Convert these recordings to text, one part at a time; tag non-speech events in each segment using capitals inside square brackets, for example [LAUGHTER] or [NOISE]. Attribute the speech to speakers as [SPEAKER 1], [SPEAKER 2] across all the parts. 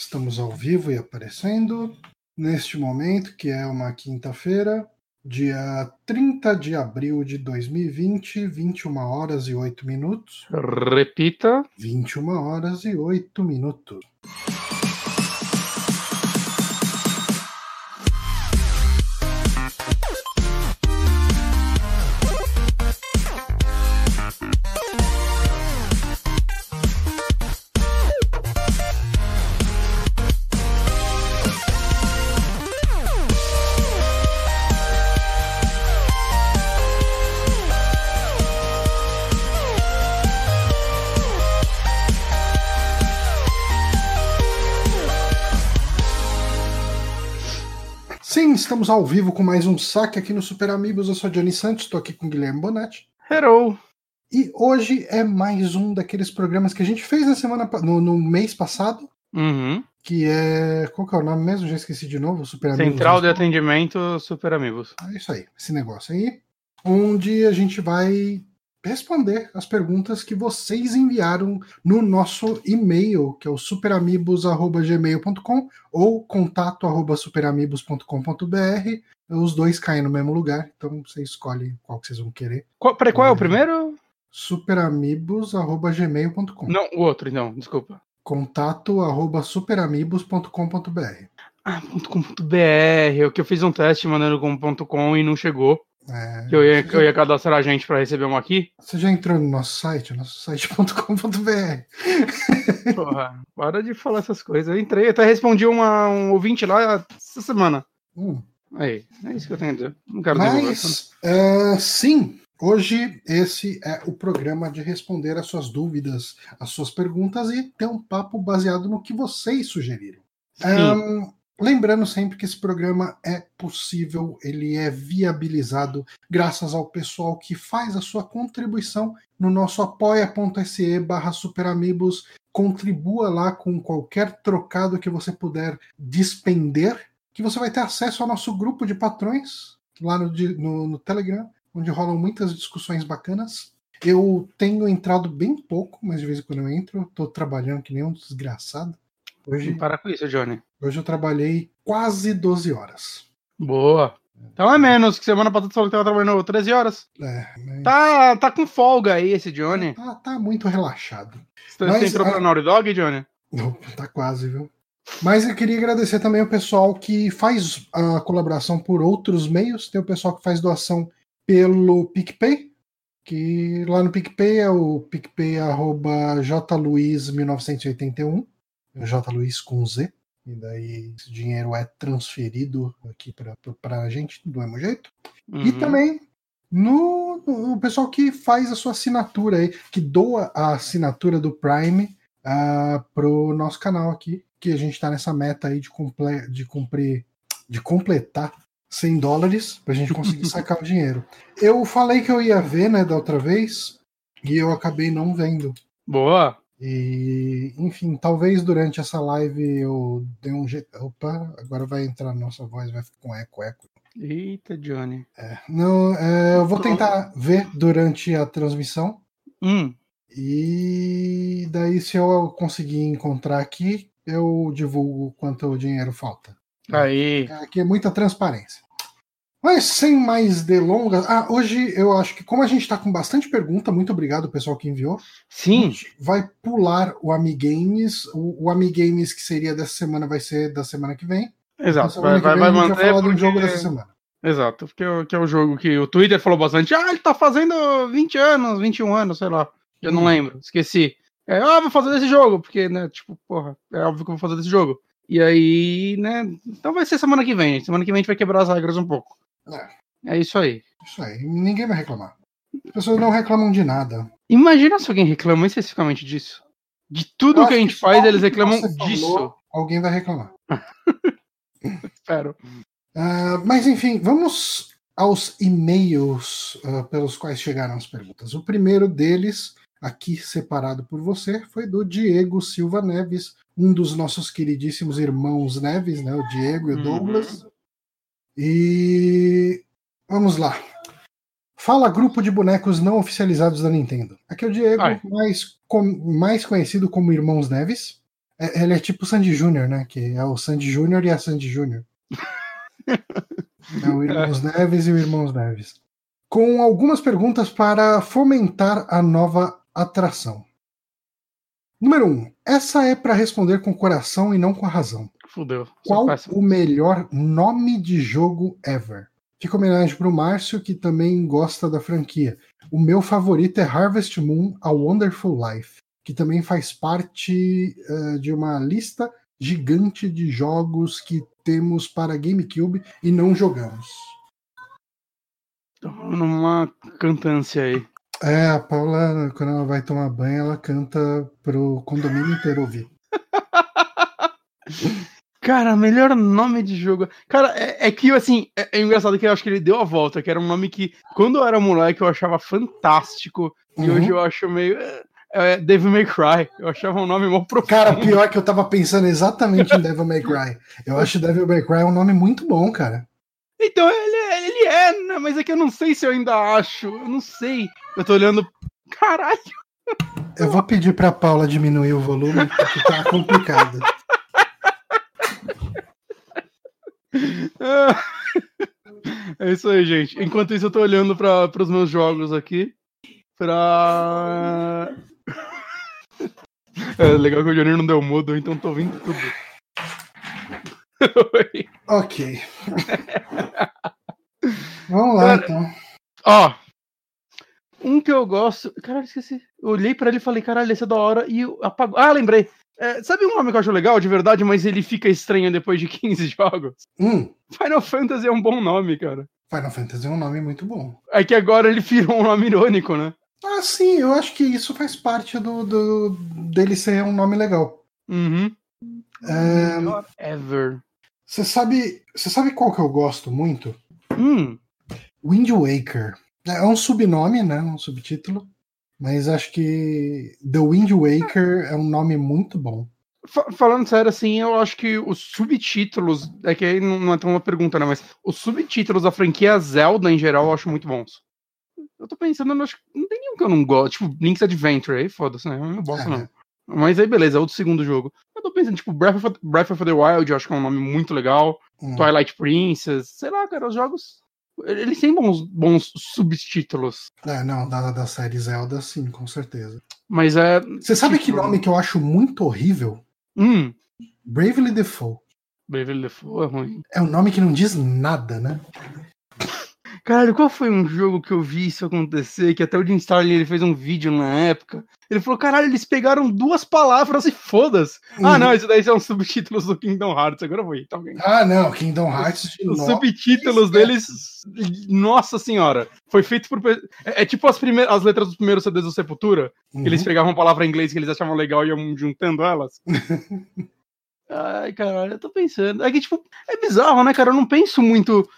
[SPEAKER 1] estamos ao vivo e aparecendo neste momento, que é uma quinta-feira, dia 30 de abril de 2020, 21 horas e 8 minutos.
[SPEAKER 2] Repita.
[SPEAKER 1] 21 horas e 8 minutos. Estamos ao vivo com mais um saque aqui no Super Amigos. Eu sou Johnny Santos, estou aqui com o Guilherme Bonatti.
[SPEAKER 2] Hello.
[SPEAKER 1] E hoje é mais um daqueles programas que a gente fez na semana no, no mês passado,
[SPEAKER 2] Uhum.
[SPEAKER 1] que é. Qual que é o nome mesmo? Já esqueci de novo. Super Amigos.
[SPEAKER 2] Central de atendimento Super Amigos.
[SPEAKER 1] É isso aí, esse negócio aí. Onde a gente vai responder as perguntas que vocês enviaram no nosso e-mail, que é o superamigos.gmail.com ou contato.superamigos.com.br. Os dois caem no mesmo lugar, então você escolhe qual que vocês vão querer.
[SPEAKER 2] Qual, peraí, qual é o
[SPEAKER 1] Uhum.
[SPEAKER 2] primeiro?
[SPEAKER 1] superamigos.gmail.com
[SPEAKER 2] Não, o outro, não, desculpa.
[SPEAKER 1] contato.superamigos.com.br
[SPEAKER 2] Ah, .com.br, o que eu fiz um teste mandando com .com e não chegou.
[SPEAKER 1] É,
[SPEAKER 2] eu ia, eu ia cadastrar a gente pra receber um aqui.
[SPEAKER 1] você já entrou no nosso site, nosso site.com.br.
[SPEAKER 2] Porra, para de falar essas coisas. Eu entrei, até respondi uma, um ouvinte lá essa semana.
[SPEAKER 1] Hum.
[SPEAKER 2] Aí, é isso que eu tenho a dizer. Não quero.
[SPEAKER 1] Mas, é, sim, hoje esse é o programa de responder as suas dúvidas, as suas perguntas e ter um papo baseado no que vocês sugeriram.
[SPEAKER 2] Sim.
[SPEAKER 1] Lembrando sempre que esse programa é possível, ele é viabilizado graças ao pessoal que faz a sua contribuição no nosso apoia.se barra superamigos. Contribua lá com qualquer trocado que você puder despender, que você vai ter acesso ao nosso grupo de patrões lá no, no- no Telegram, onde rolam muitas discussões bacanas. Eu tenho entrado bem pouco, mas de vez em quando eu entro, estou trabalhando que nem um desgraçado. Hoje,
[SPEAKER 2] para com isso, Johnny.
[SPEAKER 1] Hoje eu trabalhei quase 12 horas.
[SPEAKER 2] Boa. Então é menos que semana passada falou que trabalho trabalhando 13 horas.
[SPEAKER 1] É, mas...
[SPEAKER 2] tá, tá com folga aí esse Johnny.
[SPEAKER 1] Tá, tá muito relaxado.
[SPEAKER 2] Você,
[SPEAKER 1] mas,
[SPEAKER 2] entrou
[SPEAKER 1] a...
[SPEAKER 2] pra Naughty Dog, Johnny?
[SPEAKER 1] Não, tá quase, viu? Mas eu queria agradecer também o pessoal que faz a colaboração por outros meios. Tem o pessoal que faz doação pelo PicPay, que lá no PicPay é o picpay.jluiz1981. J. Luiz com Z. E daí esse dinheiro é transferido aqui para a gente do mesmo jeito.
[SPEAKER 2] Uhum.
[SPEAKER 1] E também no, no, o pessoal que faz a sua assinatura aí, que doa a assinatura do Prime uh, pro nosso canal aqui, que a gente está nessa meta aí de, comple de cumprir, de completar 100 dólares para a gente conseguir [LAUGHS] sacar o dinheiro. Eu falei que eu ia ver, né, da outra vez, e eu acabei não vendo.
[SPEAKER 2] Boa!
[SPEAKER 1] E, enfim, talvez durante essa live eu dê um jeito. Opa, agora vai entrar nossa voz, vai ficar com eco, eco.
[SPEAKER 2] Eita, Johnny.
[SPEAKER 1] Não, é, eu vou tentar ver durante a transmissão.
[SPEAKER 2] Hum,
[SPEAKER 1] E daí, se eu conseguir encontrar aqui, eu divulgo quanto dinheiro falta.
[SPEAKER 2] aí.
[SPEAKER 1] Aqui é muita transparência. Mas sem mais delongas. Ah, hoje eu acho que, como a gente está com bastante pergunta, muito obrigado pessoal que enviou.
[SPEAKER 2] Sim,
[SPEAKER 1] vai pular o Amigames. O, o Amigames que seria dessa semana vai ser da semana que vem.
[SPEAKER 2] Exato.
[SPEAKER 1] semana
[SPEAKER 2] Vai,
[SPEAKER 1] que
[SPEAKER 2] vai,
[SPEAKER 1] vem
[SPEAKER 2] vai manter.
[SPEAKER 1] falar de um
[SPEAKER 2] porque-
[SPEAKER 1] jogo dessa semana.
[SPEAKER 2] Exato, porque é o- que é o jogo que o Twitter falou bastante. Ah, ele tá fazendo 20 anos, 21 anos, sei lá. Eu não
[SPEAKER 1] Hum.
[SPEAKER 2] lembro, esqueci. É, ah, vou fazer desse jogo, porque, né, tipo, porra, é óbvio que eu vou fazer desse jogo. E aí, né, então vai ser semana que vem. Semana que vem a gente vai quebrar as regras um pouco. É isso aí.
[SPEAKER 1] Isso aí, ninguém vai reclamar. As pessoas não reclamam de nada.
[SPEAKER 2] Imagina se alguém reclama especificamente disso. De tudo que a gente
[SPEAKER 1] que
[SPEAKER 2] faz, eles reclamam
[SPEAKER 1] falou-
[SPEAKER 2] disso.
[SPEAKER 1] Alguém vai reclamar. [LAUGHS]
[SPEAKER 2] Espero.
[SPEAKER 1] Ah, mas enfim, vamos aos e-mails ah, pelos quais chegaram as perguntas. O primeiro deles, aqui separado por você, foi do Diego Silva Neves, um dos nossos queridíssimos irmãos Neves, né? O Diego e o
[SPEAKER 2] Uhum.
[SPEAKER 1] E vamos lá. Fala grupo de bonecos não oficializados da Nintendo. Aqui é o Diego,
[SPEAKER 2] Ai.
[SPEAKER 1] mais, com- mais conhecido como Irmãos Neves. É, ele é tipo o Sandy Júnior, né? Que é o Sandy Júnior e a Sandy Júnior. [LAUGHS] é o Irmãos é. Neves e o Irmãos Neves. Com algumas perguntas para fomentar a nova atração. Número 1. Um, essa é para responder com o coração e não com a razão.
[SPEAKER 2] Fudeu.
[SPEAKER 1] Qual o melhor nome de jogo ever? Fica homenagem para o Márcio, que também gosta da franquia. O meu favorito é Harvest Moon A Wonderful Life, que também faz parte uh, de uma lista gigante de jogos que temos para GameCube e não jogamos.
[SPEAKER 2] Numa cantância aí.
[SPEAKER 1] É, a Paula, quando ela vai tomar banho, ela canta pro condomínio inteiro ouvir. [LAUGHS]
[SPEAKER 2] Cara, melhor nome de jogo. Cara, é, é que, assim, é, é, engraçado que eu acho que ele deu a volta, que era um nome que, quando eu era moleque, eu achava fantástico. Uhum. E hoje eu acho meio. É, é, Devil May Cry. Eu achava um nome mó profundo.
[SPEAKER 1] Cara, pior que eu tava pensando exatamente em Devil May Cry. Eu acho Devil May Cry um nome muito bom, cara.
[SPEAKER 2] Então, ele, é, ele é, né? Mas é que eu não sei se eu ainda acho. Eu não sei. Eu tô olhando. Caralho!
[SPEAKER 1] Eu vou pedir pra Paula diminuir o volume, porque tá complicado. [LAUGHS] [LAUGHS]
[SPEAKER 2] É isso aí, gente. Enquanto isso, eu tô olhando para os meus jogos aqui. Pra. [LAUGHS] É legal que o Johnny não deu mudo, então tô ouvindo tudo. [LAUGHS]
[SPEAKER 1] Oi. Ok. Vamos lá, Cara, então.
[SPEAKER 2] Ó. Um que eu gosto. Caralho, esqueci. Eu olhei pra ele e falei, caralho, esse é da hora. E eu apago. Ah, lembrei. É, sabe um nome que eu acho legal, de verdade, mas ele fica estranho depois de [LAUGHS] 15 jogos?
[SPEAKER 1] Hum.
[SPEAKER 2] Final Fantasy é um bom nome, cara.
[SPEAKER 1] Final Fantasy é um nome muito bom.
[SPEAKER 2] É que agora ele virou um nome irônico, né?
[SPEAKER 1] Ah, sim, eu acho que isso faz parte do, do dele ser um nome legal.
[SPEAKER 2] Uhum.
[SPEAKER 1] É...
[SPEAKER 2] Ever.
[SPEAKER 1] Você sabe, você sabe qual que eu gosto muito?
[SPEAKER 2] Hum.
[SPEAKER 1] Wind Waker. É um subnome, né? Um subtítulo. Mas acho que The Wind Waker é um nome muito bom.
[SPEAKER 2] Falando sério, assim, eu acho que os subtítulos. É que aí não é tão uma pergunta, né? Mas os subtítulos da franquia Zelda, em geral, eu acho muito bons. Eu tô pensando, eu acho que não tem nenhum que eu não gosto. Tipo, Link's Adventure, aí foda-se, né? Eu não gosto, é. não. Mas aí, beleza, é outro segundo jogo. Eu tô pensando, tipo, Breath of, Breath of the Wild, eu acho que é um nome muito legal. Hum. Twilight Princess, sei lá, cara, os jogos eles têm bons, bons subtítulos.
[SPEAKER 1] É, não, da, da série Zelda, sim, com certeza.
[SPEAKER 2] Mas é.
[SPEAKER 1] Você sabe que nome que eu acho muito horrível?
[SPEAKER 2] Hum.
[SPEAKER 1] Bravely Default.
[SPEAKER 2] Bravely Default é ruim.
[SPEAKER 1] É um nome que não diz nada, né?
[SPEAKER 2] Caralho, qual foi um jogo que eu vi isso acontecer? Que até o Jim Starlin ele fez um vídeo na época. Ele falou: caralho, eles pegaram duas palavras e foda-se. Ah, uhum. Ah, não, isso daí são [LAUGHS] subtítulos do Kingdom Hearts. Agora eu vou ir, tá alguém.
[SPEAKER 1] Ah, não, Kingdom Hearts. [LAUGHS]
[SPEAKER 2] Os, os subtítulos deles. Nossa senhora. Foi feito por. É, é tipo as, primeiras, as letras dos primeiros CDs do Sepultura. Uhum. Que eles pegavam palavra em inglês que eles achavam legal e iam juntando elas. [LAUGHS] Ai, caralho, eu tô pensando. É que, tipo, é bizarro, né, cara? Eu não penso muito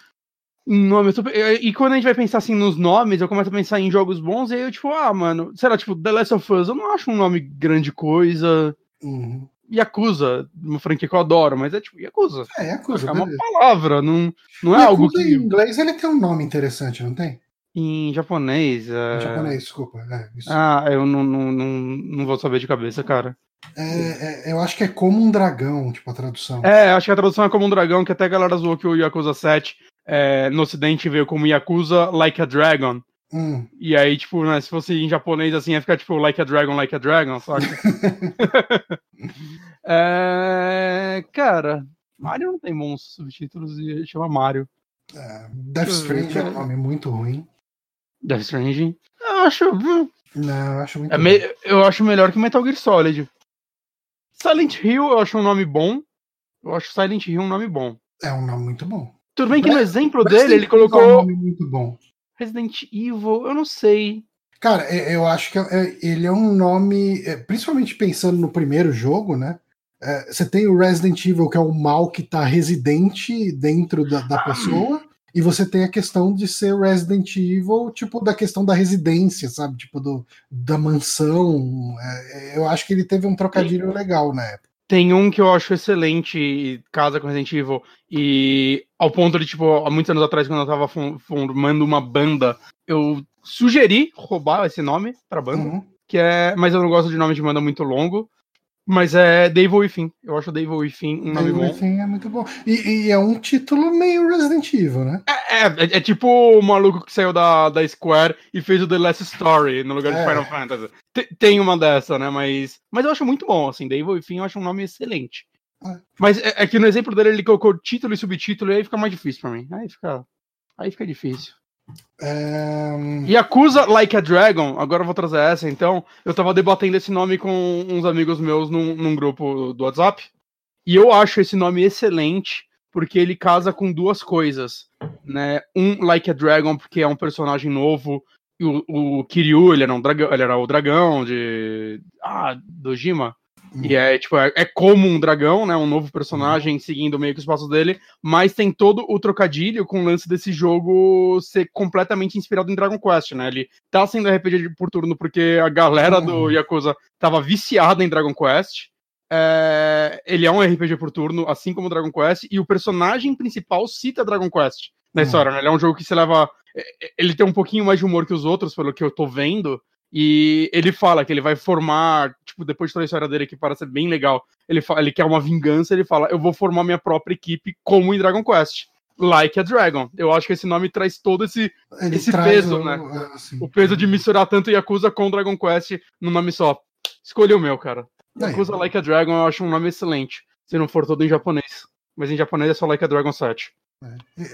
[SPEAKER 2] nome. Tô... E quando a gente vai pensar assim nos nomes, eu começo a pensar em jogos bons, e aí eu, tipo, ah, mano, sei lá, tipo, The Last of Us, eu não acho um nome grande coisa.
[SPEAKER 1] Uhum.
[SPEAKER 2] Yakuza, uma franquia que eu adoro, mas é tipo Yakuza.
[SPEAKER 1] É, Yakuza.
[SPEAKER 2] É uma palavra, não, não é algo que.
[SPEAKER 1] Em inglês ele tem um nome interessante, não tem?
[SPEAKER 2] Em japonês.
[SPEAKER 1] É... Em japonês, desculpa. É,
[SPEAKER 2] ah, eu não, não, não, não vou saber de cabeça, cara.
[SPEAKER 1] É, é, eu acho que é como um dragão, tipo, a tradução.
[SPEAKER 2] É, acho que a tradução é como um dragão, que até a galera zoou que o Yakuza 7 é, no ocidente veio como Yakuza Like a Dragon.
[SPEAKER 1] Hum.
[SPEAKER 2] E aí, tipo, né, se fosse em japonês assim, ia ficar tipo Like a Dragon, Like a Dragon, saca? [LAUGHS] [LAUGHS] é, cara, Mario não tem bons subtítulos e chama Mario.
[SPEAKER 1] É, Death Stranding é um nome muito ruim.
[SPEAKER 2] Death Stranding? Eu acho.
[SPEAKER 1] Não, eu acho muito
[SPEAKER 2] é me... Eu acho melhor que Metal Gear Solid. Silent Hill eu acho um nome bom. Eu acho Silent Hill um nome bom.
[SPEAKER 1] É um nome muito bom.
[SPEAKER 2] Tudo bem que no exemplo dele ele colocou. É um
[SPEAKER 1] nome muito bom.
[SPEAKER 2] Resident Evil, eu não sei.
[SPEAKER 1] Cara, é, eu acho que é, ele é um nome, principalmente pensando no primeiro jogo, né? Você tem o Resident Evil, que é o mal que tá residente dentro da, da pessoa, e você tem a questão de ser Resident Evil, tipo, da questão da residência, sabe? Tipo, do, da mansão. eu acho que ele teve um trocadilho legal na época.
[SPEAKER 2] Tem um que eu acho excelente, casa com Resident Evil, e ao ponto de, tipo, há muitos anos atrás, quando eu tava formando uma banda, eu sugeri roubar esse nome pra banda, uhum. que é. Mas eu não gosto de nome de banda muito longo. Mas é Devil Within. Eu acho Devil Within um nome
[SPEAKER 1] Devil
[SPEAKER 2] bom.
[SPEAKER 1] Within é muito bom. E, e é um título meio Resident Evil, né?
[SPEAKER 2] É, é, é tipo o maluco que saiu da, da Square e fez o The Last Story no lugar de
[SPEAKER 1] É.
[SPEAKER 2] Final Fantasy. Te- Tem uma dessa, né? Mas, mas eu acho muito bom, assim. Devil Within eu acho um nome excelente. Mas é, é que no exemplo dele ele colocou título e subtítulo e aí fica mais difícil pra mim. Aí fica, aí fica difícil.
[SPEAKER 1] É,
[SPEAKER 2] Yakuza Like a Dragon, agora eu vou trazer essa, então. Eu tava debatendo esse nome com uns amigos meus num, num grupo do WhatsApp. E eu acho esse nome excelente, porque ele casa com duas coisas. Né? Um, Like a Dragon, porque é um personagem novo. E o, o Kiryu, ele era, um dragão, ele era o dragão de. Ah, do E é, tipo, é, é como um dragão, né? Um novo personagem seguindo meio que os passos dele. Mas tem todo o trocadilho com o lance desse jogo ser completamente inspirado em Dragon Quest, né? Ele tá sendo RPG por turno porque a galera do
[SPEAKER 1] Uhum.
[SPEAKER 2] Yakuza tava viciada em Dragon Quest. É, ele é um RPG por turno, assim como Dragon Quest, e o personagem principal cita Dragon Quest na
[SPEAKER 1] Uhum.
[SPEAKER 2] história, né? Ele é um jogo que se leva. é, é, Ele tem um pouquinho mais de humor que os outros, pelo que eu tô vendo. E ele fala que ele vai formar, tipo, depois de toda a história dele, que parece bem legal, ele, fala, ele quer uma vingança, ele fala, eu vou formar minha própria equipe como em Dragon Quest. Like a Dragon. Eu acho que esse nome traz todo esse
[SPEAKER 1] ele
[SPEAKER 2] esse
[SPEAKER 1] traz
[SPEAKER 2] peso,
[SPEAKER 1] o-
[SPEAKER 2] né?
[SPEAKER 1] assim,
[SPEAKER 2] o peso de misturar tanto Yakuza com Dragon Quest num nome só. Escolhi o meu, cara. Yakuza Like a Dragon eu acho um nome excelente, se não for todo em japonês. Mas em japonês é só Like a Dragon 7.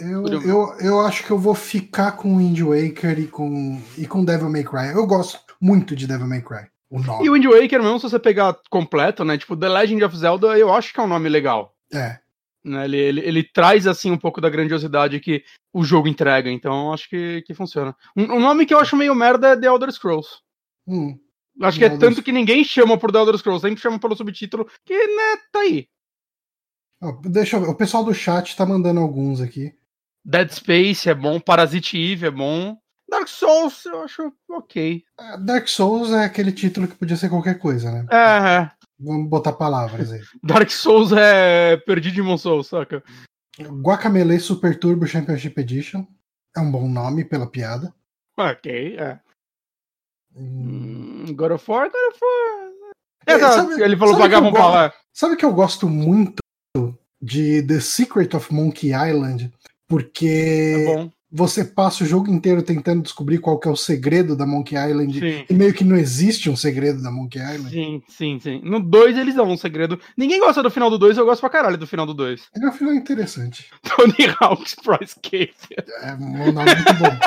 [SPEAKER 1] Eu, eu, eu acho que eu vou ficar com Wind Waker e com, e com Devil May Cry. Eu gosto muito de Devil May Cry. O nome.
[SPEAKER 2] E o Wind Waker, mesmo se você pegar completo, né? Tipo, The Legend of Zelda, eu acho que é um nome legal.
[SPEAKER 1] É.
[SPEAKER 2] né? Ele, ele, ele traz assim um pouco da grandiosidade que o jogo entrega, então acho que, que funciona. Um, um nome que eu acho meio merda é The Elder Scrolls.
[SPEAKER 1] Hum.
[SPEAKER 2] Acho que é tanto que ninguém chama por The Elder Scrolls, sempre chama pelo subtítulo, que né, tá aí.
[SPEAKER 1] Deixa eu ver. O pessoal do chat tá mandando alguns aqui.
[SPEAKER 2] Dead Space é bom, Parasite Eve é bom. Dark Souls eu acho ok.
[SPEAKER 1] É, Dark Souls é aquele título que podia ser qualquer coisa, né?
[SPEAKER 2] É, é.
[SPEAKER 1] Vamos botar palavras aí. [LAUGHS]
[SPEAKER 2] Dark Souls é Perdi Demon Souls, saca?
[SPEAKER 1] Guacamelee Super Turbo Championship Edition. É um bom nome pela piada.
[SPEAKER 2] Ok, é.
[SPEAKER 1] Hum,
[SPEAKER 2] Hum, God of War, God of War.
[SPEAKER 1] É,
[SPEAKER 2] É, tá,
[SPEAKER 1] sabe-
[SPEAKER 2] ele falou pagar, vamos falar.
[SPEAKER 1] Sabe que eu gosto muito de The Secret of Monkey Island? Porque
[SPEAKER 2] É bom.
[SPEAKER 1] Você passa o jogo inteiro tentando descobrir qual que é o segredo da Monkey Island.
[SPEAKER 2] Sim.
[SPEAKER 1] E meio que não existe um segredo da Monkey Island.
[SPEAKER 2] Sim, sim, sim. No 2 eles dão um segredo. Ninguém gosta do final do 2, eu gosto pra caralho do final do 2.
[SPEAKER 1] Ele é um final interessante. [LAUGHS]
[SPEAKER 2] Tony Hawk's Price Cave.
[SPEAKER 1] É um nome muito bom.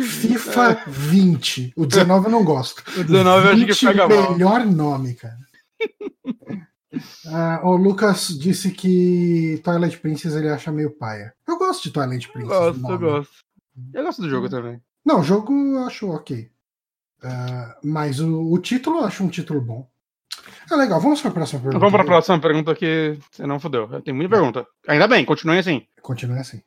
[SPEAKER 1] FIFA 20. O 19 eu não gosto.
[SPEAKER 2] O 19 eu acho que
[SPEAKER 1] 20
[SPEAKER 2] pega mal.
[SPEAKER 1] melhor nome, cara. Ah, o Lucas disse que Twilight Princess ele acha meio paia. Eu gosto de Twilight
[SPEAKER 2] Eu
[SPEAKER 1] Princess.
[SPEAKER 2] gosto,
[SPEAKER 1] o
[SPEAKER 2] eu gosto. Eu gosto do jogo também.
[SPEAKER 1] Não, o jogo eu acho ok. Ah, mas o, o título eu acho um título bom. É legal, vamos para a próxima pergunta.
[SPEAKER 2] Vamos pra próxima pergunta que você não fodeu. Tem muita pergunta. Ainda bem, continue assim.
[SPEAKER 1] Continua assim.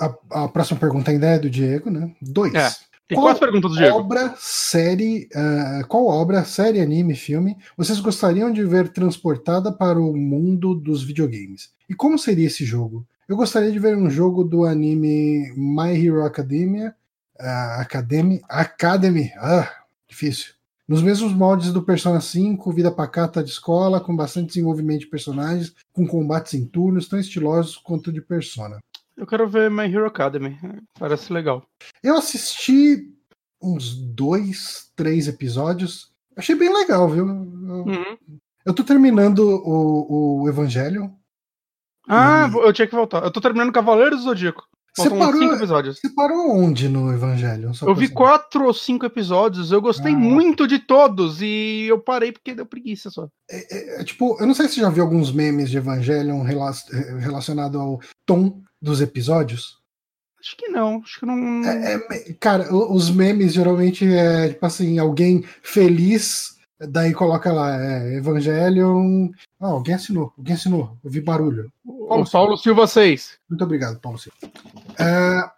[SPEAKER 1] A, a próxima pergunta ainda é do Diego, né? Dois.
[SPEAKER 2] É. Tem
[SPEAKER 1] Qual
[SPEAKER 2] quatro perguntas do Diego.
[SPEAKER 1] Obra, série, ah, qual obra, série, anime, filme vocês gostariam de ver transportada para o mundo dos videogames? E como seria esse jogo? Eu gostaria de ver um jogo do anime My Hero Academia, ah, Academy, Academy, ah, difícil. Nos mesmos moldes do Persona 5, vida pacata de escola, com bastante desenvolvimento de personagens, com combates em turnos tão estilosos quanto de Persona.
[SPEAKER 2] Eu quero ver My Hero Academy. Parece legal.
[SPEAKER 1] Eu assisti uns dois, três episódios. Achei bem legal, viu? Eu,
[SPEAKER 2] Uhum.
[SPEAKER 1] eu tô terminando o, o Evangelho.
[SPEAKER 2] Ah,
[SPEAKER 1] Uhum.
[SPEAKER 2] eu tinha que voltar. Eu tô terminando Cavaleiros do Zodíaco.
[SPEAKER 1] Você parou,
[SPEAKER 2] cinco episódios.
[SPEAKER 1] você parou onde no Evangelho?
[SPEAKER 2] Eu vi quatro ou cinco episódios, eu gostei
[SPEAKER 1] Ah.
[SPEAKER 2] muito de todos e eu parei porque deu preguiça só.
[SPEAKER 1] É, é, tipo, eu não sei se você já viu alguns memes de Evangelion rela relacionado ao tom dos episódios.
[SPEAKER 2] Acho que não, acho que não.
[SPEAKER 1] É, é, cara, os memes geralmente é tipo assim, alguém feliz, daí coloca lá, é, Evangelion. Ah, alguém assinou, alguém assinou, eu vi barulho.
[SPEAKER 2] O Paulo Silva 6.
[SPEAKER 1] Muito obrigado, Paulo Silva. É,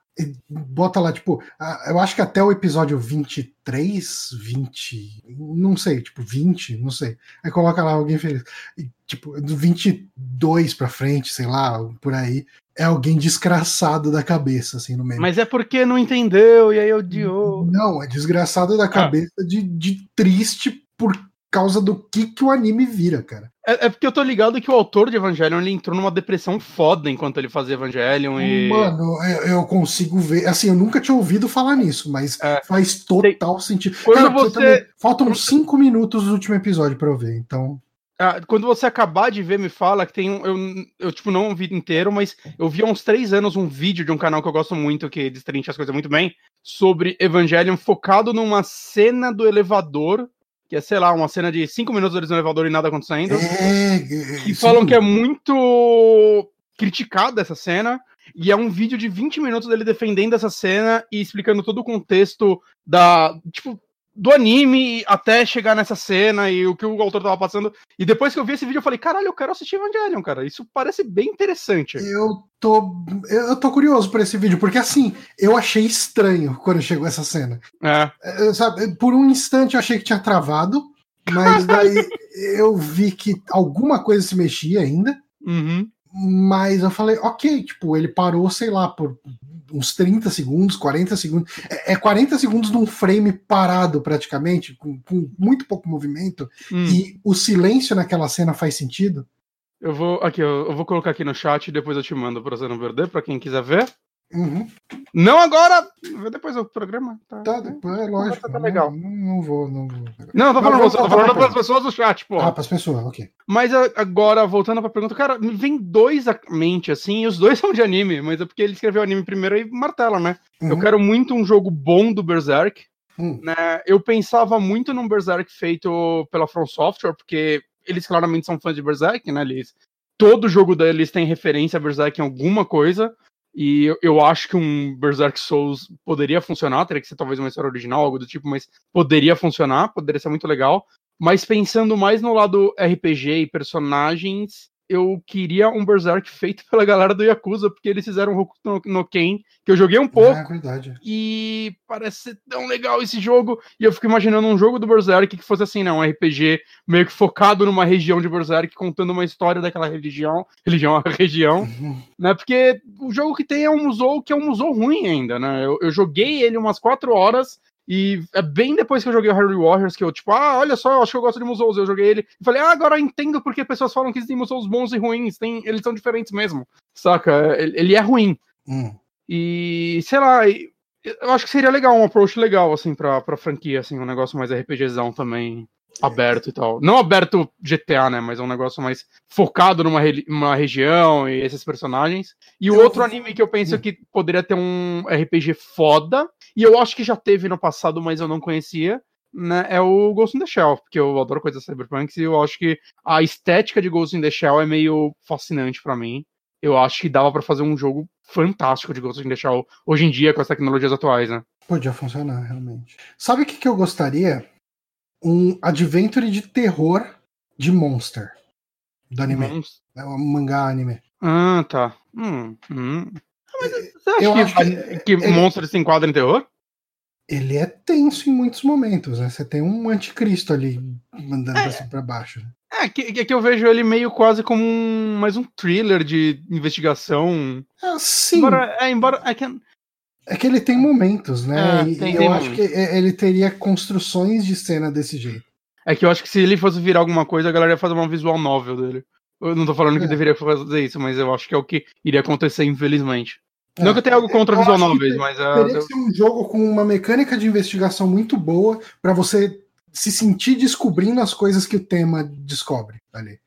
[SPEAKER 1] bota lá, tipo, ah, eu acho que até o episódio 23, 20, não sei, tipo, 20, não sei. Aí coloca lá alguém feliz. E, tipo, do 22 pra frente, sei lá, por aí, é alguém desgraçado da cabeça, assim, no meio.
[SPEAKER 2] Mas é porque não entendeu e aí odiou.
[SPEAKER 1] Não, é desgraçado da cabeça de, de triste por causa do que, que o anime vira, cara.
[SPEAKER 2] É, é, porque eu tô ligado que o autor de Evangelion ele entrou numa depressão foda enquanto ele fazia Evangelion e.
[SPEAKER 1] Mano, eu, eu consigo ver. Assim, eu nunca tinha ouvido falar nisso, mas é. faz total sentido.
[SPEAKER 2] Quando cara, você. Também,
[SPEAKER 1] faltam cinco minutos do último episódio pra eu ver, então.
[SPEAKER 2] Ah, quando você acabar de ver, me fala que tem um. Eu, eu, tipo, não vi inteiro, mas eu vi há uns três anos um vídeo de um canal que eu gosto muito, que destrincha as coisas muito bem, sobre Evangelion focado numa cena do elevador que é, sei lá, uma cena de cinco minutos eles no elevador e nada acontecendo. É, e falam que é muito criticada essa cena. E é um vídeo de 20 minutos dele defendendo essa cena e explicando todo o contexto da. Tipo, do anime até chegar nessa cena e o que o autor tava passando. E depois que eu vi esse vídeo, eu falei, caralho, eu quero assistir Evangelion, cara. Isso parece bem interessante.
[SPEAKER 1] Eu tô. Eu tô curioso por esse vídeo, porque assim, eu achei estranho quando chegou essa cena.
[SPEAKER 2] É.
[SPEAKER 1] Eu, sabe, por um instante eu achei que tinha travado, mas daí [LAUGHS] eu vi que alguma coisa se mexia ainda.
[SPEAKER 2] Uhum.
[SPEAKER 1] Mas eu falei, ok, tipo, ele parou, sei lá, por uns 30 segundos, 40 segundos. É, é 40 segundos num frame parado, praticamente, com, com muito pouco movimento, hum. e o silêncio naquela cena faz sentido.
[SPEAKER 2] Eu vou. Aqui, eu, eu vou colocar aqui no chat e depois eu te mando pra você não perder, pra quem quiser ver.
[SPEAKER 1] Uhum.
[SPEAKER 2] Não agora! Depois o programa.
[SPEAKER 1] Tá, tá depois, é lógico. Tá legal. Não, não, vou, não vou.
[SPEAKER 2] Não, tô falando, você, tô falando para as pessoas do chat, pô.
[SPEAKER 1] Ah, para as pessoas, ok.
[SPEAKER 2] Mas agora, voltando pra pergunta, cara, me vem dois à mente, assim, e os dois [LAUGHS] são de anime, mas é porque ele escreveu anime primeiro e martela, né? Uhum. Eu quero muito um jogo bom do Berserk. Uhum. Né? Eu pensava muito num Berserk feito pela From Software, porque eles claramente são fãs de Berserk, né? Eles, todo jogo deles tem referência a Berserk em alguma coisa. E eu, eu, acho que um Berserk Souls poderia funcionar, teria que ser talvez uma história original, algo do tipo, mas poderia funcionar, poderia ser muito legal. Mas pensando mais no lado RPG e personagens, eu queria um Berserk feito pela galera do Yakuza, porque eles fizeram um Hokuto no, no Ken, que eu joguei um é pouco. É
[SPEAKER 1] verdade.
[SPEAKER 2] E parece ser tão legal esse jogo. E eu fico imaginando um jogo do Berserk que fosse assim, não, um RPG meio que focado numa região de Berserk, contando uma história daquela religião, [LAUGHS] religião, região, uhum. né? Porque o jogo que tem é um musou que é um musou ruim ainda, né? Eu, eu joguei ele umas quatro horas e é bem depois que eu joguei o Harry Warriors que eu, tipo, ah, olha só, eu acho que eu gosto de Musous. Eu joguei ele e falei, ah, agora eu entendo porque pessoas falam que existem Musous bons e ruins. Tem, eles são diferentes mesmo, saca? Ele, é ruim.
[SPEAKER 1] Hum.
[SPEAKER 2] E, sei lá, eu acho que seria legal, um approach legal, assim, pra, pra franquia, assim, um negócio mais RPGzão também, aberto e tal. Não aberto GTA, né, mas é um negócio mais focado numa, numa região e esses personagens. E o outro anime que eu penso hum. que poderia ter um RPG foda e eu acho que já teve no passado, mas eu não conhecia. Né, é o Ghost in the Shell, porque eu adoro coisas cyberpunk e eu acho que a estética de Ghost in the Shell é meio fascinante para mim. Eu acho que dava para fazer um jogo fantástico de Ghost in the Shell hoje em dia com as tecnologias atuais, né?
[SPEAKER 1] Podia funcionar, realmente. Sabe o que, que eu gostaria? Um adventure de terror de Monster. Do anime. É um mangá anime.
[SPEAKER 2] Ah, tá. Hum, hum. Mas você acha eu que, acho que, que ele, monstro se enquadra em terror?
[SPEAKER 1] Ele é tenso em muitos momentos, né? Você tem um anticristo ali mandando é, assim pra baixo.
[SPEAKER 2] É, que, que eu vejo ele meio quase como um, mais um thriller de investigação.
[SPEAKER 1] Ah, sim.
[SPEAKER 2] Embora, é, embora é que,
[SPEAKER 1] é que ele tem momentos, né? É, e tem, eu tem acho momentos. que ele teria construções de cena desse jeito.
[SPEAKER 2] É que eu acho que se ele fosse virar alguma coisa, a galera ia fazer uma visual novel dele. Eu não tô falando que é. deveria fazer isso, mas eu acho que é o que iria acontecer, infelizmente. É, não que eu tenha algo contra visual novels, mas.
[SPEAKER 1] Uh, teria que ser um jogo com uma mecânica de investigação muito boa para você se sentir descobrindo as coisas que o tema descobre ali.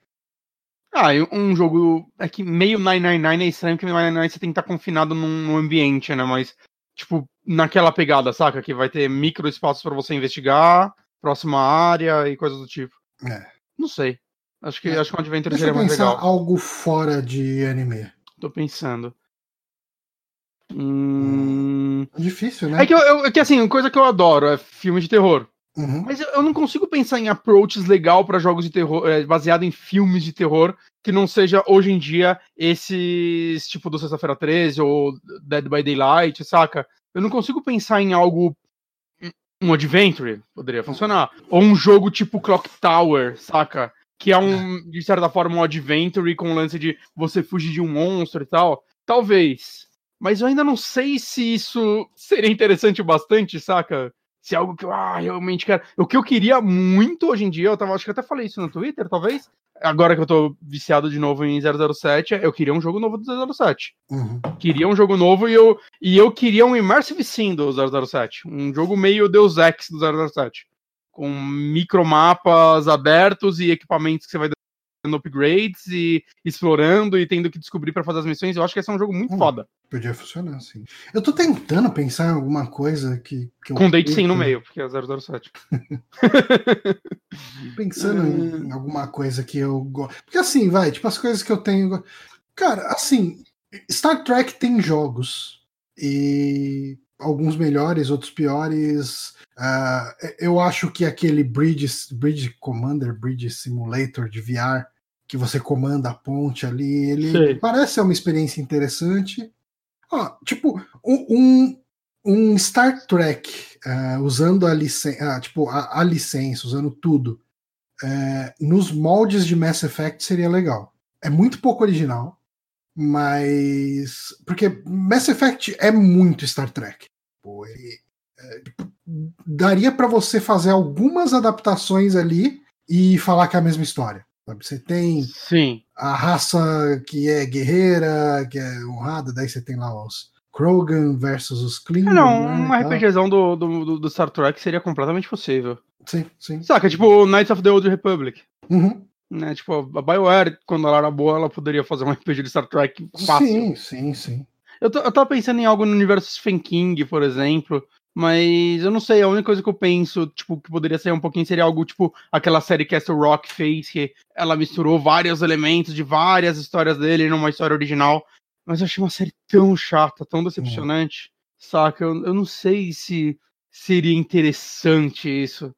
[SPEAKER 2] Ah, um jogo. É que meio 999 é estranho, porque 999 você tem que estar confinado num, num ambiente, né? Mas, tipo, naquela pegada, saca? Que vai ter micro espaços para você investigar, próxima área e coisas do tipo.
[SPEAKER 1] É.
[SPEAKER 2] Não sei. Acho que, é. acho que um Adventure
[SPEAKER 1] Deixa
[SPEAKER 2] seria mais legal.
[SPEAKER 1] algo fora de anime.
[SPEAKER 2] Tô pensando. Hum...
[SPEAKER 1] É difícil, né?
[SPEAKER 2] É que, eu, eu, é que assim, coisa que eu adoro é filme de terror.
[SPEAKER 1] Uhum.
[SPEAKER 2] Mas eu, eu, não consigo pensar em approaches legal para jogos de terror, é, baseado em filmes de terror, que não seja hoje em dia esses tipo do Sexta-feira 13 ou Dead by Daylight, saca? Eu não consigo pensar em algo. Um adventure poderia funcionar. Ou um jogo tipo Clock Tower, saca? Que é um, de certa forma, um adventure com o lance de você fugir de um monstro e tal. Talvez mas eu ainda não sei se isso [LAUGHS] seria interessante bastante, saca? Se é algo que eu ah, realmente quero. O que eu queria muito hoje em dia, eu tava, acho que até falei isso no Twitter, talvez. Agora que eu tô viciado de novo em 007, eu queria um jogo novo do 007. Uhum. Queria um jogo novo e eu, e eu queria um Immersive Sim do 007. Um jogo meio Deus Ex do 007. Com micromapas abertos e equipamentos que você vai dando upgrades e explorando e tendo que descobrir para fazer as missões. Eu acho que esse é um jogo muito hum, foda.
[SPEAKER 1] Podia funcionar, sim. Eu tô tentando pensar em alguma coisa que. que
[SPEAKER 2] Com date sim no meio, porque é 007. [LAUGHS]
[SPEAKER 1] Pensando em hum. [LAUGHS] alguma coisa que eu gosto. Porque assim, vai, tipo, as coisas que eu tenho. Cara, assim, Star Trek tem jogos. E alguns melhores, outros piores. Uh, eu acho que aquele Bridge, Bridge Commander, Bridge Simulator de VR, que você comanda a ponte ali, ele Sim. parece ser uma experiência interessante. Ah, tipo, um, um Star Trek uh, usando a licença, uh, tipo, a, a, licença, usando tudo, uh, nos moldes de Mass Effect seria legal. É muito pouco original, mas. Porque Mass Effect é muito Star Trek. Pô, ele, é, daria para você fazer algumas adaptações ali e falar que é a mesma história. Sabe? Você tem
[SPEAKER 2] Sim.
[SPEAKER 1] a raça que é guerreira, que é honrada, daí você tem lá os Krogan versus os Klingons. É,
[SPEAKER 2] não, né, uma RPGzão do, do, do, Star Trek seria completamente possível.
[SPEAKER 1] Sim, sim.
[SPEAKER 2] Saca, tipo Knights of the Old Republic.
[SPEAKER 1] Uhum.
[SPEAKER 2] Né, tipo, a BioWare, quando ela era boa, ela poderia fazer um [LAUGHS] RPG de Star Trek fácil.
[SPEAKER 1] Sim, sim, sim.
[SPEAKER 2] Eu, eu tava pensando em algo no universo Stephen King, por exemplo, mas eu não sei, a única coisa que eu penso, tipo, que poderia ser um pouquinho seria algo tipo aquela série Castle Rock fez, que ela misturou vários elementos de várias histórias dele numa história original. Mas eu achei uma série tão chata, tão decepcionante, saca? Eu, eu não sei se seria interessante isso.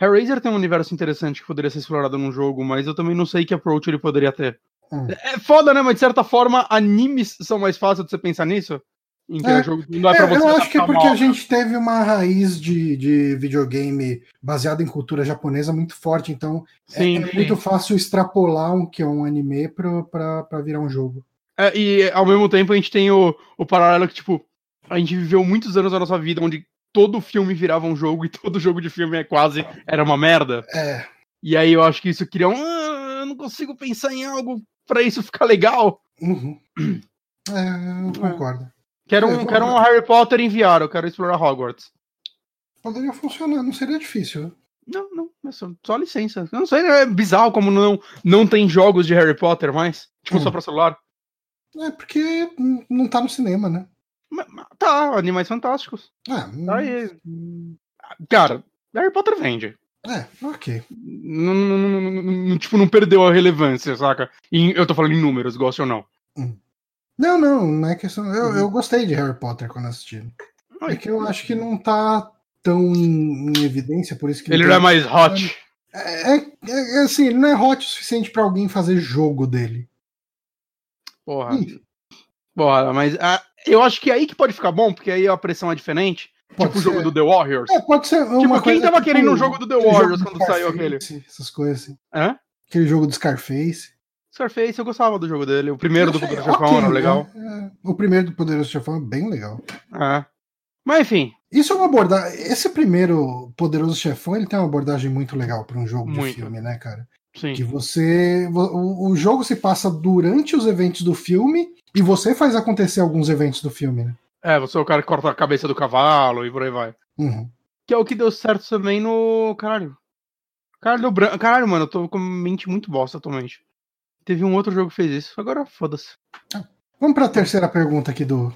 [SPEAKER 2] Hellraiser tem um universo interessante que poderia ser explorado num jogo, mas eu também não sei que approach ele poderia ter. Hum. É foda, né? Mas de certa forma, animes são mais fáceis de você pensar nisso.
[SPEAKER 1] Em que é, jogo não é pra é, você eu acho que é porque mal. a gente teve uma raiz de, de videogame baseada em cultura japonesa muito forte, então é, sim, é, é muito fácil extrapolar um que é um anime pra, pra, pra virar um jogo.
[SPEAKER 2] É, e ao mesmo tempo a gente tem o, o paralelo que, tipo, a gente viveu muitos anos da nossa vida onde todo filme virava um jogo e [LAUGHS] todo jogo de filme é quase era uma merda.
[SPEAKER 1] É.
[SPEAKER 2] E aí eu acho que isso cria um. Ah, eu não consigo pensar em algo para isso ficar legal.
[SPEAKER 1] Uhum. [CLEARS THROAT] É, eu concordo.
[SPEAKER 2] Quero um, quero um Harry Potter em VR, eu quero explorar Hogwarts.
[SPEAKER 1] Poderia funcionar, não seria difícil.
[SPEAKER 2] Não, não, é só, só, licença. Eu não sei, é bizarro como não, não tem jogos de Harry Potter mais. Tipo, hum. só pra celular.
[SPEAKER 1] É, porque não tá no cinema, né?
[SPEAKER 2] Tá, Animais Fantásticos.
[SPEAKER 1] É,
[SPEAKER 2] tá aí. Cara, Harry Potter vende.
[SPEAKER 1] É, ok.
[SPEAKER 2] Não, tipo, não perdeu a relevância, saca? E eu tô falando em números, gosto ou não.
[SPEAKER 1] Hum. Não, não, não é questão. Eu, uhum. eu gostei de Harry Potter quando assisti. É que eu acho que não tá tão em, em evidência, por isso que.
[SPEAKER 2] Ele não é mais hot.
[SPEAKER 1] É, é, é, assim, ele não é hot o suficiente para alguém fazer jogo dele.
[SPEAKER 2] Porra. Ih. Porra, mas ah, eu acho que é aí que pode ficar bom, porque aí a pressão é diferente. Pode tipo o jogo do The Warriors.
[SPEAKER 1] É, pode ser.
[SPEAKER 2] tipo, quem tava tipo, querendo um jogo do The Warriors quando saiu aquele?
[SPEAKER 1] Essas coisas assim.
[SPEAKER 2] Hã?
[SPEAKER 1] Aquele jogo do Scarface.
[SPEAKER 2] Scarface, eu gostava do jogo dele. O primeiro do Poderoso Chefão okay, era legal.
[SPEAKER 1] É, o primeiro do Poderoso Chefão é bem legal.
[SPEAKER 2] É. Mas enfim.
[SPEAKER 1] Isso é uma abordagem. Esse primeiro Poderoso Chefão, ele tem uma abordagem muito legal para um jogo muito. de filme, né, cara?
[SPEAKER 2] Sim.
[SPEAKER 1] Que você. O, o jogo se passa durante os eventos do filme e você faz acontecer alguns eventos do filme, né?
[SPEAKER 2] É, você é o cara que corta a cabeça do cavalo e por aí vai.
[SPEAKER 1] Uhum.
[SPEAKER 2] Que é o que deu certo também no. Caralho. Caralho, branco. Caralho, mano, eu tô com mente muito bosta atualmente. Teve um outro jogo que fez isso. Agora foda-se.
[SPEAKER 1] Vamos pra terceira pergunta aqui do,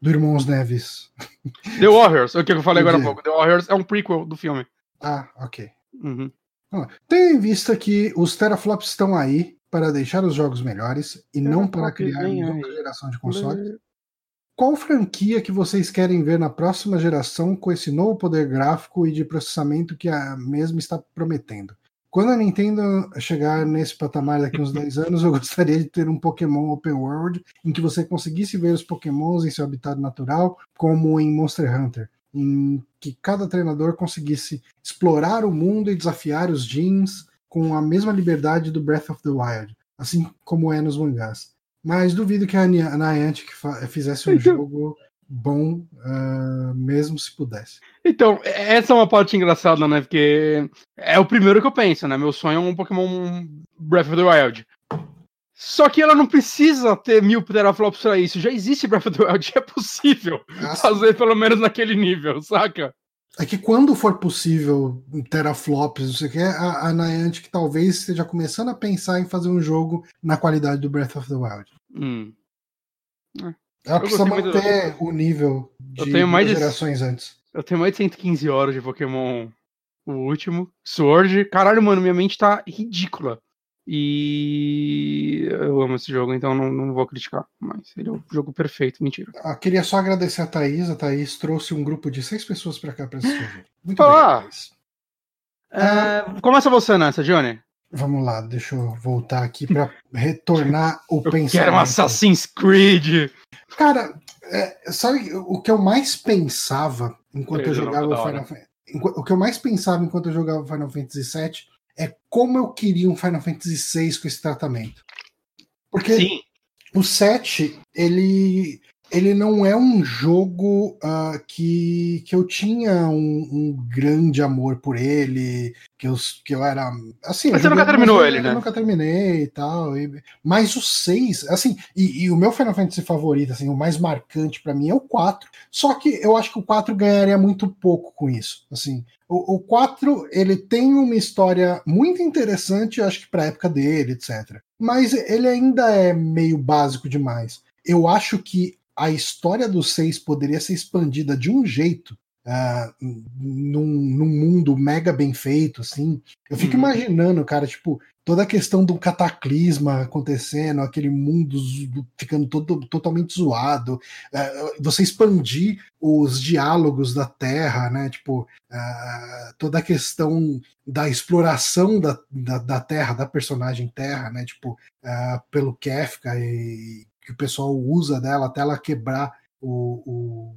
[SPEAKER 1] do Irmãos Neves. [LAUGHS]
[SPEAKER 2] The Warriors, é o que eu falei agora há pouco. The Warriors é um prequel do filme.
[SPEAKER 1] Ah, ok.
[SPEAKER 2] Uhum.
[SPEAKER 1] Tendo em vista que os teraflops estão aí para deixar os jogos melhores e não para criar uma nova geração de consoles, qual franquia que vocês querem ver na próxima geração com esse novo poder gráfico e de processamento que a mesma está prometendo? Quando a Nintendo chegar nesse patamar daqui uns 10 anos, eu gostaria de ter um Pokémon Open World em que você conseguisse ver os Pokémons em seu habitat natural, como em Monster Hunter, em que cada treinador conseguisse explorar o mundo e desafiar os gyms com a mesma liberdade do Breath of the Wild, assim como é nos mangás. Mas duvido que a Niantic fizesse um então, jogo bom, uh, mesmo se pudesse.
[SPEAKER 2] Então, essa é uma parte engraçada, né? Porque é o primeiro que eu penso, né? Meu sonho é um Pokémon Breath of the Wild. Só que ela não precisa ter mil teraflops pra isso. Já existe Breath of the Wild, [LAUGHS] é possível Nossa. fazer pelo menos naquele nível, saca?
[SPEAKER 1] É que quando for possível teraflops, não sei o que, a, a Niantic talvez esteja começando a pensar em fazer um jogo na qualidade do Breath of the Wild.
[SPEAKER 2] Hum.
[SPEAKER 1] É. Ela precisa manter do... o nível de
[SPEAKER 2] eu tenho mais
[SPEAKER 1] gerações
[SPEAKER 2] de...
[SPEAKER 1] antes.
[SPEAKER 2] Eu tenho mais de 115 horas de Pokémon o último. Sword. Caralho, mano, minha mente tá ridícula. E eu amo esse jogo, então não, não vou criticar. Mas ele é um jogo perfeito, mentira.
[SPEAKER 1] Ah, queria só agradecer a Thaís. A Thaís trouxe um grupo de seis pessoas para cá para assistir o jogo. [LAUGHS]
[SPEAKER 2] Muito Olá. Thaís. É, ah, começa você nessa, Johnny.
[SPEAKER 1] Vamos lá, deixa eu voltar aqui para retornar o
[SPEAKER 2] eu
[SPEAKER 1] pensamento.
[SPEAKER 2] Quero um Assassin's Creed.
[SPEAKER 1] Cara, é, sabe o que eu mais pensava enquanto eu, eu jogava Final Fantasy? O que eu mais pensava enquanto eu jogava Final Fantasy VII é como eu queria um Final Fantasy VI com esse tratamento. Porque Sim. o 7, ele, ele não é um jogo uh, que, que eu tinha um, um, grande amor por ele, que eu, que eu era. Assim,
[SPEAKER 2] mas você nunca terminou ele, né?
[SPEAKER 1] Eu nunca terminei e tal. E, mas o 6, assim, e, e, o meu Final Fantasy favorito, assim, o mais marcante para mim é o 4. Só que eu acho que o 4 ganharia muito pouco com isso. Assim, o, o 4 ele tem uma história muito interessante, acho que para época dele, etc. Mas ele ainda é meio básico demais. Eu acho que a história do 6 poderia ser expandida de um jeito uh, num, num, mundo mega bem feito, assim. Eu fico uhum. imaginando, cara, tipo, toda a questão do cataclisma acontecendo, aquele mundo ficando todo, totalmente zoado, uh, você expandir os diálogos da Terra, né? Tipo, uh, toda a questão da exploração da, da, da, Terra, da personagem Terra, né? Tipo, uh, pelo Kefka e que o pessoal usa dela até ela quebrar o, o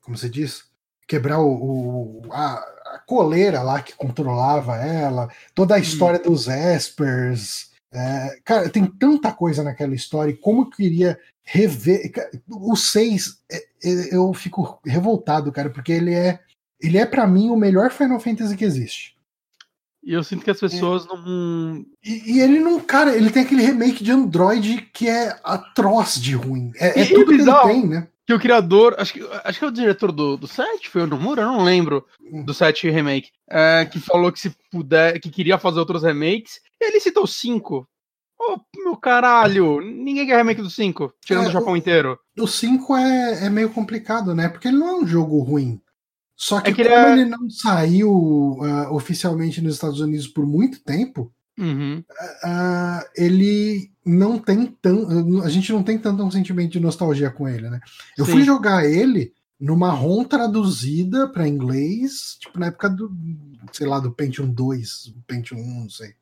[SPEAKER 1] como se diz? Quebrar o, o a, a, coleira lá que controlava ela, toda a hum. história hum. dos Espers. É, cara, tem tanta coisa naquela história, e como eu queria rever. O 6, é, é, eu fico revoltado, cara, porque ele é. Ele é para mim o melhor Final Fantasy que existe.
[SPEAKER 2] E eu sinto que as pessoas é. não.
[SPEAKER 1] E, e, ele não, cara, ele tem aquele remake de Android que é atroz de ruim. É, é tudo que ele tem, né?
[SPEAKER 2] Que o criador, acho que, acho que é o diretor do, do set, foi o Nomura, eu não lembro, do set remake, é, que falou que se puder, que queria fazer outros remakes, e ele citou cinco. Ô, oh, meu caralho, ninguém quer remake do 5, tirando é, o Japão inteiro.
[SPEAKER 1] O 5 é, é meio complicado, né? Porque ele não é um jogo ruim. Só que, é que como ele, é... ele, não saiu uh, oficialmente nos Estados Unidos por muito tempo,
[SPEAKER 2] uhum.
[SPEAKER 1] uh, ele não tem tão. A gente não tem tanto um sentimento de nostalgia com ele, né? Eu Sim. fui jogar ele numa ROM traduzida para inglês, tipo na época do, sei lá, do Pentium 2, Pentium 1, não sei.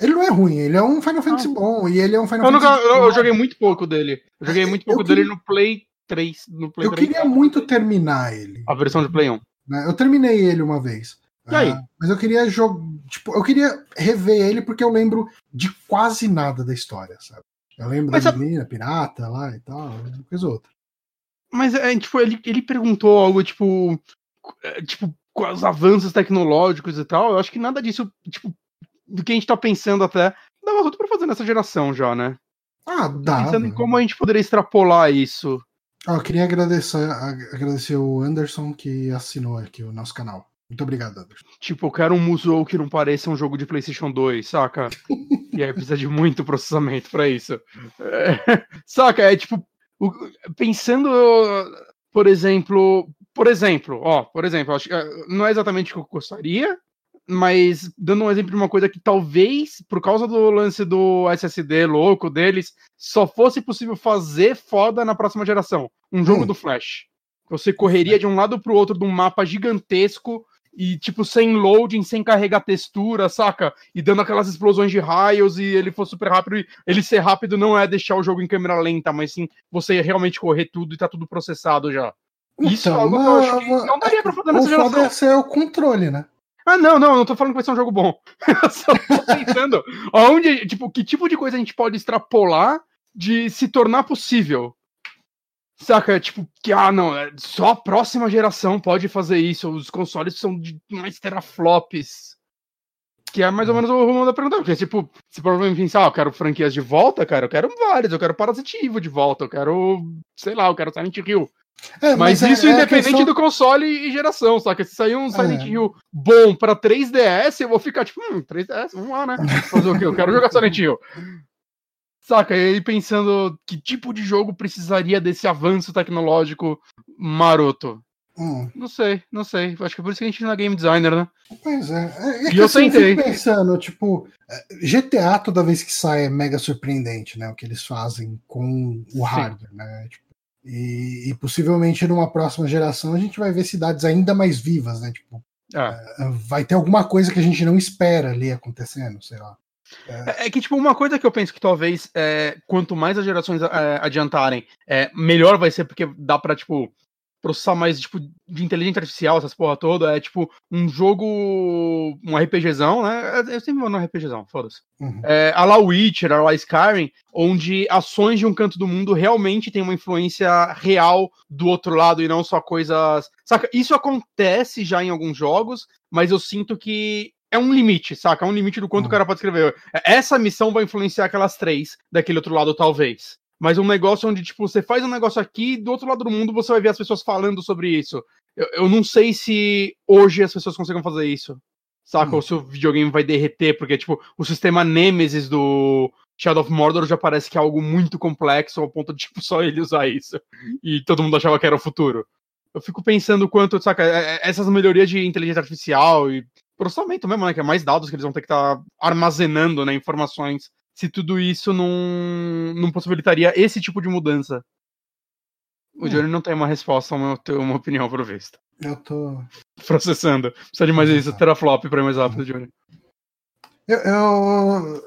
[SPEAKER 1] Ele não é ruim, ele é um Final Fantasy ah. bom, e ele é um Final
[SPEAKER 2] eu
[SPEAKER 1] Fantasy.
[SPEAKER 2] Nunca, eu, eu, joguei muito pouco dele. Eu joguei muito pouco dele no Play 3. No Play
[SPEAKER 1] eu 3. queria muito terminar ele.
[SPEAKER 2] A versão de Play 1.
[SPEAKER 1] Né? Eu terminei ele uma vez.
[SPEAKER 2] E aí?
[SPEAKER 1] Uh, mas eu queria jogar. Tipo, eu queria rever ele porque eu lembro de quase nada da história, sabe? Eu lembro mas da a... menina pirata lá e tal, uma coisa outra.
[SPEAKER 2] Mas é, tipo, ele, ele perguntou algo, tipo. É, tipo, com os avanços tecnológicos e tal. Eu acho que nada disso, tipo, do que a gente tá pensando até, dava tudo pra fazer nessa geração já, né?
[SPEAKER 1] Ah, dá.
[SPEAKER 2] Pensando em como a gente poderia extrapolar isso.
[SPEAKER 1] Ah, eu queria agradecer, agradecer o Anderson que assinou aqui o nosso canal. Muito obrigado, Anderson.
[SPEAKER 2] Tipo, eu quero um Musou que não pareça um jogo de PlayStation 2, saca? e aí precisa de muito processamento para isso. É, saca? É tipo, o, pensando, por exemplo, por exemplo, ó, por exemplo, acho, é, não é exatamente o que eu gostaria, mas dando um exemplo de uma coisa que talvez, por causa do lance do SSD louco deles, só fosse possível fazer foda na próxima geração. Um jogo hum. do Flash. Você correria de um lado pro outro de um mapa gigantesco e, tipo, sem loading, sem carregar textura, saca? E dando aquelas explosões de raios e ele for super rápido. E ele ser rápido não é deixar o jogo em câmera lenta, mas sim você realmente correr tudo e tá tudo processado já.
[SPEAKER 1] Então, Isso é algo que eu acho que não daria pra fazer nessa geração. Foda é ser o controle, né?
[SPEAKER 2] Ah, não, não, não tô falando que vai ser um jogo bom. [LAUGHS] Eu só tô pensando [LAUGHS] aonde, tipo, que tipo de coisa a gente pode extrapolar de se tornar possível. Saca? Tipo, que, ah, não, é só a próxima geração pode fazer isso. Os consoles são de mais teraflops. Que é mais ou menos o rumo da pergunta. Porque, tipo, se provavelmente pensar, ah, eu quero franquias de volta, cara, eu quero várias. Eu quero Parasite Evil de volta. Eu quero, sei lá, eu quero Silent Hill. É, mas, mas, isso é, independente questão... do console e geração, saca? Se sair um Silent é. Hill bom pra 3DS, eu vou ficar tipo, hum, 3DS, vamos lá, né? Fazer o quê? Eu quero jogar Silent Hill. Saca? E aí pensando que tipo de jogo precisaria desse avanço tecnológico maroto. Hum. Não sei, não sei. Acho que é por isso que a gente não é game designer, né?
[SPEAKER 1] Pois é. é, é e eu assim, tentei. Eu pensando, tipo, é, GTA toda vez que sai é mega surpreendente, né? O que eles fazem com o hardware, Sim. né? Tipo, e, e, possivelmente numa próxima geração a gente vai ver cidades ainda mais vivas, né? Tipo, ah. vai ter alguma coisa que a gente não espera ali acontecendo, sei lá.
[SPEAKER 2] É. é, que, tipo, uma coisa que eu penso que talvez, é, quanto mais as gerações é, adiantarem, é, melhor vai ser, porque dá pra, tipo, processar mais, tipo, de inteligência artificial, essas porra toda. É, tipo, um jogo, um RPGzão, né? Eu sempre vou no RPGzão, foda-se. Uhum. É, a la Witcher, a la Skyrim, onde ações de um canto do mundo realmente tem uma influência real do outro lado e não só coisas... Saca? Isso acontece já em alguns jogos, mas eu sinto que é um limite, saca? É um limite do quanto uhum. o cara pode escrever. Essa missão vai influenciar aquelas três daquele outro lado, talvez. Mas um negócio onde, tipo, você faz um negócio aqui, do outro lado do mundo você vai ver as pessoas falando sobre isso. Eu, eu não sei se hoje as pessoas conseguem fazer isso. Saca? Uhum. Ou se o videogame vai derreter, porque, tipo, o sistema Nemesis do Shadow of Mordor já parece que é algo muito complexo ao ponto de, tipo, só ele usar isso. E todo mundo achava que era o futuro. Eu fico pensando quanto, saca, é, é, essas melhorias de inteligência artificial e processamento mesmo, né? Que é mais dados que eles vão ter que estar tá armazenando, né? Informações. Se tudo isso não, não possibilitaria esse tipo de mudança. O hum. Johnny não tem uma resposta, uma, uma opinião pro visto.
[SPEAKER 1] Eu tô.
[SPEAKER 2] Processando. Precisa de mais isso, teraflop pra ir mais rápido, Johnny.
[SPEAKER 1] Eu. eu...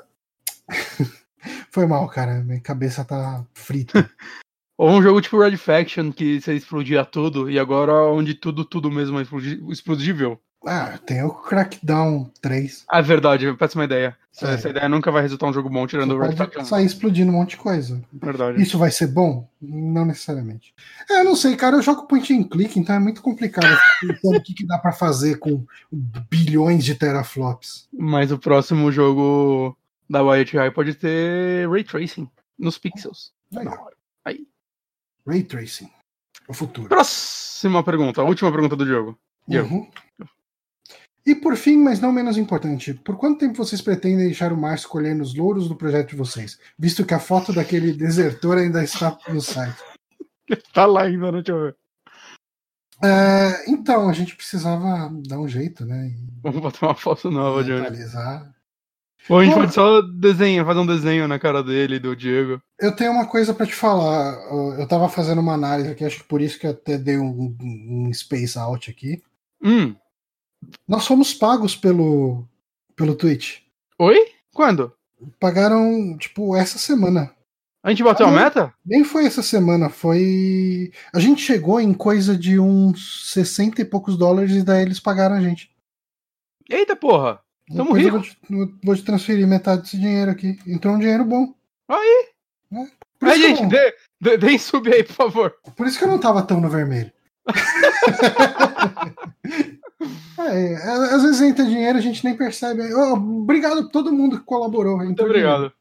[SPEAKER 1] [LAUGHS] Foi mal, cara. Minha cabeça tá frita. [LAUGHS]
[SPEAKER 2] Ou um jogo tipo Red Faction, que você explodia tudo, e agora onde tudo, tudo mesmo é explodível.
[SPEAKER 1] Ah, tem o Crackdown 3.
[SPEAKER 2] Ah, é verdade, péssima ideia. Essa, é. essa ideia nunca vai resultar um jogo bom tirando o Red Faction.
[SPEAKER 1] sair explodindo um monte de coisa.
[SPEAKER 2] Verdade.
[SPEAKER 1] Isso vai ser bom? Não necessariamente. É, eu não sei, cara, eu jogo point and click, então é muito complicado o que, que dá para fazer com bilhões de teraflops.
[SPEAKER 2] Mas o próximo jogo da Wild Eye pode ter Ray Tracing nos pixels.
[SPEAKER 1] Legal. Aí. Ray Tracing. O futuro.
[SPEAKER 2] Próxima pergunta, a última pergunta do jogo. Uhum.
[SPEAKER 1] E por fim, mas não menos importante, por quanto tempo vocês pretendem deixar o Márcio colhendo os louros do projeto de vocês? Visto que a foto daquele desertor ainda está no site. [LAUGHS]
[SPEAKER 2] Tá lá ainda, não deixa eu ver.
[SPEAKER 1] É, então, a gente precisava dar um jeito, né? E
[SPEAKER 2] Vamos botar uma foto nova, Johnny. Ou a gente Pô, pode só desenhar, fazer um desenho na cara dele, do Diego.
[SPEAKER 1] Eu tenho uma coisa para te falar. Eu tava fazendo uma análise aqui, acho que por isso que eu até dei um, um space out aqui.
[SPEAKER 2] Hum.
[SPEAKER 1] Nós fomos pagos pelo, pelo Twitch.
[SPEAKER 2] Oi? Quando?
[SPEAKER 1] Pagaram, tipo, essa semana.
[SPEAKER 2] A gente bateu ah, a meta?
[SPEAKER 1] Nem foi essa semana, foi. A gente chegou em coisa de uns 60 e poucos dólares e daí eles pagaram a gente.
[SPEAKER 2] Eita porra! Tamo rico.
[SPEAKER 1] Vou te, vou te transferir metade desse dinheiro aqui. Entrou um dinheiro bom.
[SPEAKER 2] Aí! É. Aí, gente, dê, dê, dê subir aí, por favor.
[SPEAKER 1] Por isso que eu não tava tão no vermelho. [LAUGHS] É, é, às vezes entra dinheiro a gente nem percebe. Oh, obrigado a todo mundo que colaborou.
[SPEAKER 2] Muito obrigado.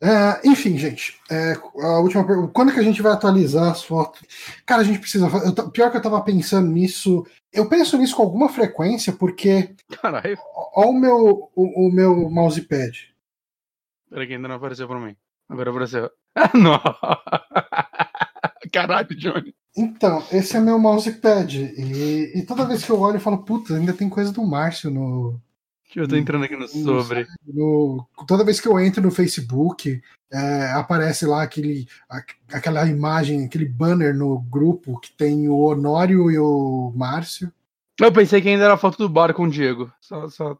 [SPEAKER 1] É, enfim, gente, é, a última pergunta. Quando que a gente vai atualizar as fotos? Cara, a gente precisa. Eu, pior que eu tava pensando nisso. Eu penso nisso com alguma frequência, porque.
[SPEAKER 2] Caralho.
[SPEAKER 1] Olha o meu, o, o meu mousepad.
[SPEAKER 2] Peraí, que ainda não apareceu pra mim. Agora apareceu. [LAUGHS] Ah, não! Caralho, Johnny.
[SPEAKER 1] Então, esse é meu mousepad. E, e toda vez que eu olho, eu falo, puta, ainda tem coisa do Márcio no.
[SPEAKER 2] Eu tô entrando aqui no sobre.
[SPEAKER 1] No, toda vez que eu entro no Facebook, é, aparece lá aquele, aquela imagem, aquele banner no grupo que tem o Honório e o Márcio.
[SPEAKER 2] Eu pensei que ainda era a foto do bar com o Diego. Só, só...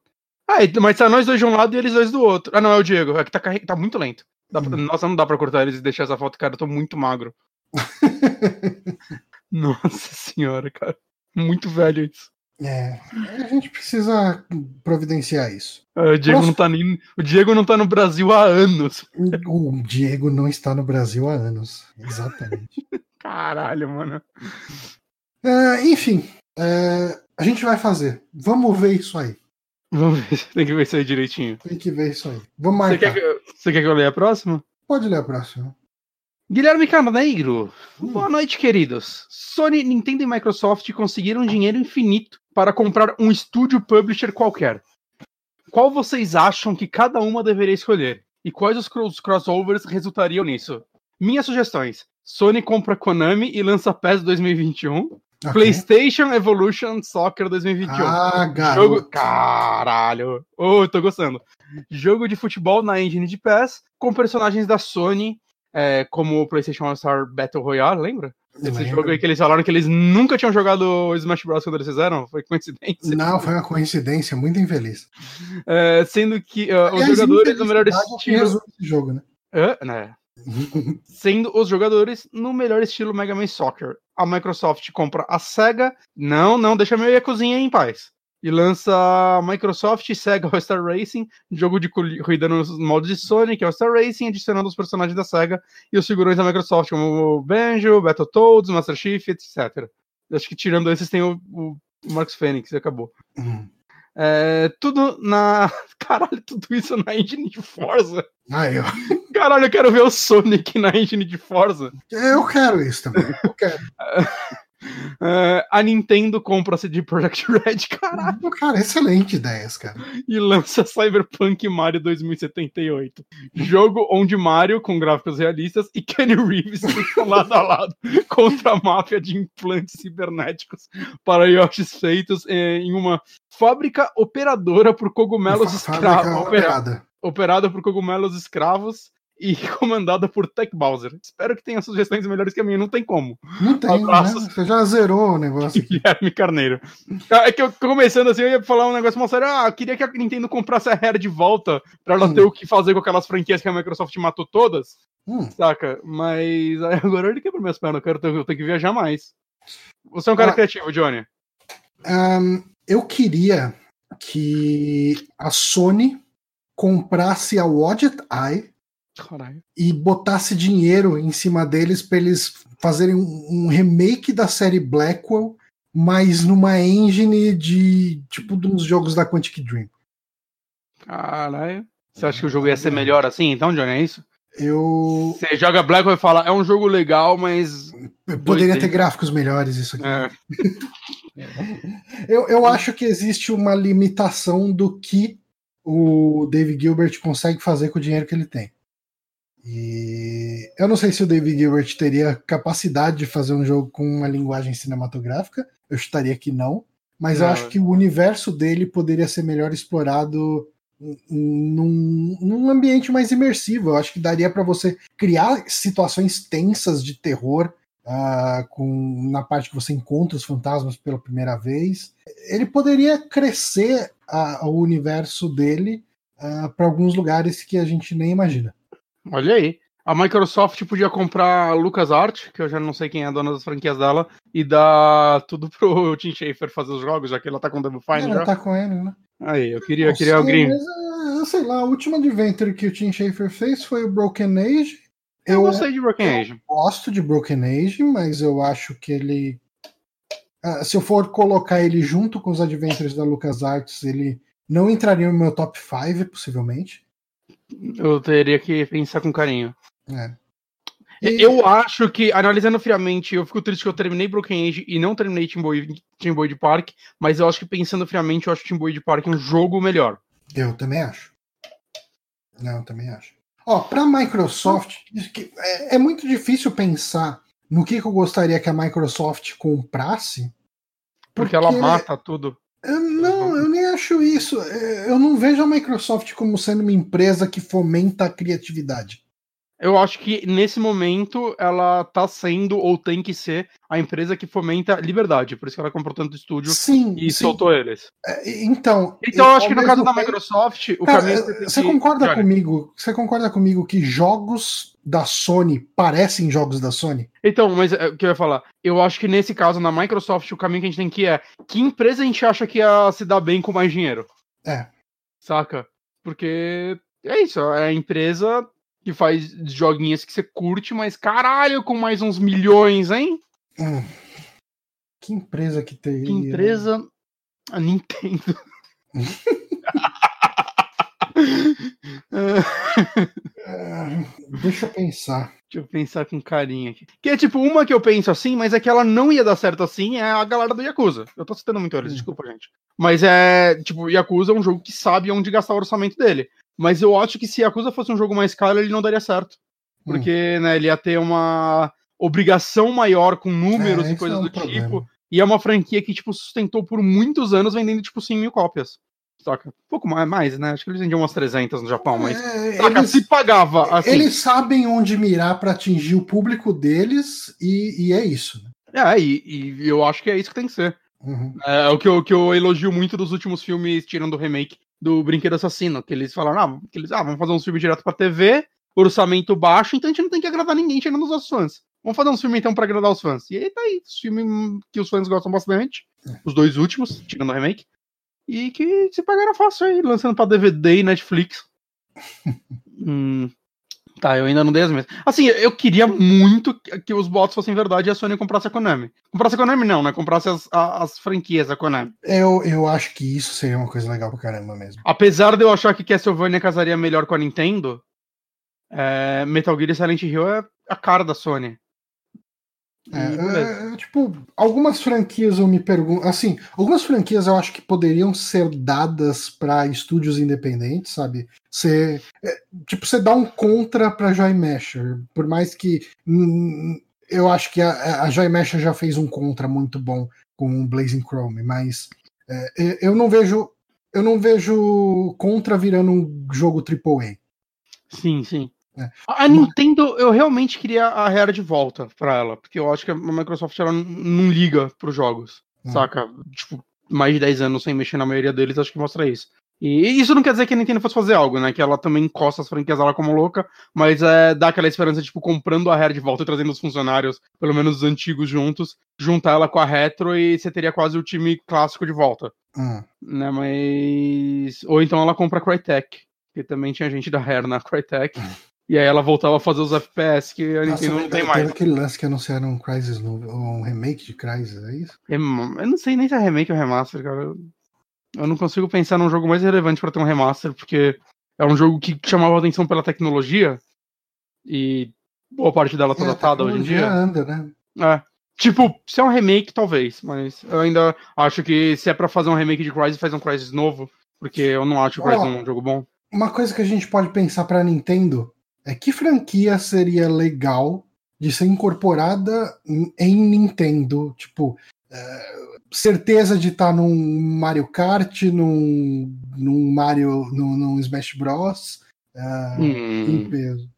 [SPEAKER 2] Ah, mas tá nós dois de um lado e eles dois do outro. Ah, não, é o Diego. É que tá, tá muito lento. Pra... Hum. Nossa, não dá pra cortar eles e deixar essa foto, cara. Eu tô muito magro. [LAUGHS] Nossa senhora, cara. Muito velho isso.
[SPEAKER 1] É, a gente precisa providenciar isso.
[SPEAKER 2] O Diego, não tá nem, o Diego não tá no Brasil há anos.
[SPEAKER 1] O Diego não está no Brasil há anos. Exatamente. [LAUGHS]
[SPEAKER 2] Caralho, mano.
[SPEAKER 1] É, enfim, é, a gente vai fazer. Vamos ver isso aí.
[SPEAKER 2] Vamos ver, tem que ver isso aí direitinho.
[SPEAKER 1] Tem que ver isso aí. Vamos
[SPEAKER 2] Você
[SPEAKER 1] marcar.
[SPEAKER 2] quer, que, eu- você quer que eu leia a próxima?
[SPEAKER 1] Pode ler a próxima.
[SPEAKER 2] Guilherme Carneiro.
[SPEAKER 1] Hum.
[SPEAKER 2] Boa noite, queridos. Sony, Nintendo e Microsoft conseguiram dinheiro infinito para comprar um estúdio publisher qualquer. Qual vocês acham que cada uma deveria escolher? E quais os cross- crossovers resultariam nisso? Minhas sugestões. Sony compra Konami e lança PES 2021.
[SPEAKER 1] Ok.
[SPEAKER 2] PlayStation Evolution Soccer 2021.
[SPEAKER 1] Ah,
[SPEAKER 2] Jogo.
[SPEAKER 1] garoto.
[SPEAKER 2] Caralho! Ô, tô gostando. Jogo de futebol na engine de PES com personagens da Sony, é, como o PlayStation All-Star Battle Royale, lembra? Esse
[SPEAKER 1] Lembro.
[SPEAKER 2] jogo aí que eles falaram que eles nunca tinham jogado Smash Bros. quando eles fizeram? Foi coincidência.
[SPEAKER 1] Não, foi uma coincidência muito infeliz. [LAUGHS]
[SPEAKER 2] É, sendo que uh, os
[SPEAKER 1] Aliás,
[SPEAKER 2] jogadores no melhor
[SPEAKER 1] é
[SPEAKER 2] estilo.
[SPEAKER 1] jogo, né?
[SPEAKER 2] Hã? né? [LAUGHS] Sendo os jogadores no melhor estilo Mega Man Soccer. A Microsoft compra a SEGA. Não, não, deixa meu Yakuzinha em paz. E lança Microsoft SEGA [LAUGHS] All-Star Racing, jogo de corrida nos moldes de Sonic, All-Star Racing, adicionando os personagens da SEGA e os figurões da Microsoft, como o Banjo, Battletoads, Master Chief, etc. Acho que tirando esses tem o, o Marcos Fênix e acabou.
[SPEAKER 1] Hum.
[SPEAKER 2] É, tudo na. [LAUGHS] Caralho, tudo isso na engine de Forza.
[SPEAKER 1] Ah, eu,
[SPEAKER 2] Caralho, eu quero ver o Sonic na engine de Forza.
[SPEAKER 1] eu quero isso também. Eu quero. [LAUGHS]
[SPEAKER 2] É, a Nintendo compra a CD Projekt [LAUGHS] Red, caralho,
[SPEAKER 1] Cara, excelente ideias, cara.
[SPEAKER 2] e lança Cyberpunk Mario 2078. Jogo onde Mario, com gráficos realistas, e Kenny Reeves ficam [LAUGHS] lado a lado contra a máfia de implantes cibernéticos para Yoshis feitos eh, em uma fábrica operadora por cogumelos escravos. opera-
[SPEAKER 1] operada.
[SPEAKER 2] operada por cogumelos escravos e [LAUGHS] comandada por Tech Bowser. Espero que tenha sugestões melhores que a minha, não tem como.
[SPEAKER 1] Não tem, né?
[SPEAKER 2] Abraços.
[SPEAKER 1] Você já zerou o negócio. [LAUGHS]
[SPEAKER 2] Guilherme Carneiro. Ah, É que eu começando assim, eu ia falar um negócio mais sério. Ah, eu queria que a Nintendo comprasse a Rare de volta pra ela
[SPEAKER 1] Hum.
[SPEAKER 2] ter o que fazer com aquelas franquias que a Microsoft matou todas,
[SPEAKER 1] Hum,
[SPEAKER 2] saca? Mas [LAUGHS] agora ele quebrou minhas pernas, eu quero ter, eu tenho que viajar mais. Você é um cara
[SPEAKER 1] Ah.
[SPEAKER 2] criativo, Johnny.
[SPEAKER 1] ahn, eu queria que a Sony comprasse a Wadget Eye
[SPEAKER 2] Caralho.
[SPEAKER 1] e botasse dinheiro em cima deles para eles fazerem um, um remake da série Blackwell, mas numa engine de tipo de uns jogos da Quantic Dream.
[SPEAKER 2] Caralho. Você acha que o jogo ia ser melhor assim, então, Johnny? É isso?
[SPEAKER 1] Eu,
[SPEAKER 2] Você joga Black e fala, é um jogo legal, mas.
[SPEAKER 1] poderia ter gráficos melhores isso aqui.
[SPEAKER 2] É, [LAUGHS]
[SPEAKER 1] Eu, eu acho que existe uma limitação do que o David Gilbert consegue fazer com o dinheiro que ele tem. E eu não sei se o David Gilbert teria capacidade de fazer um jogo com uma linguagem cinematográfica. Eu estaria que não. Mas eu
[SPEAKER 2] Não,
[SPEAKER 1] acho que o universo dele poderia ser melhor explorado num, num ambiente mais imersivo. Eu acho que daria para você criar situações tensas de terror ah, com, na parte que você encontra os fantasmas pela primeira vez. Ele poderia crescer a- o universo dele para alguns lugares que a gente nem imagina.
[SPEAKER 2] Olha aí. A Microsoft podia comprar a LucasArts, que eu já não sei quem é a dona das franquias dela, e dar tudo [LAUGHS] pro Tim Schafer fazer os jogos, já que ela tá com o Double Fine
[SPEAKER 1] Ela
[SPEAKER 2] já.
[SPEAKER 1] tá com ele, né?
[SPEAKER 2] Aí, eu queria, eu queria
[SPEAKER 1] sei,
[SPEAKER 2] alguém.
[SPEAKER 1] ah, sei lá, a última adventure que o Tim Schafer fez foi o Broken Age.
[SPEAKER 2] Eu
[SPEAKER 1] Eu,
[SPEAKER 2] gostei de Broken Age.
[SPEAKER 1] gosto de Broken Age, mas eu acho que ele. ah, se eu for colocar ele junto com os adventures da LucasArts, ele não entraria no meu top 5, possivelmente.
[SPEAKER 2] Eu teria que pensar com carinho.
[SPEAKER 1] É.
[SPEAKER 2] E- Eu acho que, analisando friamente, eu fico triste que eu terminei Broken Age e não terminei Team Boy, Team Boy de Park, mas eu acho que pensando friamente, eu acho Team Boy de Park um jogo melhor.
[SPEAKER 1] Eu também acho. Não, eu também acho. Ó, pra Microsoft, é, é muito difícil pensar no que, que eu gostaria que a Microsoft comprasse.
[SPEAKER 2] Porque, ela mata tudo.
[SPEAKER 1] Não, eu nem acho isso. É, Eu não vejo a Microsoft como sendo uma empresa que fomenta a criatividade.
[SPEAKER 2] Eu acho que nesse momento ela tá sendo ou tem que ser a empresa que fomenta liberdade, por isso que ela comprou tanto estúdio
[SPEAKER 1] sim,
[SPEAKER 2] e
[SPEAKER 1] sim.
[SPEAKER 2] soltou eles.
[SPEAKER 1] É, Então,
[SPEAKER 2] Então eu acho que no caso da Microsoft, o
[SPEAKER 1] Cara,
[SPEAKER 2] caminho tem
[SPEAKER 1] você
[SPEAKER 2] que-
[SPEAKER 1] concorda comigo? Você concorda comigo que jogos da Sony parecem jogos da Sony?
[SPEAKER 2] Então, mas é, o que eu ia falar? Eu acho que nesse caso, na Microsoft, o caminho que a gente tem que ir é que empresa a gente acha que ia se dar bem com mais dinheiro?
[SPEAKER 1] É.
[SPEAKER 2] Saca? Porque é isso, é a empresa que faz joguinhos que você curte, mas caralho, com mais uns milhões, hein?
[SPEAKER 1] Hum. Que empresa que teria?
[SPEAKER 2] Que empresa. A Nintendo.
[SPEAKER 1] Ah, deixa eu pensar.
[SPEAKER 2] Deixa eu pensar com carinho aqui. Que é tipo, uma que eu penso assim, mas é que ela não ia dar certo assim, é a galera do Yakuza. Eu tô citando muito eles,
[SPEAKER 1] Hum.
[SPEAKER 2] desculpa, gente. Mas é, tipo, Yakuza é um jogo que sabe onde gastar o orçamento dele. Mas eu acho que se Yakuza fosse um jogo mais caro, ele não daria certo.
[SPEAKER 1] Hum.
[SPEAKER 2] Porque, né, ele ia ter uma obrigação maior com números
[SPEAKER 1] É,
[SPEAKER 2] e
[SPEAKER 1] esse
[SPEAKER 2] coisas
[SPEAKER 1] é um
[SPEAKER 2] do
[SPEAKER 1] problema.
[SPEAKER 2] tipo. E é uma franquia que, tipo, sustentou por muitos anos vendendo, tipo, 100 mil cópias. Saca? Um pouco mais, né? Acho que eles vendiam umas 300 no Japão, mas...
[SPEAKER 1] É,
[SPEAKER 2] Saca,
[SPEAKER 1] eles,
[SPEAKER 2] se pagava, assim...
[SPEAKER 1] eles sabem onde mirar para atingir o público deles e, e é isso. né?
[SPEAKER 2] É, e, e eu acho que é isso que tem que ser.
[SPEAKER 1] Uhum.
[SPEAKER 2] É o que eu, que eu elogio muito dos últimos filmes, tirando o remake do Brinquedo Assassino, que eles falaram, ah, que eles, ah vamos fazer um filme direto pra TV, orçamento baixo, então a gente não tem que agradar ninguém tirando os nossos fãs. Vamos fazer um filme então pra agradar os fãs. E aí tá aí, os filmes que os fãs gostam bastante, os dois últimos, tirando o remake, e que se pagaram fácil aí, lançando pra DVD e Netflix. [LAUGHS] hum, tá, eu ainda não dei as minhas. Assim, eu queria muito que que os bots fossem verdade e a Sony comprasse a Konami. Comprasse a Konami não, né? Comprasse as, a- as franquias da Konami.
[SPEAKER 1] Eu, eu acho que isso seria uma coisa legal pra caramba mesmo.
[SPEAKER 2] Apesar de eu achar que Castlevania casaria melhor com a Nintendo, é, Metal Gear e Silent Hill é a cara da Sony.
[SPEAKER 1] É, é, é, tipo, algumas franquias eu me pergunto. Assim, algumas franquias eu acho que poderiam ser dadas para estúdios independentes, sabe? Você, é, tipo, você dá um contra pra Joy Masher. Por mais que. hum, eu acho que a, a Joy Masher já fez um contra muito bom com o Blazing Chrome, mas é, é, eu não vejo. Eu não vejo contra virando um jogo AAA.
[SPEAKER 2] Sim, sim.
[SPEAKER 1] É.
[SPEAKER 2] A Nintendo, eu realmente queria a Rare de volta pra ela, porque eu acho que a Microsoft ela não liga pros jogos,
[SPEAKER 1] Hum.
[SPEAKER 2] saca? Tipo, mais de 10 anos sem mexer na maioria deles, acho que mostra isso. E isso não quer dizer que a Nintendo fosse fazer algo, né? Que ela também encosta as franquias dela como louca, mas é, dá aquela esperança, tipo, comprando a Rare de volta e trazendo os funcionários, pelo menos os antigos juntos, juntar ela com a Retro e você teria quase o time clássico de volta,
[SPEAKER 1] Hum.
[SPEAKER 2] né? Mas. Ou então ela compra a Crytek, que também tinha gente da Rare na Crytek. [LAUGHS] E aí ela voltava a fazer os FPS que a
[SPEAKER 1] Nossa,
[SPEAKER 2] Nintendo não tem
[SPEAKER 1] teve
[SPEAKER 2] mais.
[SPEAKER 1] aquele lance que anunciaram um Crysis novo, um remake de Crysis, é isso?
[SPEAKER 2] Eu não sei nem se é remake ou remaster, cara. Eu- não consigo pensar num jogo mais relevante pra ter um remaster, porque é um jogo que chamava atenção pela tecnologia e boa parte dela tá
[SPEAKER 1] É,
[SPEAKER 2] datada hoje em dia.
[SPEAKER 1] anda, né?
[SPEAKER 2] É. Tipo, se é um remake, talvez, mas eu ainda acho que se é pra fazer um remake de Crysis, faz um Crysis novo, porque eu não acho o Crysis
[SPEAKER 1] Ó.
[SPEAKER 2] um jogo bom.
[SPEAKER 1] Uma coisa que a gente pode pensar para Nintendo é que franquia seria legal de ser incorporada em- Nintendo, tipo é, certeza de estar num Mario Kart, num, num Mario, num, num Smash Bros. é,
[SPEAKER 2] Hum.
[SPEAKER 1] em peso.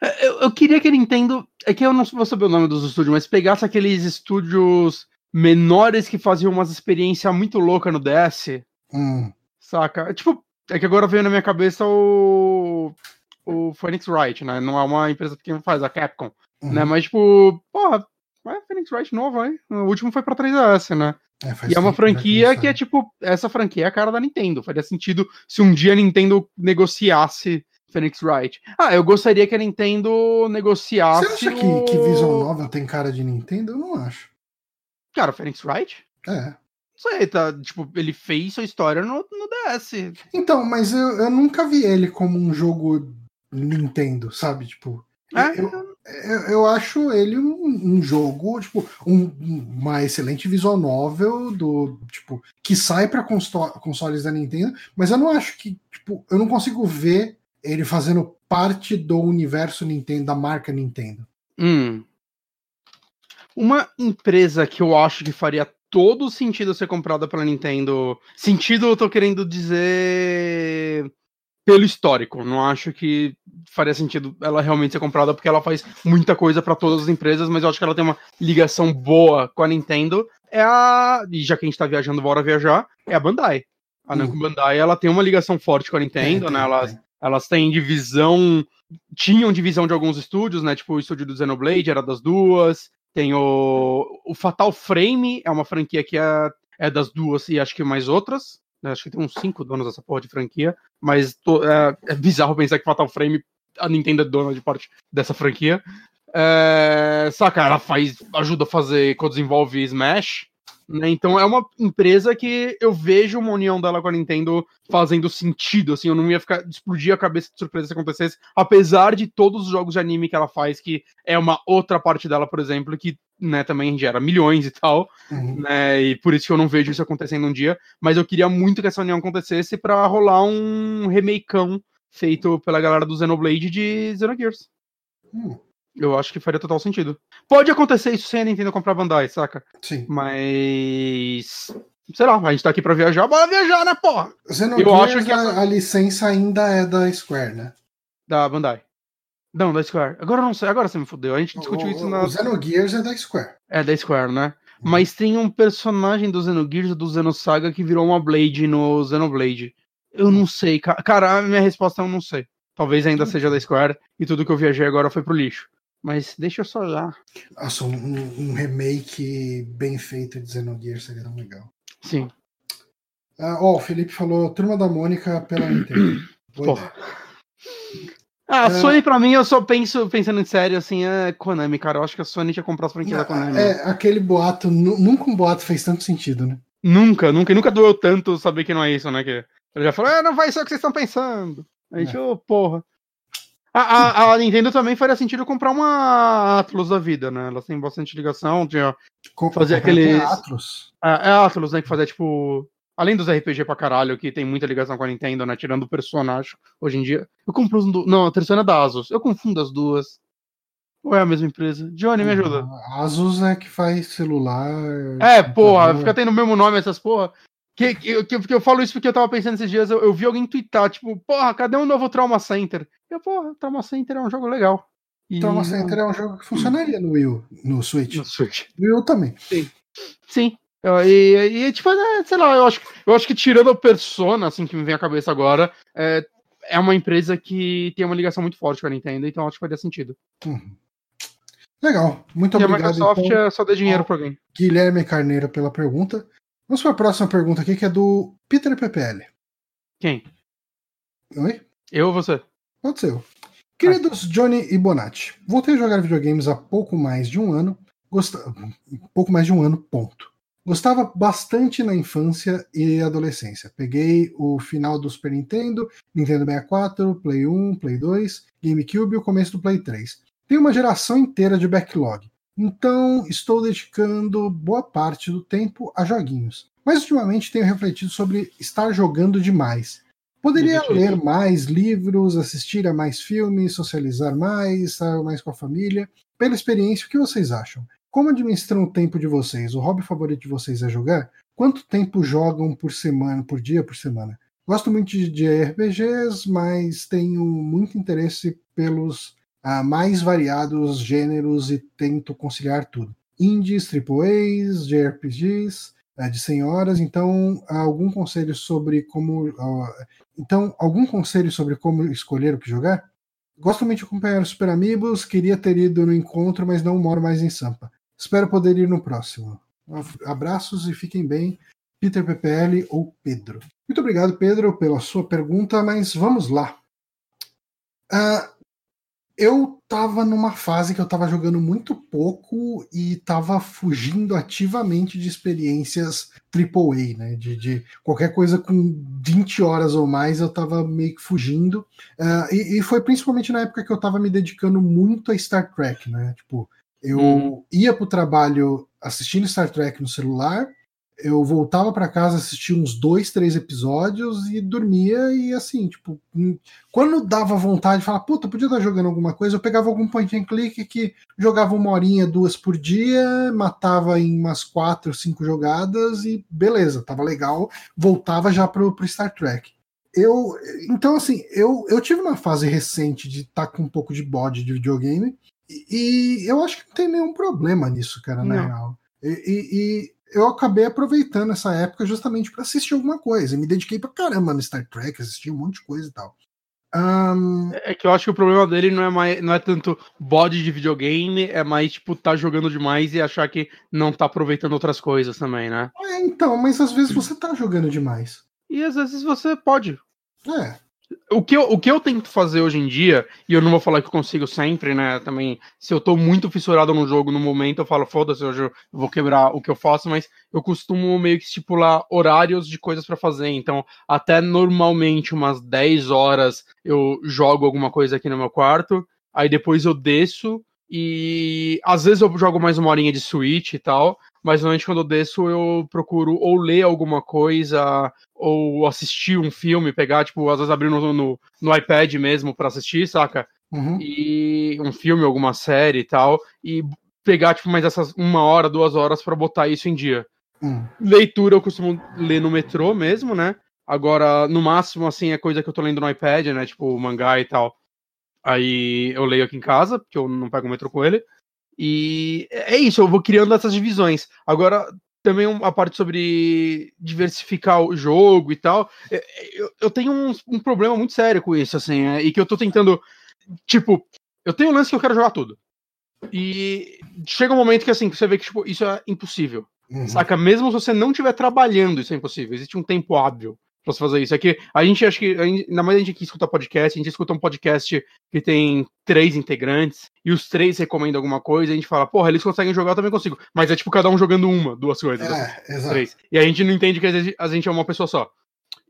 [SPEAKER 2] É, Eu, eu queria que a Nintendo. É que eu não vou saber o nome dos estúdios, mas pegasse aqueles estúdios menores que faziam umas experiências muito loucas no DS,
[SPEAKER 1] Hum,
[SPEAKER 2] saca? Tipo, é que agora veio na minha cabeça o. O Phoenix Wright, né? Não é uma empresa pequena que faz, a Capcom,
[SPEAKER 1] uhum.
[SPEAKER 2] né? Mas, tipo, porra, é Phoenix Wright novo, hein? O último foi pra 3DS, né?
[SPEAKER 1] É, faz
[SPEAKER 2] E é uma franquia que é tipo, essa franquia é a cara da Nintendo. Faria sentido se um dia a Nintendo negociasse Phoenix Wright. Ah, eu gostaria que a Nintendo negociasse.
[SPEAKER 1] Você acha que,
[SPEAKER 2] o-
[SPEAKER 1] que Visual Novel tem cara de Nintendo? Eu não acho.
[SPEAKER 2] Cara, Phoenix Wright?
[SPEAKER 1] É.
[SPEAKER 2] Não sei, tá. Tipo, ele fez sua história no, no DS.
[SPEAKER 1] Então, mas eu, eu nunca vi ele como um jogo Nintendo, sabe? Tipo,
[SPEAKER 2] É?
[SPEAKER 1] eu, eu, eu acho ele um, um jogo, tipo, um- uma excelente visual novel do, tipo, que sai para consoles da Nintendo, mas eu não acho que, tipo, eu não consigo ver ele fazendo parte do universo Nintendo, da marca Nintendo.
[SPEAKER 2] Hum. Uma empresa que eu acho que faria todo sentido ser comprada pela Nintendo. Sentido, eu tô querendo dizer. Pelo histórico. Não acho que faria sentido ela realmente ser comprada porque ela faz muita coisa para todas as empresas, mas eu acho que ela tem uma ligação boa com a Nintendo. É a. E já que a gente tá viajando, bora viajar, é a Bandai. A Namco uhum. Bandai ela tem uma ligação forte com a Nintendo, é, né? Elas, é. elas têm divisão. Tinham divisão de alguns estúdios, né? Tipo, o estúdio do Xenoblade era das duas. Tem o, o Fatal Frame, é uma franquia que é, é das duas e acho que mais outras. Né? Acho que tem uns cinco donos dessa porra de franquia. Mas tô, é, é, bizarro pensar que Fatal Frame, a Nintendo é dona de parte dessa franquia. É, saca, ela faz, ajuda a fazer, co-desenvolve Smash. Né? Então é uma empresa que eu vejo uma união dela com a Nintendo fazendo sentido, assim, eu não ia ficar explodir a cabeça de surpresa se acontecesse, apesar de todos os jogos de anime que ela faz, que é uma outra parte dela, por exemplo, que né, também gera milhões e tal, uhum. né, e por isso que eu não vejo isso acontecendo um dia, mas eu queria muito que essa união acontecesse para rolar um remakeão feito pela galera do Xenoblade de Xenogears. Hum. Eu acho que faria total sentido. Pode acontecer isso sem a Nintendo comprar Bandai, saca?
[SPEAKER 1] Sim.
[SPEAKER 2] Mas. Sei lá, a gente tá aqui pra viajar, bora viajar, né, porra?
[SPEAKER 1] Eu acho que a, a licença ainda é da Square, né?
[SPEAKER 2] Da Bandai. Não, da Square. Agora não sei, agora você me fudeu. A gente discutiu o, isso na.
[SPEAKER 1] O Xenogears é da Square.
[SPEAKER 2] É da Square, né? Hum. Mas tem um personagem do Xenogears do Xenosaga que virou uma Blade no Xenoblade. Eu não sei, cara. Cara, a minha resposta é eu não sei. Talvez ainda hum. seja da Square e tudo que eu viajei agora foi pro lixo. Mas deixa eu só olhar.
[SPEAKER 1] Nossa, um, um, remake bem feito de Xenogears seria tão legal.
[SPEAKER 2] Sim.
[SPEAKER 1] Ah, ó, o Felipe falou Turma da Mônica pela Nintendo. [COUGHS]
[SPEAKER 2] Porra. Ah, a é... Sony pra mim, eu só penso, pensando em sério, assim, é Konami, cara. Eu acho que a Sony tinha comprado as franquias da Konami.
[SPEAKER 1] É, aquele boato, nunca um boato fez tanto sentido, né?
[SPEAKER 2] Nunca, nunca, nunca doeu tanto saber que não é isso, né? Que ele já falou, ah, não vai ser o que vocês estão pensando. A gente, ô, é. oh, porra. A, a, a, Nintendo também faria sentido comprar uma Atlus da vida, né? Elas têm bastante ligação, tinha fazer aqueles.
[SPEAKER 1] Atlus?
[SPEAKER 2] É, é Atlus, né? Que fazer, tipo. Além dos RPG pra caralho, que tem muita ligação com a Nintendo, né? Tirando o personagem hoje em dia. Eu compro os. Não, a terceira é da Asus. Eu confundo as duas. Ou é a mesma empresa? Johnny, me ajuda.
[SPEAKER 1] A Asus é que faz celular.
[SPEAKER 2] É, porra, fica tendo o mesmo nome essas porra. Que, que, que, que, eu falo isso porque eu tava pensando esses dias, eu, eu vi alguém twittar, tipo, porra, cadê um novo Trauma Center? Eu, porra, Trauma Center é um jogo legal.
[SPEAKER 1] E... Trauma Center é um jogo que funcionaria no Wii, no Switch.
[SPEAKER 2] No Switch.
[SPEAKER 1] No Wii também.
[SPEAKER 2] Sim. Sim. E, e tipo, é, sei lá, eu acho, eu acho que tirando a Persona, assim, que me vem à cabeça agora, é, é uma empresa que tem uma ligação muito forte com a Nintendo, então acho que faria sentido.
[SPEAKER 1] Uhum. Legal, muito
[SPEAKER 2] e
[SPEAKER 1] obrigado.
[SPEAKER 2] a Microsoft então, é só dar dinheiro para alguém.
[SPEAKER 1] Guilherme Carneiro pela pergunta. Vamos para a próxima pergunta aqui, que é do Peter PPL.
[SPEAKER 2] Quem?
[SPEAKER 1] Oi?
[SPEAKER 2] Eu ou você?
[SPEAKER 1] Pode ser eu. Queridos. Johnny e Bonatti, voltei a jogar videogames há pouco mais de um ano. Gost... Pouco mais de um ano, ponto. Gostava bastante na infância e adolescência. Peguei o final do Super Nintendo, Nintendo 64, Play 1, Play 2, GameCube e o começo do Play 3. Tem uma geração inteira de backlog. Então, estou dedicando boa parte do tempo a joguinhos. Mas ultimamente tenho refletido sobre estar jogando demais. Poderia ler mais livros, assistir a mais filmes, socializar mais, estar mais com a família. Pela experiência, o que vocês acham? Como administram o tempo de vocês? O hobby favorito de vocês é jogar? Quanto tempo jogam por semana, por dia, por semana? Gosto muito de RPGs, mas tenho muito interesse pelos a mais variados gêneros e tento conciliar tudo. Indies, AAAs, JRPGs, é, de 100 horas. Então, algum conselho sobre como. então, algum conselho sobre como escolher o que jogar? Gosto muito de acompanhar os Super Amigos, queria ter ido no encontro, mas não moro mais em Sampa. Espero poder ir no próximo. Abraços e fiquem bem. Peter PPL ou Pedro. Muito obrigado, Pedro, pela sua pergunta, mas vamos lá. Uh, eu tava numa fase que eu tava jogando muito pouco e tava fugindo ativamente de experiências AAA, né? De, de qualquer coisa com 20 horas ou mais eu tava meio que fugindo. Uh, e, e, foi principalmente na época que eu tava me dedicando muito a Star Trek, né? Tipo, eu hum. ia pro trabalho assistindo Star Trek no celular eu voltava para casa, assistia uns dois, três episódios e dormia. E assim, tipo, hum, quando dava vontade de falar, puta, podia estar jogando alguma coisa, eu pegava algum point and click que jogava uma horinha, duas por dia, matava em umas quatro, cinco jogadas e beleza, tava legal. Voltava já pro, pro Star Trek. eu. Então, assim, eu, eu tive uma fase recente de estar tá com um pouco de bode de videogame. E, e eu acho que não tem nenhum problema nisso, cara, na real. E, e, e, eu acabei aproveitando essa época justamente para assistir alguma coisa. E me dediquei pra caramba no Star Trek, assisti um monte de coisa e tal.
[SPEAKER 2] Um... É que eu acho que o problema dele não é, mais, não é tanto bode de videogame, é mais, tipo, tá jogando demais e achar que não tá aproveitando outras coisas também, né?
[SPEAKER 1] É, então, mas às vezes você tá jogando demais.
[SPEAKER 2] E às vezes você pode.
[SPEAKER 1] É.
[SPEAKER 2] O que, eu, o que eu tento fazer hoje em dia, e eu não vou falar que eu consigo sempre, né? Também, se eu tô muito fissurado no jogo no momento, eu falo, foda-se, hoje eu vou quebrar o que eu faço, mas eu costumo meio que estipular horários de coisas para fazer. Então, até normalmente umas 10 horas eu jogo alguma coisa aqui no meu quarto, aí depois eu desço e às vezes eu jogo mais uma horinha de Switch e tal, mas normalmente quando eu desço eu procuro ou ler alguma coisa, ou assistir um filme, pegar, tipo, às vezes abrir no, no, no iPad mesmo para assistir, saca? Uhum. E um filme, alguma série e tal, e pegar, tipo, mais essas uma hora, duas horas para botar isso em dia. Uhum. Leitura eu costumo ler no metrô mesmo, né? Agora, no máximo, assim, é coisa que eu tô lendo no iPad, né? Tipo, mangá e tal. Aí eu leio aqui em casa, porque eu não pego o metrô com ele. E é isso, eu vou criando essas divisões. Agora, também a parte sobre diversificar o jogo e tal. É, é, eu, eu tenho um, um, problema muito sério com isso, assim, é, e que eu tô tentando. Tipo, eu tenho um lance que eu quero jogar tudo. E chega um momento que assim, você vê que tipo, isso é impossível. Uhum. Saca? Mesmo se você não estiver trabalhando, isso é impossível. Existe um tempo hábil pra você fazer isso. É que a gente acha que, ainda mais a gente que escuta podcast, a gente escuta um podcast que tem três integrantes e os três recomendam alguma coisa, e a gente fala, porra, eles conseguem jogar, eu também consigo. Mas é tipo cada um jogando uma, duas coisas. É, exato. Três. E a gente não entende que a gente é uma pessoa só.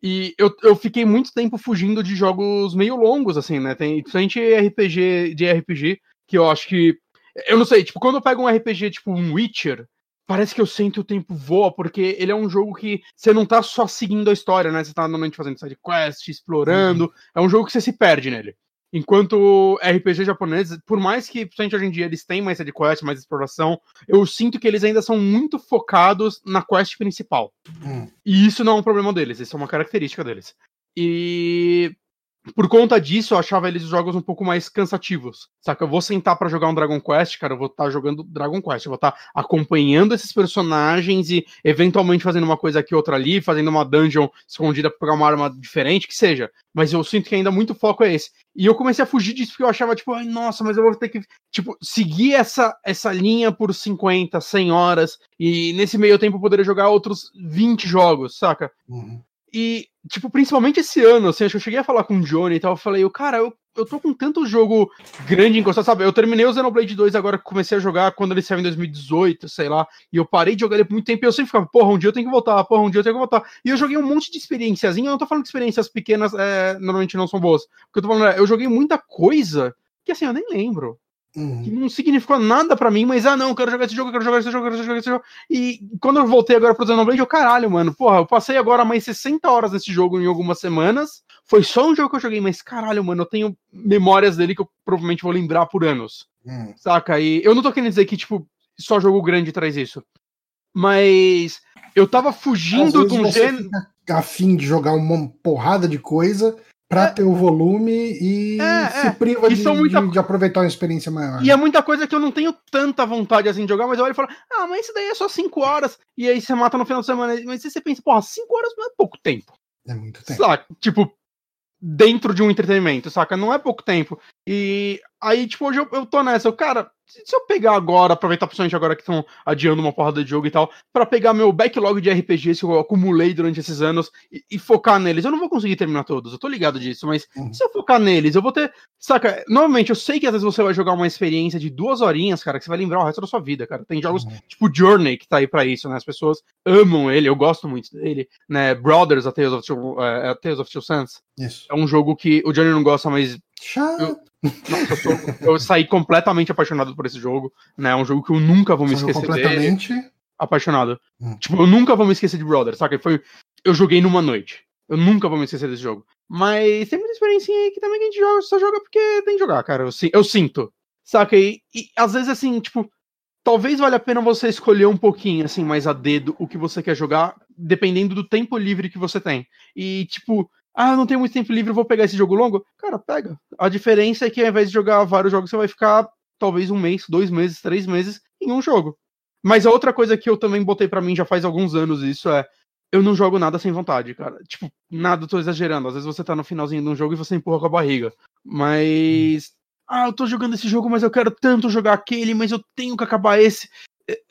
[SPEAKER 2] E eu, eu fiquei muito tempo fugindo de jogos meio longos, assim, né? Tem principalmente RPG de RPG, que eu acho que. Eu não sei, tipo, quando eu pego um RPG tipo um Witcher, parece que eu sinto o tempo voa, porque ele é um jogo que você não tá só seguindo a história, né? Você tá normalmente fazendo side quest, explorando. Uhum. É um jogo que você se perde nele. Enquanto RPG japonês, por mais que, principalmente hoje em dia, eles têm mais side quest, mais exploração, eu sinto que eles ainda são muito focados na quest principal. Uhum. E isso não é um problema deles, isso é uma característica deles. E por conta disso, eu achava eles jogos um pouco mais cansativos. Saca? Eu vou sentar para jogar um Dragon Quest, cara, eu vou estar tá jogando Dragon Quest, eu vou estar tá acompanhando esses personagens e eventualmente fazendo uma coisa aqui, outra ali, fazendo uma dungeon escondida pra pegar uma arma diferente, que seja. Mas eu sinto que ainda muito foco é esse. E eu comecei a fugir disso porque eu achava, tipo, ai, nossa, mas eu vou ter que, tipo, seguir essa, essa linha por 50, 100 horas e nesse meio tempo eu poderia jogar outros 20 jogos, saca? Uhum. E, tipo, principalmente esse ano, assim, acho que eu cheguei a falar com o Johnny e tal, eu falei, cara, eu, eu tô com tanto jogo grande encostado, sabe? Eu terminei o Xenoblade 2 agora comecei a jogar quando ele saiu em 2018, sei lá, e eu parei de jogar ele por muito tempo e eu sempre ficava, porra, um dia eu tenho que voltar, porra, um dia eu tenho que voltar. E eu joguei um monte de experiênciazinha, eu não tô falando que experiências pequenas é, normalmente não são boas. O que eu tô falando é, eu joguei muita coisa que, assim, eu nem lembro. Uhum. Que não significou nada para mim, mas ah, não, quero jogar esse jogo, quero jogar esse jogo, quero jogar esse jogo. E quando eu voltei agora pro Xenoblade, eu caralho, mano, porra, eu passei agora mais 60 horas nesse jogo em algumas semanas. Foi só um jogo que eu joguei, mas caralho, mano, eu tenho memórias dele que eu provavelmente vou lembrar por anos. Uhum. Saca? E eu não tô querendo dizer que, tipo, só jogo grande traz isso. Mas eu tava fugindo de um gênero.
[SPEAKER 1] A fim de jogar uma porrada de coisa para é, ter o volume e é, se é. priva é. de, muita... de, de, aproveitar uma experiência maior.
[SPEAKER 2] E é muita coisa que eu não tenho tanta vontade assim de jogar, mas eu olho e falo, ah, mas isso daí é só 5 horas, e aí você mata no final de semana. Mas você pensa, porra, 5 horas não é pouco tempo.
[SPEAKER 1] É muito tempo.
[SPEAKER 2] Saca? Tipo, dentro de um entretenimento, saca? Não é pouco tempo. E aí, tipo, hoje eu, eu tô nessa, eu, cara, se eu pegar agora, aproveitar principalmente agora que estão adiando uma porrada de jogo e tal, para pegar meu backlog de RPGs que eu acumulei durante esses anos e, e, focar neles, eu não vou conseguir terminar todos, eu tô ligado disso, mas uhum. se eu focar neles, eu vou ter. Saca, normalmente eu sei que às vezes você vai jogar uma experiência de duas horinhas, cara, que você vai lembrar o resto da sua vida, cara. Tem jogos uhum. tipo Journey que tá aí pra isso, né? As pessoas amam ele, eu gosto muito dele, né? Brothers, A Tales of Two, uh, a Tales of Two Sons. Isso. É um jogo que o Johnny não gosta, mas.
[SPEAKER 1] Chato.
[SPEAKER 2] Nossa, eu, eu, saí completamente apaixonado por esse jogo, né? É um jogo que eu nunca vou me Saiu esquecer
[SPEAKER 1] completamente
[SPEAKER 2] dele. apaixonado. Hum. Tipo, eu nunca vou me esquecer de Brother, saca? Foi, eu joguei numa noite. Eu nunca vou me esquecer desse jogo. Mas tem muita experiência aí que também a gente joga, só joga porque tem que jogar, cara. Eu, eu sinto. Saca? E, e às vezes, assim, tipo, talvez valha a pena você escolher um pouquinho, assim, mais a dedo o que você quer jogar, dependendo do tempo livre que você tem. E, tipo, Ah, não tenho muito tempo livre, vou pegar esse jogo longo. Cara, pega. A diferença é que ao invés de jogar vários jogos, você vai ficar talvez um mês, dois meses, três meses em um jogo. Mas a outra coisa que eu também botei para mim já faz alguns anos isso é eu não jogo nada sem vontade, cara. Tipo, nada, tô exagerando. Às vezes você tá no finalzinho de um jogo e você empurra com a barriga. Mas. Ah, eu tô jogando esse jogo, mas eu quero tanto jogar aquele, mas eu tenho que acabar esse.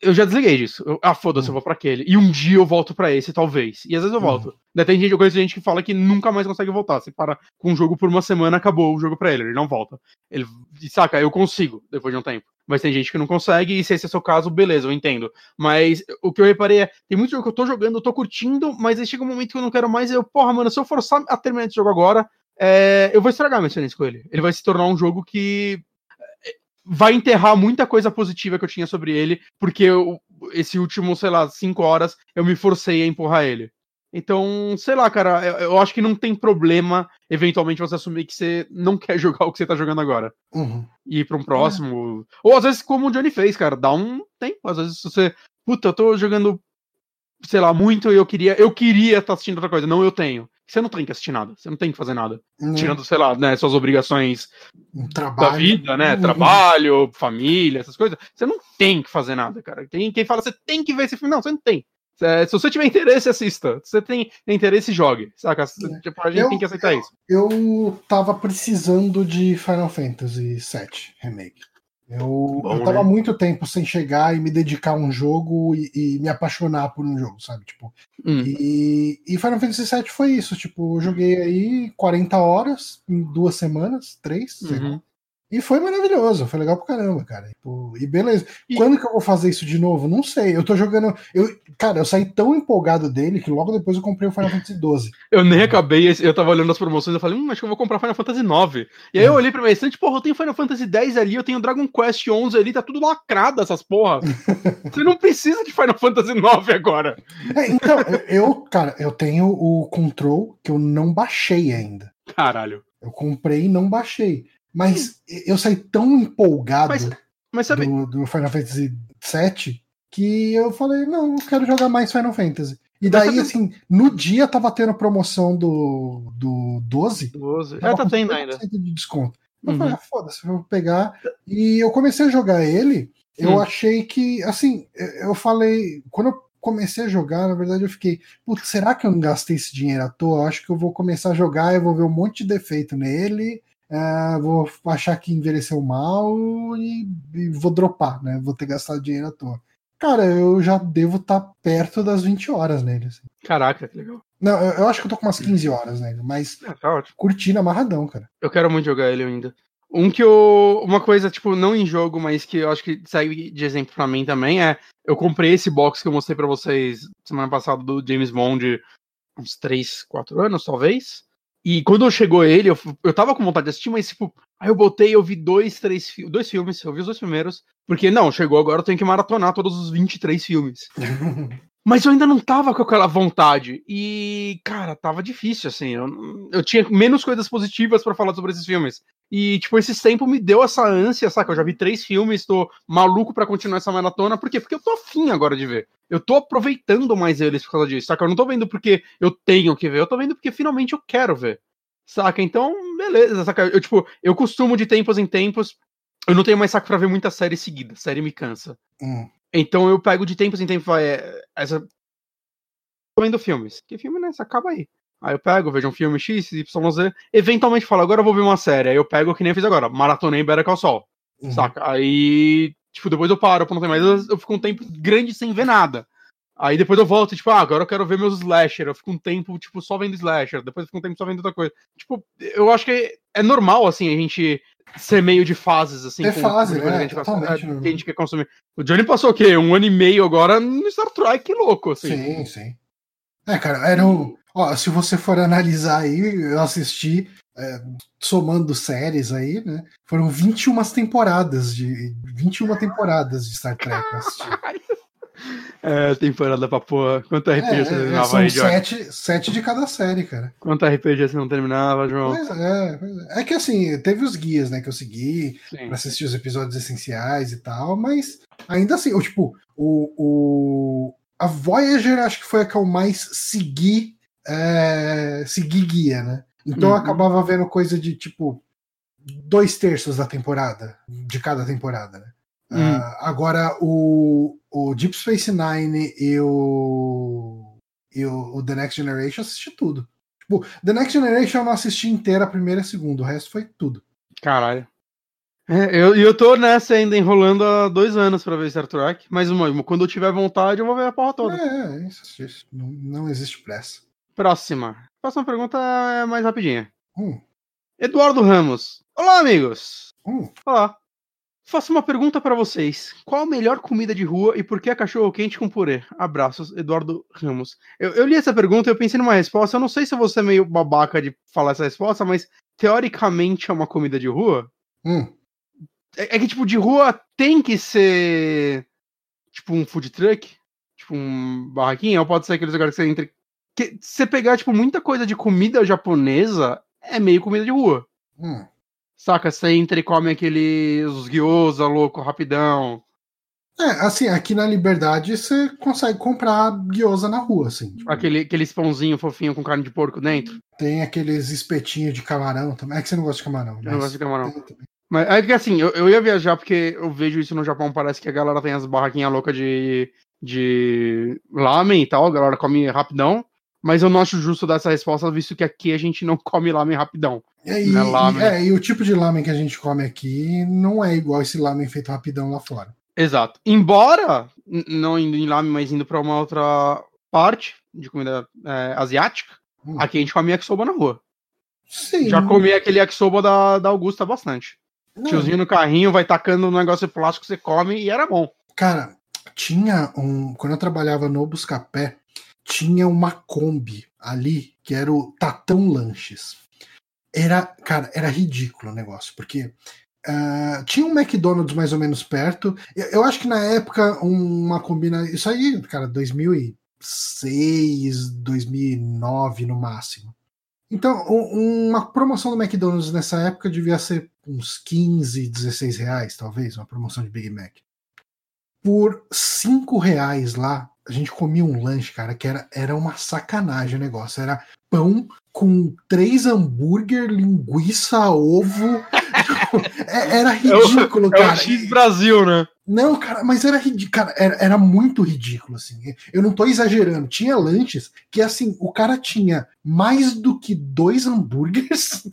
[SPEAKER 2] Eu já desliguei disso. Eu, ah, foda-se, eu vou pra aquele. E um dia eu volto para esse, talvez. E às vezes eu volto. Uhum. Tem gente, eu conheço gente que fala que nunca mais consegue voltar. Você para com um jogo por uma semana, acabou o jogo pra ele. Ele não volta. Ele saca, eu consigo, depois de um tempo mas tem gente que não consegue, e se esse é o seu caso, beleza, eu entendo. Mas o que eu reparei é, tem muito jogo que eu tô jogando, eu tô curtindo, mas aí chega um momento que eu não quero mais, e eu, porra, mano, se eu forçar a terminar esse jogo agora, é, eu vou estragar minha experiência com ele. Ele vai se tornar um jogo que vai enterrar muita coisa positiva que eu tinha sobre ele, porque eu, esse último, sei lá, cinco horas, eu me forcei a empurrar ele. Então, sei lá, cara, eu, eu, acho que não tem problema, eventualmente, você assumir que você não [LAUGHS] quer jogar o que você tá jogando agora.
[SPEAKER 1] Uhum.
[SPEAKER 2] E ir pra um próximo. É. Ou às vezes, como o Johnny fez, cara, dá um tempo. Às vezes você. Puta, eu tô jogando, sei lá, muito e eu queria. Eu queria estar tá assistindo outra coisa. Não, eu tenho. Você não tem que assistir nada. Você não tem que fazer nada. Uhum. Tirando, sei lá, né, suas obrigações
[SPEAKER 1] Trabalho.
[SPEAKER 2] da vida, né? Uhum. Trabalho, família, essas coisas. Você não tem que fazer nada, cara. Tem quem fala, você tem que ver esse filme. Não, você não tem. É, se você tiver interesse, assista. Se você tem interesse, jogue. Saca? É. Tipo, a gente eu, tem que aceitar
[SPEAKER 1] eu,
[SPEAKER 2] isso.
[SPEAKER 1] Eu tava precisando de Final Fantasy VII Remake. Eu, Bom, eu tava né? muito tempo sem chegar e me dedicar a um jogo e, e me apaixonar por um jogo, sabe? Tipo, hum. e, e, Final Fantasy VII foi isso. Tipo, eu joguei aí 40 horas em duas semanas, três, uhum. E foi maravilhoso, foi legal pra caramba, cara. Tipo, e beleza. E... Quando que eu vou fazer isso de novo? Não sei. Eu tô jogando. Eu, cara, eu saí tão empolgado dele que logo depois eu comprei o Final Fantasy XII.
[SPEAKER 2] Eu nem acabei, eu tava olhando as promoções e falei, hum, acho que eu vou comprar Final Fantasy IX. E aí eu olhei pra minha estante, porra, eu tenho Final Fantasy X ali, eu tenho Dragon Quest XI ali, tá tudo lacrado essas porra. [LAUGHS] Você não precisa de Final Fantasy IX agora.
[SPEAKER 1] É, então, eu, cara, eu tenho o Control que eu não baixei ainda.
[SPEAKER 2] Caralho.
[SPEAKER 1] Eu comprei e não baixei. Mas eu saí tão empolgado
[SPEAKER 2] mas, mas sabe...
[SPEAKER 1] do, do, Final Fantasy VII que eu falei, não, eu quero jogar mais Final Fantasy. E daí, sabe... assim, no dia tava tendo promoção do, do 12.
[SPEAKER 2] 12. É, tá tendo ainda.
[SPEAKER 1] de desconto. Eu uhum. falei, ah, foda-se, vou pegar. E eu comecei a jogar ele, eu hum. achei que, assim, eu falei, quando eu comecei a jogar, na verdade eu fiquei, putz, será que eu não gastei esse dinheiro à toa? Eu acho que eu vou começar a jogar, eu vou ver um monte de defeito nele, é, vou achar que envelheceu mal e, e, vou dropar, né? Vou ter gastado dinheiro à toa. Cara, eu já devo estar tá perto das 20 horas nele. Assim.
[SPEAKER 2] Caraca, que legal.
[SPEAKER 1] Não, eu, eu, acho que eu tô com umas 15 horas nele, mas
[SPEAKER 2] é, tá
[SPEAKER 1] curtindo amarradão, cara.
[SPEAKER 2] Eu quero muito jogar ele ainda. Um que eu. Uma coisa, tipo, não em jogo, mas que eu acho que segue de exemplo pra mim também é. Eu comprei esse box que eu mostrei pra vocês semana passada do James Bond, uns 3, 4 anos, talvez. E quando chegou ele, eu, eu tava com vontade de assistir, mas tipo, aí eu botei, eu vi dois, três dois filmes, eu vi os dois primeiros, porque não, chegou agora, eu tenho que maratonar todos os 23 filmes. [LAUGHS] mas eu ainda não tava com aquela vontade. E, cara, tava difícil, assim. Eu, eu tinha menos coisas positivas para falar sobre esses filmes. E, tipo, esse tempo me deu essa ânsia, saca? Eu já vi três filmes, tô maluco para continuar essa maratona. Por quê? Porque eu tô afim agora de ver. Eu tô aproveitando mais eles por causa disso, saca? Eu não tô vendo porque eu tenho que ver, eu tô vendo porque finalmente eu quero ver. Saca? Então, beleza, saca? Eu, tipo, eu costumo de tempos em tempos. Eu não tenho mais saco pra ver muita série seguida. Série me cansa.
[SPEAKER 1] Hum.
[SPEAKER 2] Então eu pego de tempos em tempos, vai, é, essa. Tô vendo filmes. Que filme, né? Isso acaba aí. Aí eu pego, vejo um filme X, Y, Z, eventualmente falo, agora eu vou ver uma série. Aí eu pego que nem eu fiz agora, maratonei Better Call Saul. Uhum. Saca? Aí, tipo, depois eu paro, não tem mais, eu, eu fico um tempo grande sem ver nada. Aí depois eu volto, tipo, ah, agora eu quero ver meus slasher. Eu fico um tempo, tipo, só vendo slasher. Depois eu fico um tempo só vendo outra coisa. Tipo, eu acho que é normal, assim, a gente ser meio de fases, assim.
[SPEAKER 1] É fase, né?
[SPEAKER 2] A gente, a gente quer consumir. O Johnny passou o quê? Um ano e meio agora no Star Trek, que louco, assim.
[SPEAKER 1] Sim, sim. É, cara, era. Ó, se você for analisar aí, eu assisti, é, somando séries aí, né? Foram 21 temporadas de. 21 temporadas de Star Trek assisti. [LAUGHS]
[SPEAKER 2] É, temporada pra porra. Quanto RPG é, você
[SPEAKER 1] é, terminava são aí, sete, sete de cada série, cara.
[SPEAKER 2] Quanto RPG você não terminava, João?
[SPEAKER 1] Pois é, é, é que assim, teve os guias, né, que eu segui Sim. pra assistir os episódios essenciais e tal, mas ainda assim, o, tipo, o, o, a Voyager acho que foi a que eu mais segui é, seguir guia, né? Então eu
[SPEAKER 2] Uhum.
[SPEAKER 1] acabava vendo coisa de tipo dois terços da temporada, de cada temporada, né?
[SPEAKER 2] Hum.
[SPEAKER 1] Ah, agora o, o Deep Space Nine e o, e o, o The Next Generation eu assisti tudo. Tipo, The Next Generation eu não assisti inteira a primeira e a segunda, o resto foi tudo.
[SPEAKER 2] Caralho. É, eu, e eu tô nessa ainda enrolando há dois anos pra ver Star Trek, mas uma, quando eu tiver vontade eu vou ver a porra toda.
[SPEAKER 1] É, é, isso, isso. Não, não existe pressa.
[SPEAKER 2] Próxima. Próxima pergunta é mais rapidinha.
[SPEAKER 1] Hum,
[SPEAKER 2] Eduardo Ramos. Olá, amigos.
[SPEAKER 1] hum.
[SPEAKER 2] Olá. Faço uma pergunta pra vocês. Qual a melhor comida de rua e por que é cachorro quente com purê? Abraços, Eduardo Ramos. Eu, eu li essa pergunta e eu pensei numa resposta. Eu não sei se eu vou ser meio babaca de falar essa resposta, mas teoricamente é uma comida de rua.
[SPEAKER 1] Hum.
[SPEAKER 2] É, é que, tipo, de rua tem que ser. Tipo, um food truck? Tipo, um barraquinho? Ou pode ser aqueles lugares que você entra. Que, se você pegar, tipo, muita coisa de comida japonesa, é meio comida de rua.
[SPEAKER 1] Hum.
[SPEAKER 2] Saca? Você entra e come aqueles gyoza louco, rapidão.
[SPEAKER 1] É, assim, aqui na Liberdade você consegue comprar gyoza na rua, assim. Tipo,
[SPEAKER 2] Aquele, aqueles pãozinho fofinho com carne de porco dentro.
[SPEAKER 1] Tem aqueles espetinhos de camarão também. É que você não gosta de camarão.
[SPEAKER 2] Eu não gosto de camarão. Mas é que assim, eu, eu ia viajar porque eu vejo isso no Japão, parece que a galera tem as barraquinhas loucas de, de lamen e tal, a galera come rapidão. Mas eu não acho justo dar essa resposta, visto que aqui a gente não [LAUGHS] come lamen rapidão.
[SPEAKER 1] É, e,
[SPEAKER 2] Não é lamen.
[SPEAKER 1] e- é, e o tipo de lamen que a gente come aqui não é igual esse lamen feito rapidão lá fora.
[SPEAKER 2] Exato. Embora, não indo em lamen, mas indo pra uma outra parte de comida é, asiática,
[SPEAKER 1] Hum.
[SPEAKER 2] aqui a gente come yakisoba na rua.
[SPEAKER 1] Sim.
[SPEAKER 2] Já comi aquele yakisoba da, da Augusta bastante.
[SPEAKER 1] Não,
[SPEAKER 2] Tiozinho no carrinho, vai tacando um negócio de plástico, você come e era bom.
[SPEAKER 1] Cara, tinha um. Quando eu trabalhava no Buscapé, tinha uma Kombi ali, que era o Tatão Lanches. Era, cara, era ridículo o negócio, porque ah, tinha um McDonald's mais ou menos perto. Eu, eu acho que na época uma combina. Isso aí, cara, 2006, 2009 no máximo. Então, um- uma promoção do McDonald's nessa época devia ser uns 15, 16 reais, talvez, uma promoção de Big Mac. Por 5 reais lá, a gente comia um lanche, cara, que era, era uma sacanagem o negócio. Era pão com três hambúrguer, linguiça, ovo. [LAUGHS] É- era ridículo,
[SPEAKER 2] É o
[SPEAKER 1] cara.
[SPEAKER 2] X Brasil, né?
[SPEAKER 1] Não, cara, mas era ridículo, cara, era, era muito ridículo, assim. Eu não tô exagerando. Tinha lanches que, assim, o cara tinha mais do que dois hambúrgueres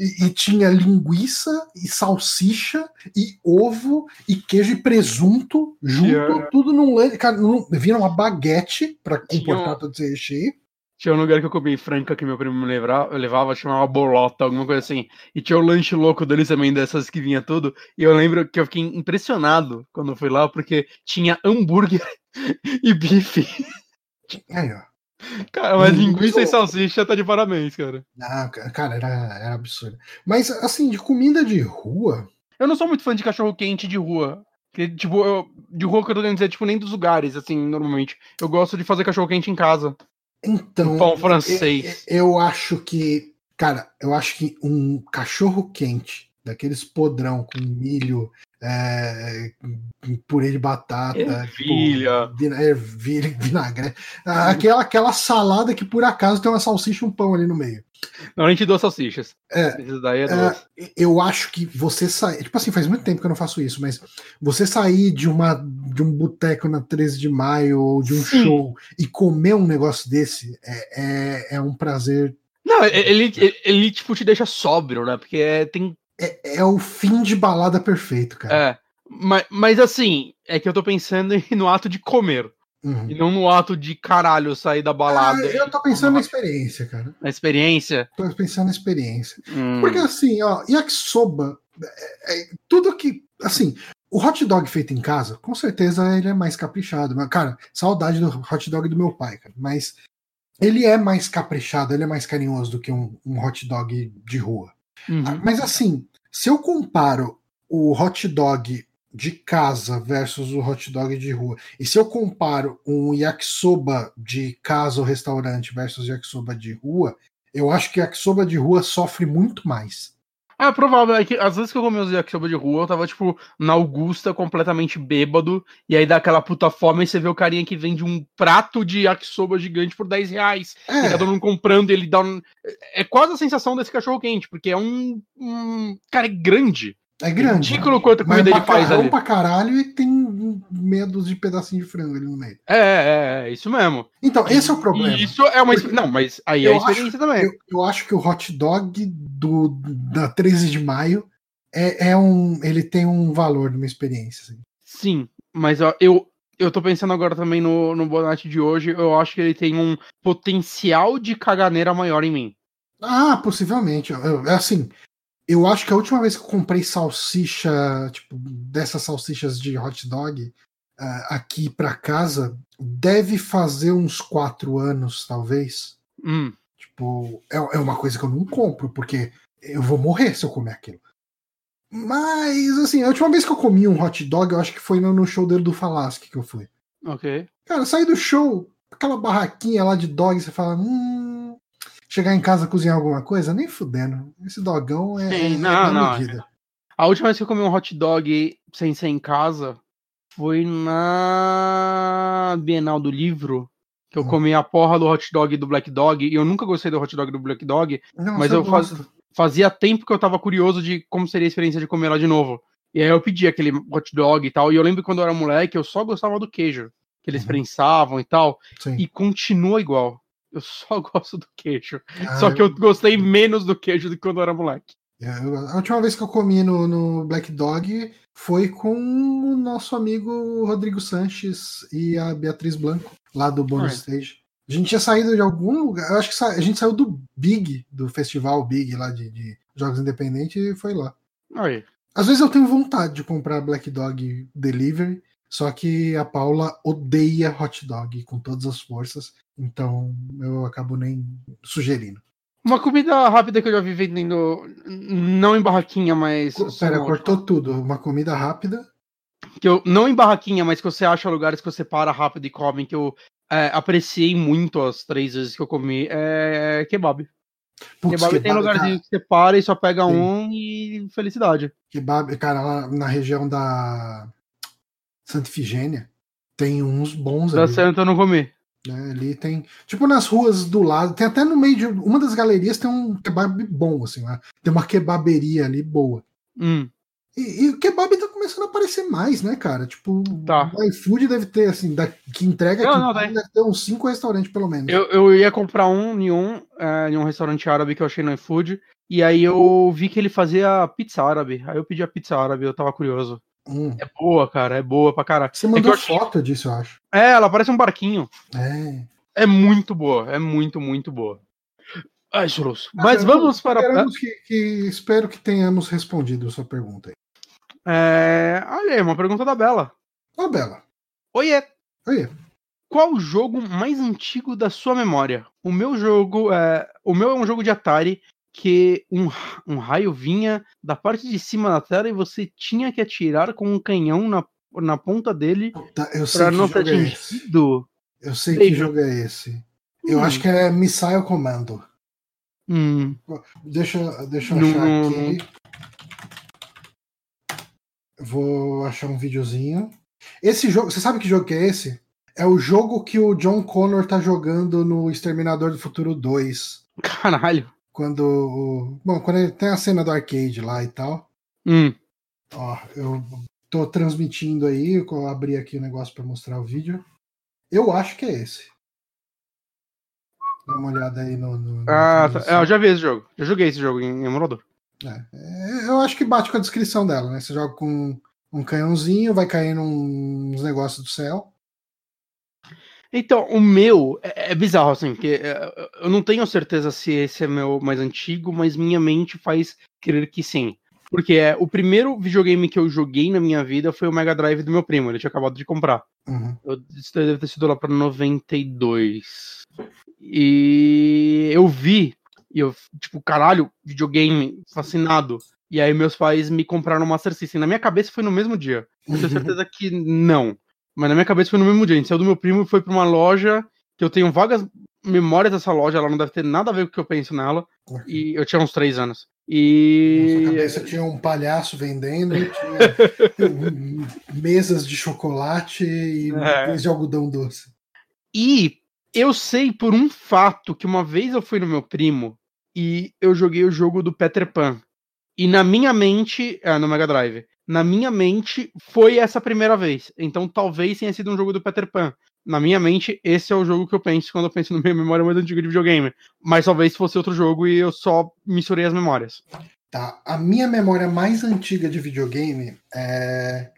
[SPEAKER 1] e, e tinha linguiça e salsicha e ovo e queijo e presunto junto, tudo num lanche. Cara, num, vira uma baguete pra
[SPEAKER 2] Tinha
[SPEAKER 1] comportar
[SPEAKER 2] um-
[SPEAKER 1] todo esse recheio.
[SPEAKER 2] Tinha um lugar que eu comi Franca que meu primo me levava, levava, chamava Bolota, alguma coisa assim. E tinha o lanche louco deles também, dessas que vinha tudo. E eu lembro que eu fiquei impressionado quando eu fui lá, porque tinha hambúrguer [LAUGHS] e bife.
[SPEAKER 1] Aí, ó.
[SPEAKER 2] Cara, mas
[SPEAKER 1] Hum,
[SPEAKER 2] linguiça e
[SPEAKER 1] isso-
[SPEAKER 2] salsicha tá de parabéns, cara.
[SPEAKER 1] Não, ca- cara, era, era absurdo. Mas, assim, de comida de rua.
[SPEAKER 2] Eu não sou muito fã de cachorro quente de rua. Que, tipo, eu- de rua que eu tô querendo dizer, tipo, nem dos lugares, assim, normalmente. Eu gosto de fazer cachorro quente em casa.
[SPEAKER 1] Então.
[SPEAKER 2] Um pão francês.
[SPEAKER 1] Eu, eu acho que. Cara, eu acho que um cachorro quente, daqueles podrão com milho, é, com purê de batata,
[SPEAKER 2] Ervilha.
[SPEAKER 1] tipo, vina- ervilha, [LAUGHS] vinagre. Aquela, aquela salada que por acaso tem uma salsicha e um pão ali no meio.
[SPEAKER 2] Normalmente duas salsichas.
[SPEAKER 1] É,
[SPEAKER 2] daí é
[SPEAKER 1] É, eu acho que você sair. Tipo assim, faz muito tempo que eu não faço isso, mas você sair de uma de um boteco na 13 de maio ou de um
[SPEAKER 2] Sim.
[SPEAKER 1] show e comer um negócio desse é, é, é um prazer.
[SPEAKER 2] Não, ele, ele, ele, tipo, te deixa sóbrio, né? Porque é, tem.
[SPEAKER 1] É, é o fim de balada perfeito, cara.
[SPEAKER 2] É. Mas, mas assim, é que eu tô pensando [LAUGHS] no ato de comer.
[SPEAKER 1] Uhum.
[SPEAKER 2] E não no ato de caralho sair da balada.
[SPEAKER 1] Ah, eu tô pensando na experiência, cara.
[SPEAKER 2] Na experiência.
[SPEAKER 1] Tô pensando na experiência.
[SPEAKER 2] Hum,
[SPEAKER 1] Porque assim, ó, yakisoba, é, é, tudo que. Assim, o hot dog feito em casa, com certeza ele é mais caprichado. Mas, cara, saudade do hot dog do meu pai, cara. Mas ele é mais caprichado, ele é mais carinhoso do que um, um hot dog de rua.
[SPEAKER 2] uhum.
[SPEAKER 1] Mas assim, se eu comparo o hot dog de casa versus o hot dog de rua, e se eu comparo um yakisoba de casa ou restaurante versus yakisoba de rua, eu acho que yakisoba de rua sofre muito mais.
[SPEAKER 2] Ah, provável. É que às vezes que eu comi os yakisoba de rua, eu tava, tipo, na Augusta, completamente bêbado. E aí dá aquela puta fome e você vê o carinha que vende um prato de yakisoba gigante por 10 reais.
[SPEAKER 1] É.
[SPEAKER 2] E cada um comprando e ele dá um... É quase a sensação desse cachorro quente, porque é um. um... Cara, é grande.
[SPEAKER 1] É grande.
[SPEAKER 2] Ridículo quanto comida ele faz
[SPEAKER 1] macarrão
[SPEAKER 2] ali.
[SPEAKER 1] pra caralho e tem dúzia de pedacinho de frango ali no meio.
[SPEAKER 2] É, é, é, isso mesmo.
[SPEAKER 1] Então, esse é o problema.
[SPEAKER 2] E isso é uma. exp- Não, mas aí é a experiência também.
[SPEAKER 1] Eu, eu acho que o hot dog do, da 13 de maio é, é um. Ele tem um valor numa experiência. assim.
[SPEAKER 2] Sim, mas ó, eu, eu tô pensando agora também no, no Bonatti de hoje. Eu acho que ele tem um potencial de caganeira maior em mim.
[SPEAKER 1] Ah, possivelmente. Eu- É assim. Eu acho que a última vez que eu comprei salsicha, tipo, dessas salsichas de hot dog ah, aqui pra casa, deve fazer uns quatro anos, talvez.
[SPEAKER 2] Hum,
[SPEAKER 1] Tipo, é, é uma coisa que eu não compro, porque eu vou morrer se eu comer aquilo. Mas, assim, a última vez que eu comi um hot dog, eu acho que foi no, no show dele do Falasque que eu fui.
[SPEAKER 2] ok.
[SPEAKER 1] Cara, sair do show, aquela barraquinha lá de dog, você fala, hum. Chegar em casa cozinhar alguma coisa, nem fudendo. Esse dogão é,
[SPEAKER 2] Sim,
[SPEAKER 1] é
[SPEAKER 2] não,
[SPEAKER 1] na
[SPEAKER 2] não,
[SPEAKER 1] medida.
[SPEAKER 2] A última vez que eu comi um hot dog sem ser em casa foi na Bienal do Livro. Que eu
[SPEAKER 1] Hum.
[SPEAKER 2] comi a porra do hot dog do Black Dog. E eu nunca gostei do hot dog do Black Dog.
[SPEAKER 1] Nossa,
[SPEAKER 2] Mas eu
[SPEAKER 1] gosto.
[SPEAKER 2] faz- fazia tempo que eu tava curioso de como seria a experiência de comer lá de novo. E aí eu pedi aquele hot dog e tal. E eu lembro que quando eu era moleque, eu só gostava do queijo. Que eles
[SPEAKER 1] Uhum.
[SPEAKER 2] prensavam e tal.
[SPEAKER 1] Sim.
[SPEAKER 2] E continua igual. [LAUGHS] Eu só [LAUGHS] gosto do queijo.
[SPEAKER 1] Ah,
[SPEAKER 2] Só que eu gostei menos do queijo do que quando eu era moleque.
[SPEAKER 1] eu- a última vez que eu comi no, no Black Dog foi com o nosso amigo Rodrigo Sanches e a Beatriz Blanco, lá do Bonus
[SPEAKER 2] é.
[SPEAKER 1] Stage. A gente tinha saído de algum lugar, eu acho que sa- a gente saiu do Big, do festival Big lá de, de jogos independentes e foi lá.
[SPEAKER 2] Aí.
[SPEAKER 1] Às vezes eu tenho vontade de comprar Black Dog Delivery, só que a Paula odeia hot dog com todas as forças, então eu acabo nem sugerindo.
[SPEAKER 2] Uma comida rápida que eu já vi vendendo, não em barraquinha, mas.
[SPEAKER 1] Pera,
[SPEAKER 2] só-
[SPEAKER 1] cortou tudo. Uma comida rápida.
[SPEAKER 2] que eu, não em barraquinha, mas que você acha lugares que você para rápido e come, que eu é, apreciei muito as três vezes que eu comi, é kebab.
[SPEAKER 1] Putz,
[SPEAKER 2] kebab, tem lugarzinho
[SPEAKER 1] cara,
[SPEAKER 2] que você para e só pega
[SPEAKER 1] Sim.
[SPEAKER 2] um e felicidade.
[SPEAKER 1] kebab, cara, lá na região da Santa Ifigênia tem uns bons
[SPEAKER 2] Da
[SPEAKER 1] ali.
[SPEAKER 2] Santa eu não comi.
[SPEAKER 1] né? Ali tem, tipo nas ruas do lado, tem até no meio de uma das galerias tem um kebab bom, assim, lá. tem uma kebaberia ali boa.
[SPEAKER 2] Hum,
[SPEAKER 1] E, e o kebab tá começando a aparecer mais, né, cara? Tipo,
[SPEAKER 2] Tá.
[SPEAKER 1] o iFood deve ter, assim, da, que entrega
[SPEAKER 2] Não,
[SPEAKER 1] aqui,
[SPEAKER 2] não, tem.
[SPEAKER 1] deve ter uns cinco restaurantes, pelo menos.
[SPEAKER 2] eu, eu ia comprar um em um, é, em um restaurante árabe que eu achei no iFood, e aí eu vi que ele fazia pizza árabe. Aí eu pedi a pizza árabe, eu tava curioso.
[SPEAKER 1] Hum.
[SPEAKER 2] É boa, cara, é boa pra caralho.
[SPEAKER 1] Você
[SPEAKER 2] É,
[SPEAKER 1] mandou
[SPEAKER 2] eu achei-
[SPEAKER 1] foto disso, eu acho.
[SPEAKER 2] é, ela parece um barquinho.
[SPEAKER 1] É.
[SPEAKER 2] É muito boa, é muito, muito boa. Ai, Churros. Mas
[SPEAKER 1] Ah,
[SPEAKER 2] vamos para.
[SPEAKER 1] Esperamos que, que- espero que tenhamos respondido a sua pergunta aí.
[SPEAKER 2] É... Olha aí, uma pergunta da Bela.
[SPEAKER 1] Ô, Bela.
[SPEAKER 2] Oiê,
[SPEAKER 1] Aí,
[SPEAKER 2] qual o jogo mais antigo da sua memória? O meu jogo é. O meu é um jogo de Atari que um, um raio vinha da parte de cima da tela e você tinha que atirar com um canhão na, na ponta dele
[SPEAKER 1] eu que
[SPEAKER 2] não ser
[SPEAKER 1] é esse.
[SPEAKER 2] atingido.
[SPEAKER 1] Eu sei
[SPEAKER 2] Sei.
[SPEAKER 1] que jogo é esse. Eu
[SPEAKER 2] Hum.
[SPEAKER 1] acho que é Missile Commando.
[SPEAKER 2] Hum,
[SPEAKER 1] Deixa, deixa eu achar
[SPEAKER 2] não,
[SPEAKER 1] aqui. Vou achar um videozinho. Esse jogo, você sabe que jogo que é esse? É o jogo que o John Connor tá jogando no Exterminador do Futuro 2.
[SPEAKER 2] caralho.
[SPEAKER 1] Quando. Bom, quando ele tem a cena do arcade lá e tal.
[SPEAKER 2] Hum,
[SPEAKER 1] Ó, eu tô transmitindo aí, eu abri aqui o negócio para mostrar o vídeo. Eu acho que é esse. Dá uma olhada aí no. no na
[SPEAKER 2] ah, tá. É, eu já vi esse jogo. Já joguei esse jogo em emulador.
[SPEAKER 1] É, é, eu acho que bate com a descrição dela, né? Você joga com um canhãozinho, vai caindo uns negócios do céu.
[SPEAKER 2] Então, o meu é, é bizarro, assim, porque é, eu não tenho certeza se esse é meu mais antigo, mas minha mente faz crer que sim. Porque é, o primeiro videogame que eu joguei na minha vida foi o Mega Drive do meu primo, ele tinha acabado de comprar.
[SPEAKER 1] Uhum.
[SPEAKER 2] Eu, isso deve ter sido lá pra 92. E eu vi, e eu, tipo, caralho, videogame, fascinado. E aí meus pais me compraram o Master System. Na minha cabeça foi no mesmo dia. Eu tenho certeza que não. Mas na minha cabeça foi no mesmo dia. A gente saiu do meu primo e foi pra uma loja que eu tenho vagas memórias dessa loja. Ela não deve ter nada a ver com o que eu penso nela. E eu tinha uns três anos. E.
[SPEAKER 1] Na sua cabeça tinha um palhaço vendendo, tinha [LAUGHS] mesas de chocolate e é. de algodão doce.
[SPEAKER 2] E eu sei por um fato que uma vez eu fui no meu primo e eu joguei o jogo do Peter Pan. E na minha mente, ah, no Mega Drive, na minha mente foi essa primeira vez. Então talvez tenha sido um jogo do Peter Pan. Na minha mente, esse é o jogo que eu penso quando eu penso [LAUGHS] na minha memória mais antiga de videogame. Mas talvez fosse outro jogo e eu só misturei as memórias.
[SPEAKER 1] Tá. A minha memória mais antiga de videogame é.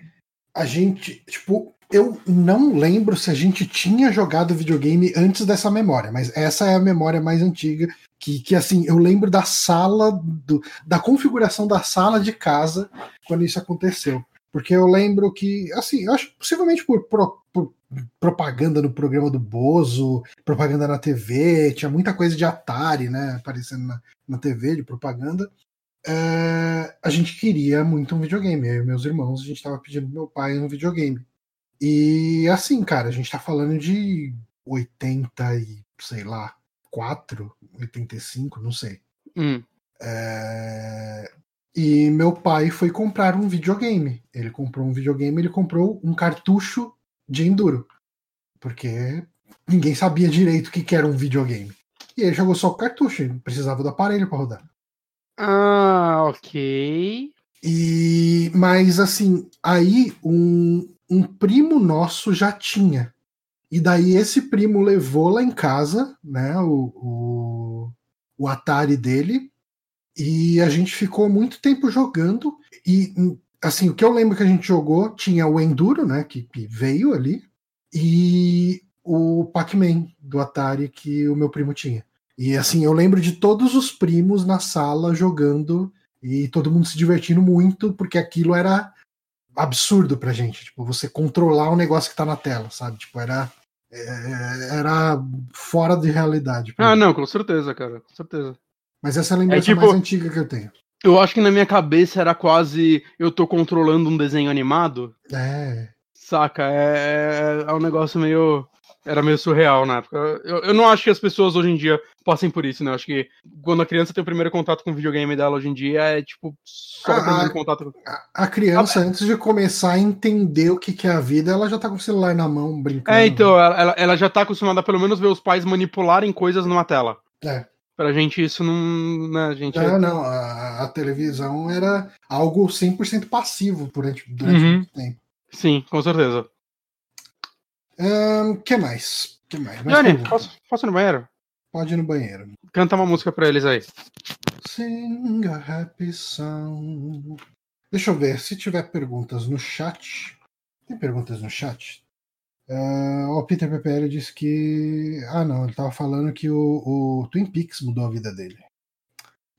[SPEAKER 1] A gente, tipo, eu não lembro se a gente tinha jogado videogame antes dessa memória, mas essa é a memória mais antiga. Que, que assim, eu lembro da sala, do, da configuração da sala de casa quando isso aconteceu. Porque eu lembro que, assim, eu acho possivelmente por, por, por propaganda no programa do Bozo, propaganda na TV, tinha muita coisa de Atari, né, aparecendo na, na TV de propaganda. É, a gente queria muito um videogame. Eu e meus irmãos, a gente estava pedindo pro meu pai um videogame. E assim, cara, a gente tá falando de 80 e, sei lá, 4, 85, não sei.
[SPEAKER 2] Hum.
[SPEAKER 1] É... E meu pai foi comprar um videogame. Ele comprou um videogame, ele comprou um cartucho de Enduro. Porque ninguém sabia direito o que era um videogame. E ele jogou só o cartucho, ele precisava do aparelho para rodar.
[SPEAKER 2] Ah, ok.
[SPEAKER 1] E mas assim, aí um, um primo nosso já tinha. E daí esse primo levou lá em casa, né, o, o, o Atari dele, e a gente ficou muito tempo jogando. E assim, o que eu lembro que a gente jogou tinha o Enduro, né, que veio ali, e o Pac-Man do Atari que o meu primo tinha. E assim, eu lembro de todos os primos na sala jogando e todo mundo se divertindo muito, porque aquilo era absurdo pra gente. Tipo, você controlar o negócio que tá na tela, sabe? Tipo, era. É, era fora de realidade.
[SPEAKER 2] Ah, não, com certeza, cara, com certeza.
[SPEAKER 1] Mas essa é a lembrança é, tipo, mais antiga que eu tenho.
[SPEAKER 2] Eu acho que na minha cabeça era quase eu tô controlando um desenho animado.
[SPEAKER 1] É.
[SPEAKER 2] Saca? É, é, é um negócio meio era meio surreal na época. Eu, eu não acho que as pessoas hoje em dia passem por isso, né? Eu acho que quando a criança tem o primeiro contato com o videogame dela hoje em dia é tipo só o primeiro contato.
[SPEAKER 1] A, a criança, ah, antes de começar a entender o que, que é a vida, ela já tá com o celular na mão, brincando.
[SPEAKER 2] É, então, ela, ela já tá acostumada a pelo menos ver os pais manipularem coisas numa tela.
[SPEAKER 1] É.
[SPEAKER 2] Pra gente isso não. Né, gente
[SPEAKER 1] não, é... não. A, a, televisão era algo 100% passivo durante, durante uhum. muito tempo.
[SPEAKER 2] Sim, com certeza.
[SPEAKER 1] Um, que mais? que mais?
[SPEAKER 2] Johnny, posso, posso ir no banheiro?
[SPEAKER 1] Pode ir no banheiro.
[SPEAKER 2] Canta uma música pra eles aí.
[SPEAKER 1] Sing a happy song. Deixa eu ver se tiver perguntas no chat. Tem perguntas no chat? Uh, o Peter PPL disse que. Ah, não, ele tava falando que o, o Twin Peaks mudou a vida dele.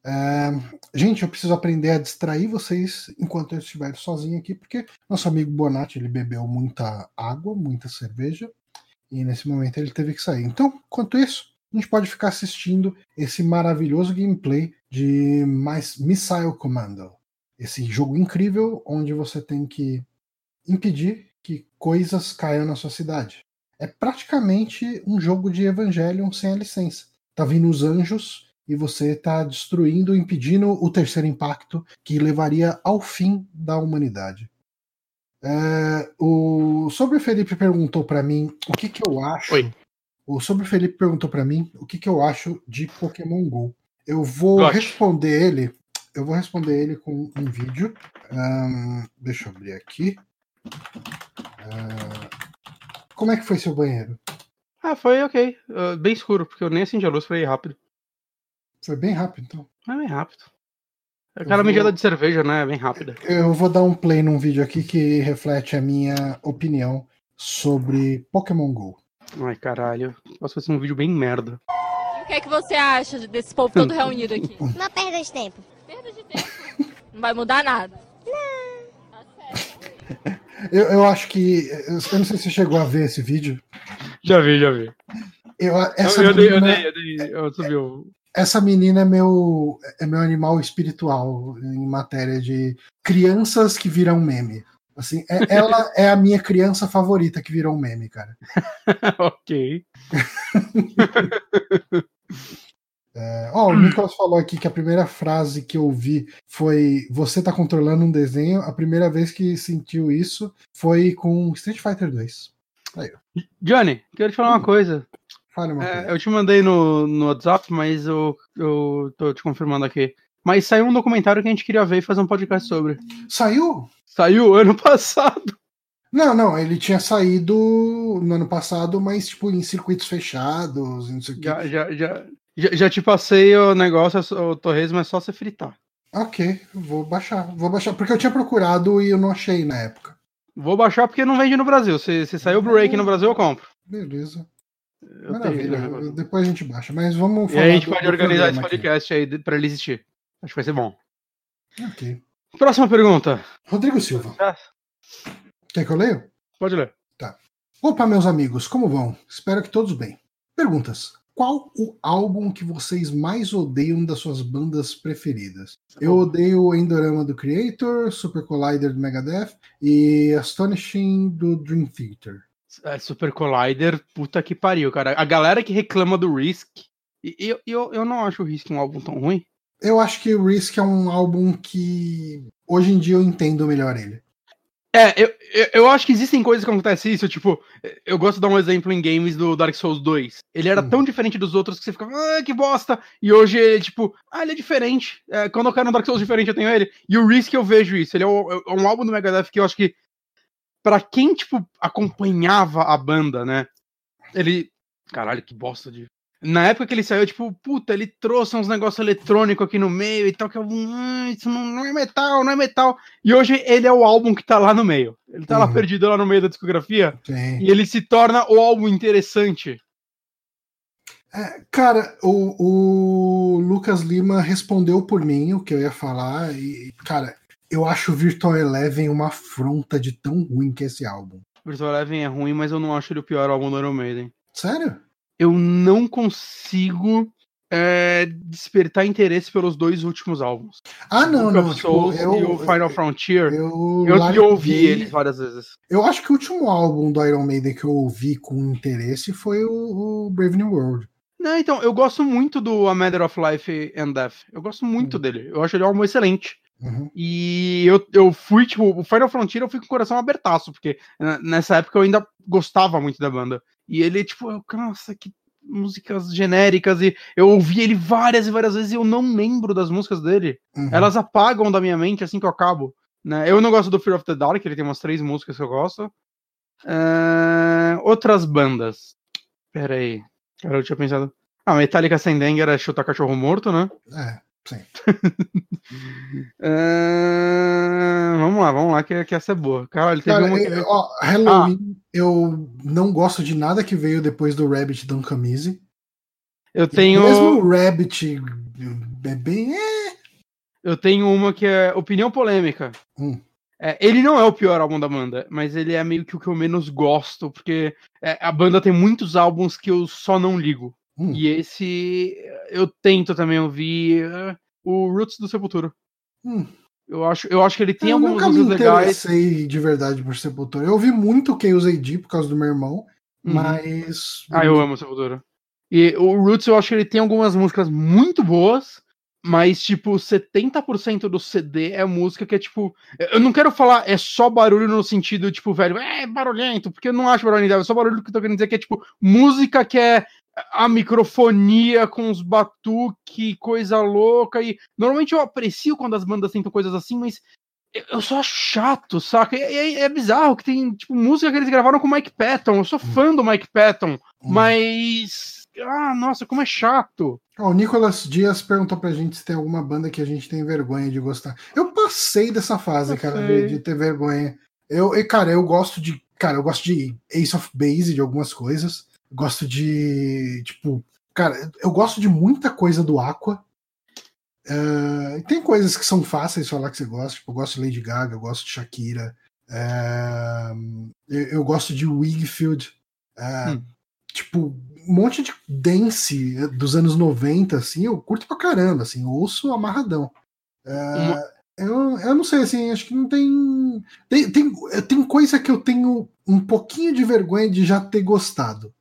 [SPEAKER 1] Uh, gente, eu preciso aprender a distrair vocês enquanto eu estiver sozinho aqui, porque nosso amigo Bonatti ele bebeu muita água, muita cerveja, e nesse momento ele teve que sair. Então, enquanto isso, a gente pode ficar assistindo esse maravilhoso gameplay de Missile Commando. Esse jogo incrível onde você tem que impedir que coisas caiam na sua cidade. É praticamente um jogo de Evangelion sem a licença. Tá vindo os anjos e você está destruindo, impedindo o terceiro impacto que levaria ao fim da humanidade. É, o Sobre Felipe perguntou para mim o que, que eu acho.
[SPEAKER 2] Oi.
[SPEAKER 1] O Sobre Felipe perguntou para mim o que, que eu acho de Pokémon Go. Eu vou responder ele. Eu vou responder ele com um vídeo. Um, deixa eu abrir aqui. Uh, como é que foi seu banheiro?
[SPEAKER 2] Ah, foi ok. Uh, bem escuro, porque eu nem acendi a luz, foi rápido.
[SPEAKER 1] Foi bem rápido, então.
[SPEAKER 2] É bem rápido. Aquela vou... mijada de cerveja, né? É bem rápida.
[SPEAKER 1] Eu vou dar um play num vídeo aqui que reflete a minha opinião sobre Pokémon GO.
[SPEAKER 2] Ai, caralho. Posso fazer um vídeo bem merda.
[SPEAKER 3] E o que é que você acha desse povo todo reunido aqui? [LAUGHS]
[SPEAKER 4] Uma perda de tempo.
[SPEAKER 3] Perda de tempo? Não vai mudar nada.
[SPEAKER 4] Não.
[SPEAKER 1] Tá eu, eu acho que. Eu não sei se você chegou a ver esse vídeo.
[SPEAKER 2] Já vi, já vi.
[SPEAKER 1] Eu, essa
[SPEAKER 2] eu, eu, menina, dei, eu dei, eu dei, eu subi o
[SPEAKER 1] essa menina é meu, é meu animal espiritual em matéria de crianças que viram meme. Assim, é, [LAUGHS] ela é a minha criança favorita que virou um meme, cara. [LAUGHS]
[SPEAKER 2] ok. [LAUGHS]
[SPEAKER 1] É, ó, o Nicolas falou aqui que a primeira frase que eu vi foi Você tá controlando um desenho. A primeira vez que sentiu isso foi com Street Fighter 2.
[SPEAKER 2] Johnny, quero te falar uma coisa.
[SPEAKER 1] Fale uma
[SPEAKER 2] É, eu te mandei no, no WhatsApp, mas eu, eu tô te confirmando aqui. Mas saiu um documentário que a gente queria ver e fazer um podcast sobre.
[SPEAKER 1] Saiu?
[SPEAKER 2] Saiu [LAUGHS] ano passado.
[SPEAKER 1] Não, não, ele tinha saído no ano passado, mas tipo em circuitos fechados, não sei o quê.
[SPEAKER 2] Já, já, já, já, já te passei o negócio, o torresmo é só você fritar.
[SPEAKER 1] Ok, vou baixar. Vou baixar, porque eu tinha procurado e eu não achei na época.
[SPEAKER 2] Vou baixar porque não vende no Brasil. Se, se sair o Blu-ray aqui no Brasil, eu compro.
[SPEAKER 1] Beleza.
[SPEAKER 2] Eu
[SPEAKER 1] Maravilha.
[SPEAKER 2] tenho-
[SPEAKER 1] Depois a gente baixa. Mas vamos
[SPEAKER 2] E aí a gente pode organizar esse
[SPEAKER 1] programa aqui.
[SPEAKER 2] podcast aí pra ele existir. Acho que vai ser bom.
[SPEAKER 1] Ok.
[SPEAKER 2] Próxima pergunta.
[SPEAKER 1] Rodrigo Silva. Quer que eu leio?
[SPEAKER 2] Pode ler.
[SPEAKER 1] Opa, meus amigos, como vão? Espero que todos bem. Perguntas. Qual o álbum que vocês mais odeiam das suas bandas preferidas? Eu odeio o Endorama do Creator, Super Collider do Megadeth e Astonishing do Dream Theater.
[SPEAKER 2] É, Super Collider, puta que pariu, cara. A galera que reclama do Risk. E eu, eu, eu não acho o Risk um álbum tão ruim.
[SPEAKER 1] Eu acho que o Risk é um álbum que hoje em dia eu entendo melhor ele.
[SPEAKER 2] É, eu, eu, eu acho que existem coisas que acontecem isso, tipo, eu gosto de dar um exemplo em games do Dark Souls 2. Ele era
[SPEAKER 1] Hum.
[SPEAKER 2] tão diferente dos outros que você ficava, ah, que bosta! E hoje ele, tipo, ah, ele é diferente. É, quando eu quero um Dark Souls diferente, eu tenho ele. E o Risk eu vejo isso. Ele é, o- é um álbum do Megadeth que eu acho que, pra quem, tipo, acompanhava a banda, né? Ele. Caralho, que bosta de. Na época que ele saiu, tipo, puta, ele trouxe uns negócios eletrônicos aqui no meio e tal, que eu, ah, isso não, não é metal, não é metal. E hoje ele é o álbum que tá lá no meio. Ele tá lá
[SPEAKER 1] Uhum.
[SPEAKER 2] perdido lá no meio da discografia
[SPEAKER 1] Tem.
[SPEAKER 2] e ele se torna o álbum interessante.
[SPEAKER 1] É, cara, o, o Lucas Lima respondeu por mim o que eu ia falar. E, cara, eu acho o Virtual Eleven uma afronta de tão ruim que é esse álbum.
[SPEAKER 2] Virtual Eleven é ruim, mas eu não acho ele o pior álbum do Iron Maiden.
[SPEAKER 1] Sério?
[SPEAKER 2] Eu não consigo é, despertar interesse pelos dois últimos álbuns.
[SPEAKER 1] Ah, não,
[SPEAKER 2] Book
[SPEAKER 1] não. Tipo,
[SPEAKER 2] Souls
[SPEAKER 1] eu,
[SPEAKER 2] e o Final Frontier.
[SPEAKER 1] eu,
[SPEAKER 2] Eu,
[SPEAKER 1] larguei-
[SPEAKER 2] eu ouvi eles várias vezes.
[SPEAKER 1] Eu acho que o último álbum do Iron Maiden que eu ouvi com interesse foi o, o Brave New World.
[SPEAKER 2] Não, então, eu gosto muito do A Matter of Life and Death. Eu gosto muito
[SPEAKER 1] Hum.
[SPEAKER 2] dele. Eu acho ele um álbum excelente.
[SPEAKER 1] Uhum.
[SPEAKER 2] E eu, eu fui, tipo, o Final Frontier eu fui com o coração abertaço, porque nessa época eu ainda gostava muito da banda. E ele, tipo, eu, nossa, que músicas genéricas. E eu ouvi ele várias e várias vezes e eu não lembro das músicas dele.
[SPEAKER 1] Uhum.
[SPEAKER 2] Elas apagam da minha mente assim que eu acabo. Né? Eu não gosto do Fear of the Dark, ele tem umas três músicas que eu gosto. É, Outras bandas. Pera aí. Cara, eu tinha pensado. Ah, Metallica sem dengue era chutar cachorro morto, né?
[SPEAKER 1] É, sim. [LAUGHS]
[SPEAKER 2] É, Vamos lá, vamos lá, que, que essa é boa. Caralho, teve
[SPEAKER 1] Cara,
[SPEAKER 2] uma
[SPEAKER 1] eu- ó, Halloween, eu não gosto de nada que veio depois do Rabbit Come Easy.
[SPEAKER 2] Eu tenho,
[SPEAKER 1] Mesmo o Rabbit é bem. é,
[SPEAKER 2] eu tenho uma que é opinião polêmica.
[SPEAKER 1] Hum.
[SPEAKER 2] É, ele não é o pior álbum da banda, mas ele é meio que o que eu menos gosto, porque é, a banda tem muitos álbuns que eu só não ligo.
[SPEAKER 1] Hum.
[SPEAKER 2] E esse eu tento também ouvir o Roots do Sepultura.
[SPEAKER 1] Hum.
[SPEAKER 2] Eu acho, eu acho que ele tem
[SPEAKER 1] eu
[SPEAKER 2] algumas
[SPEAKER 1] nunca me
[SPEAKER 2] músicas legais.
[SPEAKER 1] interessei de verdade por Sepultura. Eu ouvi muito Chaos AD por causa do meu irmão,
[SPEAKER 2] Uhum.
[SPEAKER 1] mas.
[SPEAKER 2] Ah, eu amo Sepultura. E o Roots eu acho que ele tem algumas músicas muito boas, mas tipo, 70% do CD é música que é tipo. Eu não quero falar é só barulho no sentido, tipo, velho, é barulhento, porque eu não acho barulhento, é só barulho que eu tô querendo dizer que é tipo música que é a microfonia com os batuque, coisa louca. E normalmente eu aprecio quando as bandas tentam coisas assim, mas eu- eu só acho chato, saca? E é, é bizarro que tem, tipo, música que eles gravaram com o Mike Patton. Eu sou fã do Mike Patton,
[SPEAKER 1] Hum.
[SPEAKER 2] mas. Ah, nossa, como é chato.
[SPEAKER 1] Ó, o Nicolas Dias perguntou pra gente se tem alguma banda que a gente tem vergonha de gostar. Eu passei dessa fase, cara, de, de ter vergonha. Eu, e, cara, eu gosto de. Cara, eu gosto de Ace of Base, de algumas coisas. Gosto de. Tipo. Cara, eu gosto de muita coisa do Aqua. Eh, tem coisas que são fáceis falar que você gosta. Tipo, eu gosto de Lady Gaga, eu gosto de Shakira. eh, eu, eu gosto de Wigfield. eh,
[SPEAKER 2] Hum.
[SPEAKER 1] Tipo, um monte de dance dos anos 90, assim, eu curto pra caramba, assim, ouço amarradão.
[SPEAKER 2] Uma-
[SPEAKER 1] eu, eu não sei, assim, acho que não tem, tem. Tem, tem coisa que eu tenho um pouquinho de vergonha de já ter gostado.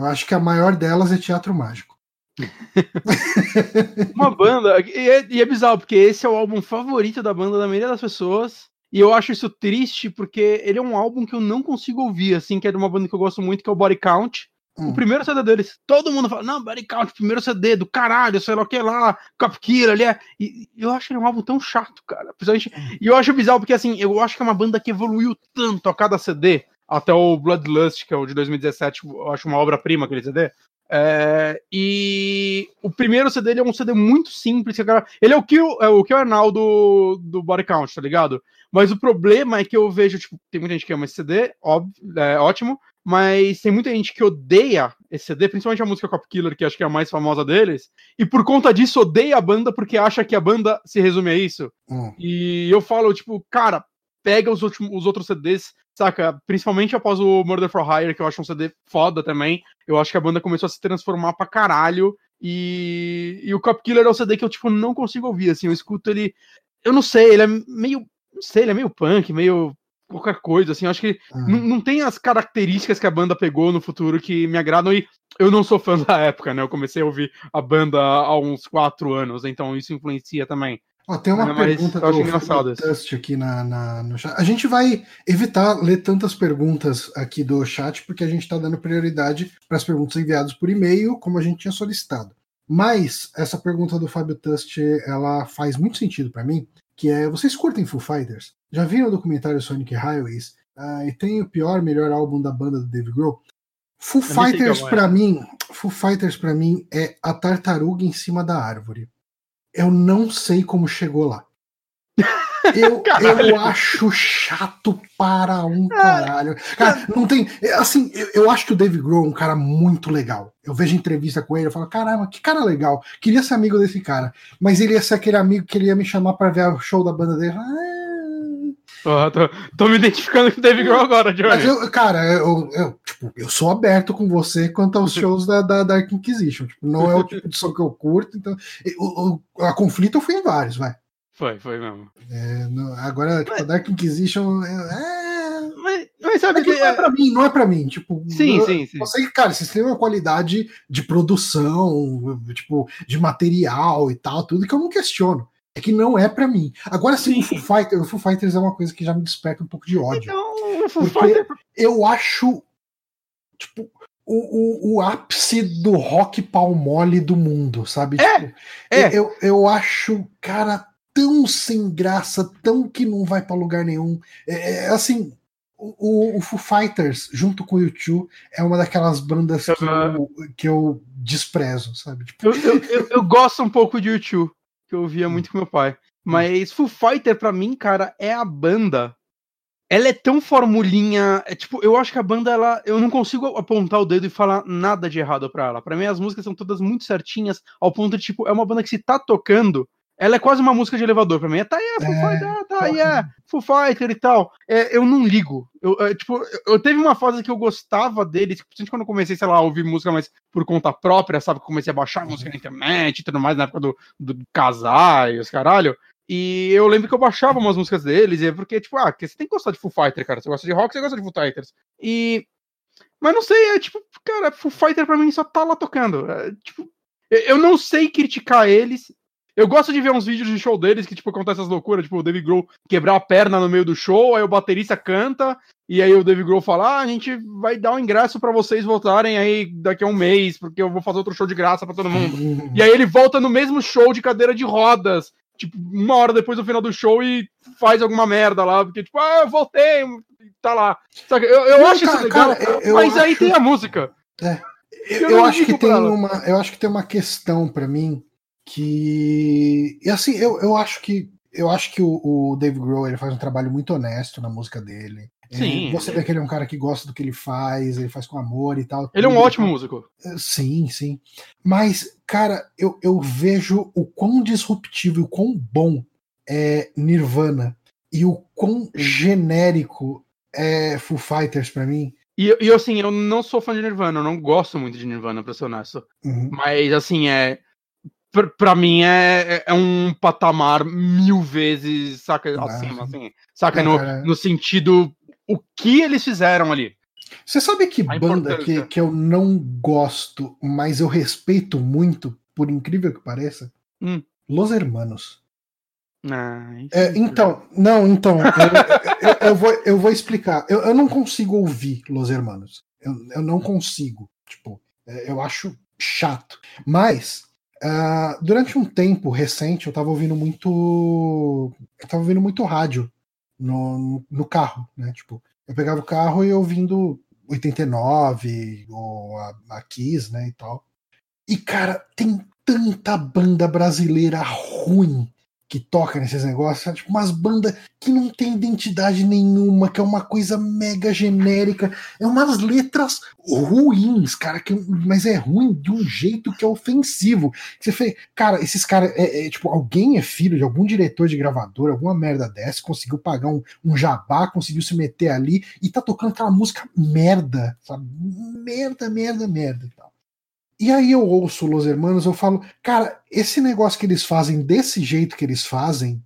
[SPEAKER 1] Eu acho que a maior delas é Teatro Mágico. [LAUGHS]
[SPEAKER 2] Uma banda. E é, e é bizarro, porque esse é o álbum favorito da banda da maioria das pessoas. E eu acho isso triste, porque ele é um álbum que eu não consigo ouvir, assim, que é de uma banda que eu gosto muito, que é o Body Count.
[SPEAKER 1] Hum.
[SPEAKER 2] O primeiro CD deles, todo mundo fala, não, Body Count, primeiro CD do caralho, sei lá o que lá, Cop Killer, ali é. E e eu acho ele um álbum tão chato, cara. Principalmente, e eu acho bizarro, porque assim, eu acho que é uma banda que evoluiu tanto a cada CD, até o Bloodlust, que é o de 2017, eu acho uma obra-prima aquele CD. É, e o primeiro CD ele é um CD muito simples. que a galera- Ele é o que é o, que Arnaldo do, do Body Count, tá ligado? Mas o problema é que eu vejo, tipo, tem muita gente que ama esse CD, óbvio, é ótimo, mas tem muita gente que odeia esse CD, principalmente a música Cop Killer, que acho que é a mais famosa deles, e por conta disso odeia a banda porque acha que a banda se resume a isso.
[SPEAKER 1] Hum.
[SPEAKER 2] E eu falo, tipo, cara, pega os, últimos, os outros CDs, saca? Principalmente após o Murder for Hire, que eu acho um CD foda também. Eu acho que a banda começou a se transformar pra caralho. E, e o Cop Killer é o CD que eu, tipo, não consigo ouvir, assim. Eu escuto ele. Eu não sei, ele é meio. Não sei, ele é meio punk, meio qualquer coisa, assim. Eu acho que
[SPEAKER 1] Hum.
[SPEAKER 2] não tem as características que a banda pegou no futuro que me agradam. E eu não sou fã [LAUGHS] da época, né? Eu comecei a ouvir a banda há uns quatro anos, então isso influencia também.
[SPEAKER 1] Ó, tem uma
[SPEAKER 2] mas
[SPEAKER 1] pergunta
[SPEAKER 2] eu acho
[SPEAKER 1] do
[SPEAKER 2] engraçado
[SPEAKER 1] Fábio Tust aqui na, na- no chat. A gente vai evitar ler tantas perguntas aqui do chat, porque a gente está dando prioridade para as perguntas enviadas por e-mail, como a gente tinha solicitado. Mas essa pergunta do Fábio Tust, ela faz muito sentido para mim, que é, vocês curtem Foo Fighters? Já viram o documentário Sonic Highways? Ah, e tem o pior, melhor álbum da banda do Dave Grohl? Foo Fighters
[SPEAKER 2] é.
[SPEAKER 1] para mim, Foo Fighters para mim é a tartaruga em cima da árvore. Eu não sei como chegou lá. [LAUGHS] Eu, eu acho chato para um caralho. Cara, não tem. é, Assim, eu, eu acho que o Dave Grohl é um cara muito legal. Eu vejo entrevista com ele, eu falo, caramba, que cara legal. Queria ser amigo desse cara. Mas ele ia ser aquele amigo que ele ia me chamar para ver o show da banda dele. Ah,
[SPEAKER 2] Ó, tô, tô me identificando com o David Grohl agora, Johnny.
[SPEAKER 1] mas eu, cara, eu, eu, tipo, eu sou aberto com você quanto aos shows da, da Dark Inquisition. Tipo, não é o tipo de som que eu curto, então. O, o- a conflito eu fui em vários, vai.
[SPEAKER 2] Foi, foi mesmo.
[SPEAKER 1] É, não- agora, tipo, a Dark Inquisition. É, é,
[SPEAKER 2] Mas, mas sabe
[SPEAKER 1] é que
[SPEAKER 2] que.
[SPEAKER 1] não é pra mim, não é pra mim. Tipo,
[SPEAKER 2] Sim,
[SPEAKER 1] eu-
[SPEAKER 2] sim, sim.
[SPEAKER 1] Eu sei que, cara, vocês têm uma qualidade de produção, tipo, de material e tal, tudo que eu não questiono. É que não é pra mim. Agora sim, o
[SPEAKER 2] Sim.
[SPEAKER 1] Foo, Fighter, o Foo Fighters é uma coisa que já me desperta um pouco de ódio.
[SPEAKER 2] Então, o Foo
[SPEAKER 1] Porque-
[SPEAKER 2] Fighter.
[SPEAKER 1] eu acho tipo o, o, o ápice do rock pau mole do mundo, sabe?
[SPEAKER 2] É,
[SPEAKER 1] Tipo,
[SPEAKER 2] é.
[SPEAKER 1] Eu, eu acho, cara, tão sem graça, tão que não vai pra lugar nenhum. É, é, assim, o, o Foo Fighters, junto com o U2, é uma daquelas bandas que eu, que eu desprezo, sabe? Tipo,
[SPEAKER 2] Eu, eu, eu, eu gosto um pouco de YouTube, que eu ouvia muito com meu pai. Mas Foo Fighter, pra mim, cara, é a banda. Ela é tão formulinha. É, tipo, eu acho que a banda, ela. Eu não consigo apontar o dedo e falar nada de errado pra ela. Pra mim, as músicas são todas muito certinhas, ao ponto de, tipo, é uma banda que se tá tocando. Ela é quase uma música de elevador pra mim. É, tá aí, é, Foo
[SPEAKER 1] É,
[SPEAKER 2] Fighter, ah, tá aí, é, Foo Fighter e tal. É, eu não ligo. Eu, é, tipo, eu, eu teve uma fase que eu gostava deles, principalmente quando eu comecei, sei lá, a ouvir música mais por conta própria, sabe? Comecei a baixar música na internet e tudo mais, na época do, do casar e os caralho. E eu lembro que eu baixava umas músicas deles, é porque, tipo, ah, você tem que gostar de Foo Fighter, cara. Você gosta de rock, você gosta de Foo Fighters. E. Mas não sei, é tipo, cara, Foo Fighter pra mim só tá lá tocando. É, tipo, eu não sei criticar eles. Eu gosto de ver uns vídeos de show deles que, tipo, acontece essas loucuras, tipo, o David Grohl quebrar a perna no meio do show, aí o baterista canta, e aí o David Grohl fala, ah, a gente vai dar um ingresso pra vocês voltarem aí daqui a um mês, porque eu vou fazer outro show de graça pra todo mundo. [LAUGHS] E aí ele volta no mesmo show de cadeira de rodas, tipo, uma hora depois do final do show e faz alguma merda lá, porque, tipo, ah, eu voltei, tá lá. Eu, eu
[SPEAKER 1] Não,
[SPEAKER 2] acho
[SPEAKER 1] cara,
[SPEAKER 2] isso legal,
[SPEAKER 1] cara, eu- eu
[SPEAKER 2] mas aí
[SPEAKER 1] acho-
[SPEAKER 2] tem a música.
[SPEAKER 1] Eu,
[SPEAKER 2] Eu
[SPEAKER 1] eu
[SPEAKER 2] não
[SPEAKER 1] acho que tem uma, eu acho que tem uma questão pra mim que e assim, eu, eu acho que eu acho que o, o Dave Grohl ele faz um trabalho muito honesto na música dele.
[SPEAKER 2] Sim.
[SPEAKER 1] Você vê que ele é um cara que gosta do que ele faz, ele faz com amor e tal.
[SPEAKER 2] Ele é um ótimo músico.
[SPEAKER 1] Sim, sim. Mas, cara, eu, eu vejo o quão disruptivo e o quão bom é Nirvana e o quão genérico é Foo Fighters pra mim.
[SPEAKER 2] E, e assim, eu não sou fã de Nirvana, eu não gosto muito de Nirvana, pra ser honesto.
[SPEAKER 1] Uhum.
[SPEAKER 2] Mas assim, é. Pra, pra mim é, é- é um patamar mil vezes, saca?
[SPEAKER 1] Ah,
[SPEAKER 2] Acima,
[SPEAKER 1] sim.
[SPEAKER 2] assim. Saca? No, no sentido. O que eles fizeram ali.
[SPEAKER 1] Você sabe que
[SPEAKER 2] A
[SPEAKER 1] banda que, que eu não gosto, mas eu respeito muito, por incrível que pareça?
[SPEAKER 2] Hum.
[SPEAKER 1] Los Hermanos.
[SPEAKER 2] Ah,
[SPEAKER 1] É,
[SPEAKER 2] é
[SPEAKER 1] então, não, então, eu, eu- eu vou, eu vou explicar. Eu, eu não consigo ouvir Los Hermanos. Eu, eu não consigo. Tipo, é, eu acho chato. Mas, ah, durante um tempo recente, eu tava ouvindo muito. Eu tava ouvindo muito rádio no, no carro, né? Tipo, eu pegava o carro e ouvindo 89 ou a, a Kiss, né? E tal. E, cara, tem tanta banda brasileira ruim que toca nesses negócios, sabe? tipo umas bandas que não tem identidade nenhuma, que é uma coisa mega genérica, é umas letras ruins, cara, que, mas é ruim de um jeito que é ofensivo. Você fez, cara, esses caras, é, é, tipo, alguém é filho de algum diretor de gravador, alguma merda dessa, conseguiu pagar um, um jabá, conseguiu se meter ali e tá tocando aquela música merda, sabe? Merda, merda, merda e tal. E aí eu ouço Los Hermanos, eu falo, cara, esse negócio que eles fazem desse jeito que eles fazem,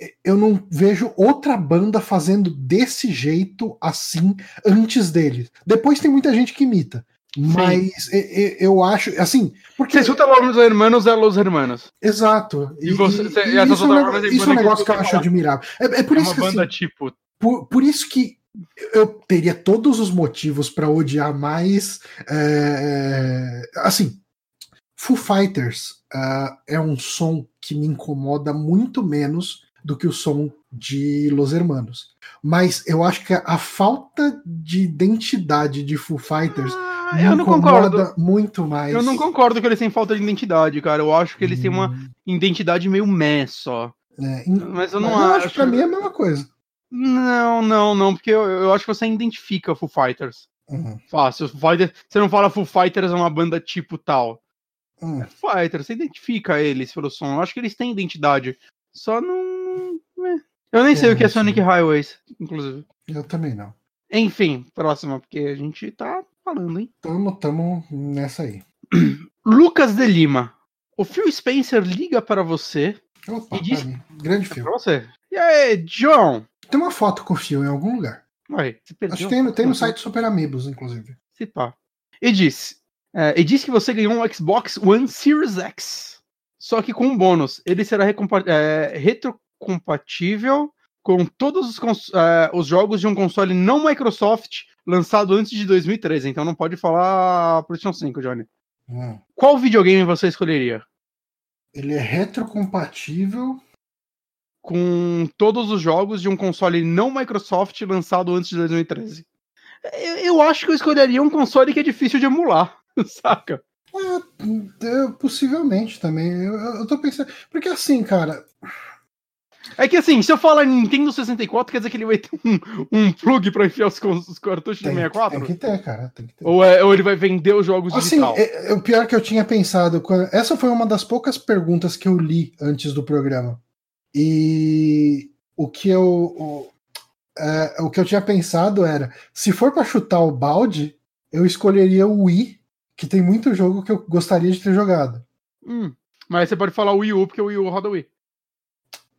[SPEAKER 1] eh, eu não vejo outra banda fazendo desse jeito assim antes deles. Depois tem muita gente que imita. Mas e- e- eu acho, assim, porque.
[SPEAKER 2] Você escuta Los Hermanos é Los Hermanos.
[SPEAKER 1] Exato.
[SPEAKER 2] E
[SPEAKER 1] e-
[SPEAKER 2] você-
[SPEAKER 1] e
[SPEAKER 2] e
[SPEAKER 1] isso é um isso é um
[SPEAKER 2] que
[SPEAKER 1] negócio que eu acho admirável. É, é por
[SPEAKER 2] é
[SPEAKER 1] isso
[SPEAKER 2] uma
[SPEAKER 1] que
[SPEAKER 2] banda
[SPEAKER 1] assim,
[SPEAKER 2] tipo.
[SPEAKER 1] por, por isso que eu teria todos os motivos para odiar mais. é, é, assim, Foo Fighters ah, é um som que me incomoda muito menos do que o som de Los Hermanos. Mas eu acho que a falta de identidade de Foo Fighters
[SPEAKER 2] Ah,
[SPEAKER 1] me
[SPEAKER 2] eu não
[SPEAKER 1] incomoda
[SPEAKER 2] concordo.
[SPEAKER 1] muito mais.
[SPEAKER 2] Eu não concordo que eles têm falta de identidade, cara. Eu acho que eles têm uma
[SPEAKER 1] Hum,
[SPEAKER 2] identidade meio meh só.
[SPEAKER 1] é,
[SPEAKER 2] Mas eu
[SPEAKER 1] mas
[SPEAKER 2] não
[SPEAKER 1] eu
[SPEAKER 2] acho.
[SPEAKER 1] acho que pra mim é a mesma coisa.
[SPEAKER 2] Não, não, não, porque eu, eu acho que você identifica Foo Fighters.
[SPEAKER 1] Uhum,
[SPEAKER 2] Fácil. Foo Fighters, você não fala Foo Fighters é uma banda tipo tal.
[SPEAKER 1] uhum.
[SPEAKER 2] Foo Fighters, você identifica eles pelo som. Eu acho que eles têm identidade. Só não. é. Eu nem sei
[SPEAKER 1] É,
[SPEAKER 2] o que é
[SPEAKER 1] sim.
[SPEAKER 2] Sonic Highways, inclusive.
[SPEAKER 1] Eu também não.
[SPEAKER 2] Enfim, próxima, porque a gente tá falando, hein?
[SPEAKER 1] Tamo, tamo nessa aí. [CLEARS THROAT]
[SPEAKER 2] Lucas de Lima. O Phil Spencer liga para você.
[SPEAKER 1] Opa,
[SPEAKER 2] E diz-
[SPEAKER 1] grande
[SPEAKER 2] É
[SPEAKER 1] filme.
[SPEAKER 2] pra você. E aí, John?
[SPEAKER 1] Tem uma foto com o fio em algum lugar.
[SPEAKER 2] Ué, perdeu.
[SPEAKER 1] Acho que tem, no- tem no
[SPEAKER 2] Uhum.
[SPEAKER 1] site Super Amigos, inclusive.
[SPEAKER 2] Se pá. E disse. é, e disse que você ganhou um Xbox One Series X. Só que com um bônus. Ele será é, retrocompatível com todos os, é, os jogos de um console não Microsoft lançado antes de 2013. Então não pode falar PlayStation 5, Johnny.
[SPEAKER 1] Hum.
[SPEAKER 2] Qual videogame você escolheria?
[SPEAKER 1] Ele é retrocompatível.
[SPEAKER 2] Com todos os jogos de um console não Microsoft lançado antes de 2013. Eu, eu acho que eu escolheria um console que é difícil de emular, [LAUGHS] saca?
[SPEAKER 1] É, possivelmente também. Eu, eu tô pensando. Porque assim, cara.
[SPEAKER 2] É que assim, se eu falar Nintendo 64, quer dizer que ele vai ter um, um plug pra enfiar os, os cartuchos do
[SPEAKER 1] Tem,
[SPEAKER 2] 64?
[SPEAKER 1] tem que ter, cara. Que ter.
[SPEAKER 2] Ou, é- ou ele vai vender os jogos
[SPEAKER 1] Assim,
[SPEAKER 2] digital?
[SPEAKER 1] é, é o pior que eu tinha pensado. Essa foi uma das poucas perguntas que eu li antes do programa. E o que eu. O, é, o que eu tinha pensado era: se for pra chutar o balde, eu escolheria o Wii, que tem muito jogo que eu gostaria de ter jogado.
[SPEAKER 2] Hum, mas você pode falar Wii U, porque o Wii U roda Wii.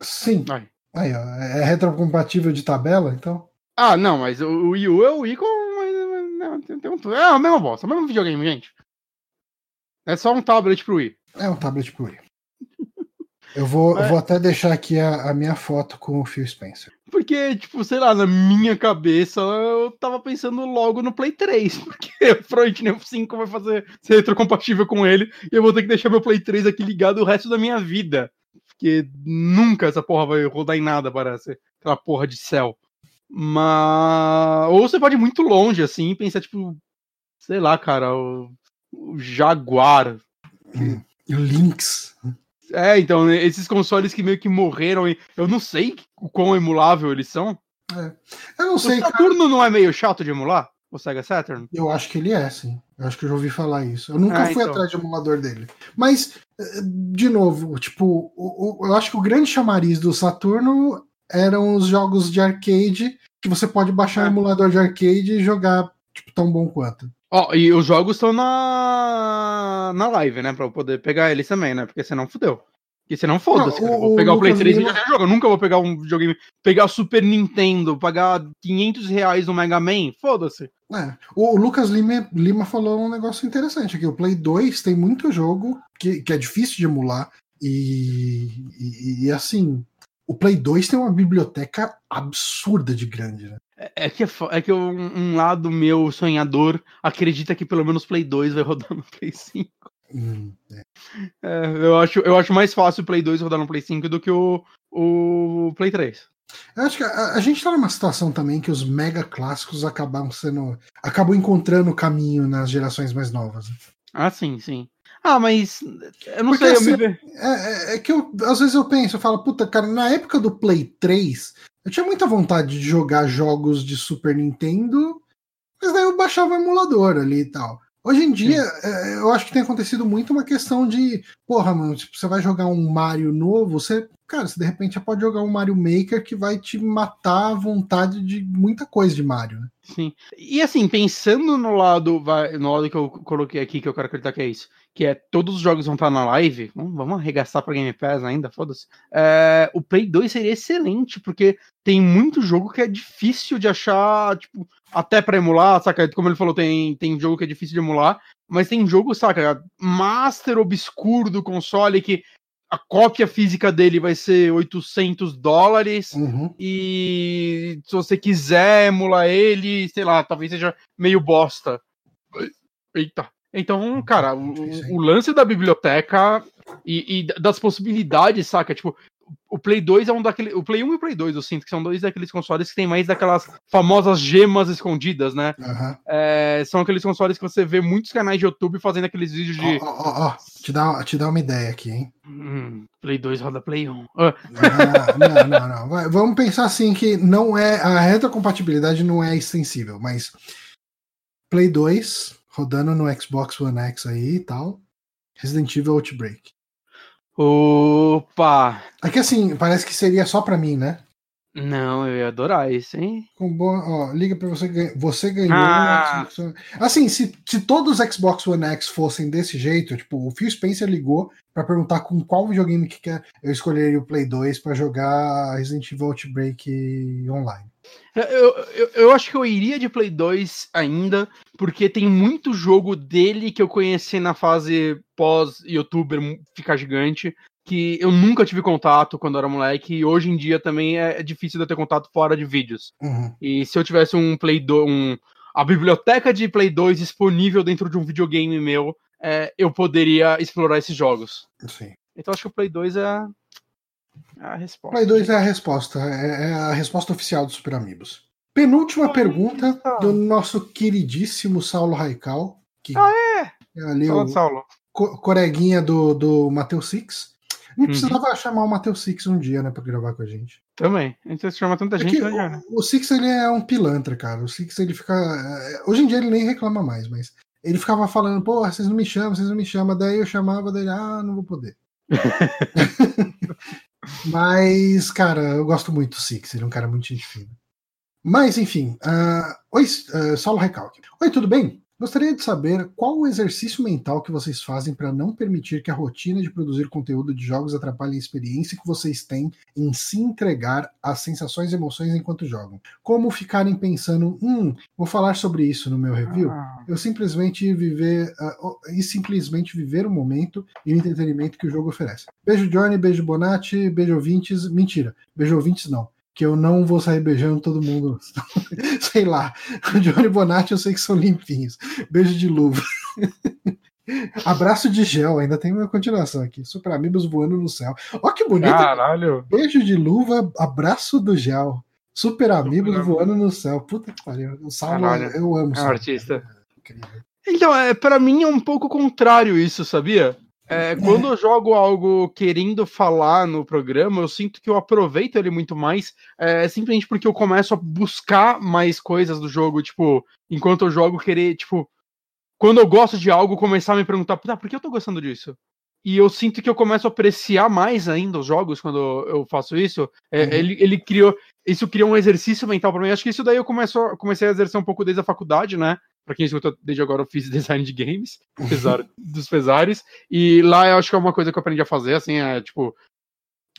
[SPEAKER 1] Sim.
[SPEAKER 2] Ai.
[SPEAKER 1] Aí, ó, é retrocompatível de tabela, então.
[SPEAKER 2] Ah, não, mas o o Wii U é o Wii com. não, tem- tem um- É a mesma bosta, é o mesmo videogame, gente. É só um tablet pro Wii.
[SPEAKER 1] É um tablet pro Wii. Eu vou,
[SPEAKER 2] Mas-
[SPEAKER 1] vou até deixar aqui a, a minha foto com o Phil Spencer.
[SPEAKER 2] Porque, tipo, sei lá, na minha cabeça eu tava pensando logo no Play 3. [LAUGHS] Porque o 5 vai fazer ser retrocompatível com ele. E eu vou ter que deixar meu Play 3 aqui ligado o resto da minha vida. Porque nunca essa porra vai rodar em nada, parece. Aquela porra de céu. Mas. Ou você pode ir muito longe, assim, e pensar, tipo, sei lá, cara, o, o Jaguar.
[SPEAKER 1] E o Lynx.
[SPEAKER 2] É, então, né, esses consoles que meio que morreram, eu não sei o quão emulável eles são.
[SPEAKER 1] Eu não
[SPEAKER 2] O
[SPEAKER 1] sei, cara.
[SPEAKER 2] Saturno não é meio chato de emular? O Sega Saturn?
[SPEAKER 1] Eu acho que ele é, sim. Eu acho que eu já ouvi falar isso. Eu nunca
[SPEAKER 2] Ah,
[SPEAKER 1] fui
[SPEAKER 2] então.
[SPEAKER 1] atrás de emulador dele. Mas, eh, de novo, tipo, o- o- eu acho que o grande chamariz do Saturno eram os jogos de arcade que você pode baixar
[SPEAKER 2] É.
[SPEAKER 1] um emulador de arcade e jogar, tipo, tão bom quanto.
[SPEAKER 2] Ó, e os jogos estão na na live, né? Pra eu poder pegar eles também, né? Porque senão fudeu. Porque senão foda-se.
[SPEAKER 1] O-
[SPEAKER 2] Vou
[SPEAKER 1] o
[SPEAKER 2] pegar o Play
[SPEAKER 1] Lucas
[SPEAKER 2] 3 e
[SPEAKER 1] Lima-
[SPEAKER 2] já jogo. Eu nunca vou pegar um videogame. Pegar o Super Nintendo, pagar 500 reais no Mega Man. Foda-se.
[SPEAKER 1] É. O Lucas Lima, Lima falou um negócio interessante aqui. O Play 2 tem muito jogo que, que é difícil de emular. E, e, e, assim, o Play 2 tem uma biblioteca absurda de grande, né?
[SPEAKER 2] É, é que, é, é que um, um, lado meu sonhador acredita que pelo menos o Play 2 vai rodar no Play 5. Hum, é. É, eu, acho, eu acho mais fácil o Play 2 rodar no Play 5 do que o, o Play 3.
[SPEAKER 1] Eu acho que a, a gente tá numa situação também que os mega clássicos acabam sendo. acabam encontrando caminho nas gerações mais novas. Né?
[SPEAKER 2] Ah, sim, sim. Ah, mas eu não Porque sei, assim, eu me...
[SPEAKER 1] é, é, é, que eu, às vezes eu penso, eu falo, puta, cara, na época do Play 3, eu tinha muita vontade de jogar jogos de Super Nintendo, mas daí eu baixava o emulador ali e tal. Hoje em dia, é, eu acho que tem acontecido muito uma questão de, porra, mano, tipo, você vai jogar um Mario novo, você, cara, você de repente já pode jogar um Mario Maker que vai te matar a vontade de muita coisa de Mario, né?
[SPEAKER 2] Sim. E assim, pensando no lado, no lado que eu coloquei aqui, que eu quero acreditar que é isso, que é todos os jogos vão estar na live, vamos, arregaçar pra Game Pass ainda, foda-se. É, o Play 2 seria excelente, porque tem muito jogo que é difícil de achar, tipo, até para emular, saca? Como ele falou, tem, tem jogo que é difícil de emular, mas tem jogo, saca? Master obscuro do console que a cópia física dele vai ser 800 dólares uhum. e se você quiser emular ele, sei lá, talvez seja meio bosta. Eita. Então, cara, o, o lance da biblioteca e, e, das possibilidades, saca? Tipo, o Play 2 é um daqueles. O Play 1 e o Play 2, eu sinto que são dois daqueles consoles que tem mais daquelas famosas gemas escondidas, né? Uhum. É, são aqueles consoles que você vê muitos canais de YouTube fazendo aqueles vídeos de.
[SPEAKER 1] Ó, ó, ó, te dá, te dá uma ideia aqui, hein?
[SPEAKER 2] Hum, Play 2 roda Play 1. Ah.
[SPEAKER 1] não, não, não. Vai, vamos pensar assim que não é. A retrocompatibilidade não é extensível, mas Play 2 rodando no Xbox One X aí e tal. Resident Evil Outbreak.
[SPEAKER 2] Opa!
[SPEAKER 1] É que assim, parece que seria só pra mim, né?
[SPEAKER 2] Não, eu ia adorar isso, hein?
[SPEAKER 1] Com boa, ó, liga pra você Você ganhou ah. Assim, se, se todos os Xbox One X fossem desse jeito, tipo, o Phil Spencer ligou para perguntar com qual videogame que quer, eu escolheria o Play 2 para jogar Resident Evil Outbreak online.
[SPEAKER 2] Eu, eu, eu, acho que eu iria de Play 2 ainda, porque tem muito jogo dele que eu conheci na fase pós-youtuber ficar gigante, que eu nunca tive contato quando era moleque, e hoje em dia também é, é difícil de eu ter contato fora de vídeos. Uhum. E se eu tivesse um Play 2, um, a biblioteca de Play 2 disponível dentro de um videogame meu, é, eu poderia explorar esses jogos.
[SPEAKER 1] Sim.
[SPEAKER 2] Então acho que o Play 2 é é a resposta.
[SPEAKER 1] Play 2 é a resposta. É, é a resposta oficial do Super Amigos. Penúltima pergunta do nosso queridíssimo Saulo Raical.
[SPEAKER 2] Que ah, é?
[SPEAKER 1] é ali o Saulo. Co coreguinha do, do Matheus Six. A gente uhum. precisava chamar o Matheus Six um dia, né, pra gravar com a gente.
[SPEAKER 2] Também. A gente chama tanta é gente, né,
[SPEAKER 1] o, o Six, ele é um pilantra, cara. O Six, ele fica... É, hoje em dia ele nem reclama mais, mas ele ficava falando, pô, vocês não me chamam, vocês não me chamam. Daí eu chamava, daí, ah, não vou poder. [LAUGHS] Mas, cara, eu gosto muito do Six, ele é um cara muito gente fina. Mas, enfim, uh, oi, uh, Saulo Recalque. Oi, tudo bem? Gostaria de saber qual o exercício mental que vocês fazem para não permitir que a rotina de produzir conteúdo de jogos atrapalhe a experiência que vocês têm em se entregar às sensações e emoções enquanto jogam. Como ficarem pensando, hum, vou falar sobre isso no meu review? Ah. Eu simplesmente viver uh, e simplesmente viver o momento e o entretenimento que o jogo oferece. Beijo Johnny, beijo Bonatti, beijo ouvintes. Mentira, beijo ouvintes não que eu não vou sair beijando todo mundo. [LAUGHS] sei lá. O Johnny Bonatti eu sei que são limpinhos. Beijo de luva. [LAUGHS] Abraço de gel, ainda tem uma continuação aqui. Super amigos voando no céu. Ó que bonito.
[SPEAKER 2] Caralho.
[SPEAKER 1] Beijo de luva, abraço do gel. Super amigos Super voando amigo. no céu. Puta que pariu. O Saulo, eu amo.
[SPEAKER 2] É um artista. Então, é, para mim é um pouco contrário isso, sabia? É, quando eu jogo algo querendo falar no programa, eu sinto que eu aproveito ele muito mais, é, simplesmente porque eu começo a buscar mais coisas do jogo, tipo, enquanto eu jogo, querer, tipo, quando eu gosto de algo, começar a me perguntar, por que eu tô gostando disso? E eu sinto que eu começo a apreciar mais ainda os jogos quando eu faço isso. É, uhum. ele, ele criou. Isso criou um exercício mental para mim. Acho que isso daí eu começo, comecei a exercer um pouco desde a faculdade, né? Para quem escuta, desde agora eu fiz [LAUGHS] design de games, apesar [LAUGHS] dos pesares. E lá eu acho que é uma coisa que eu aprendi a fazer, assim, é tipo.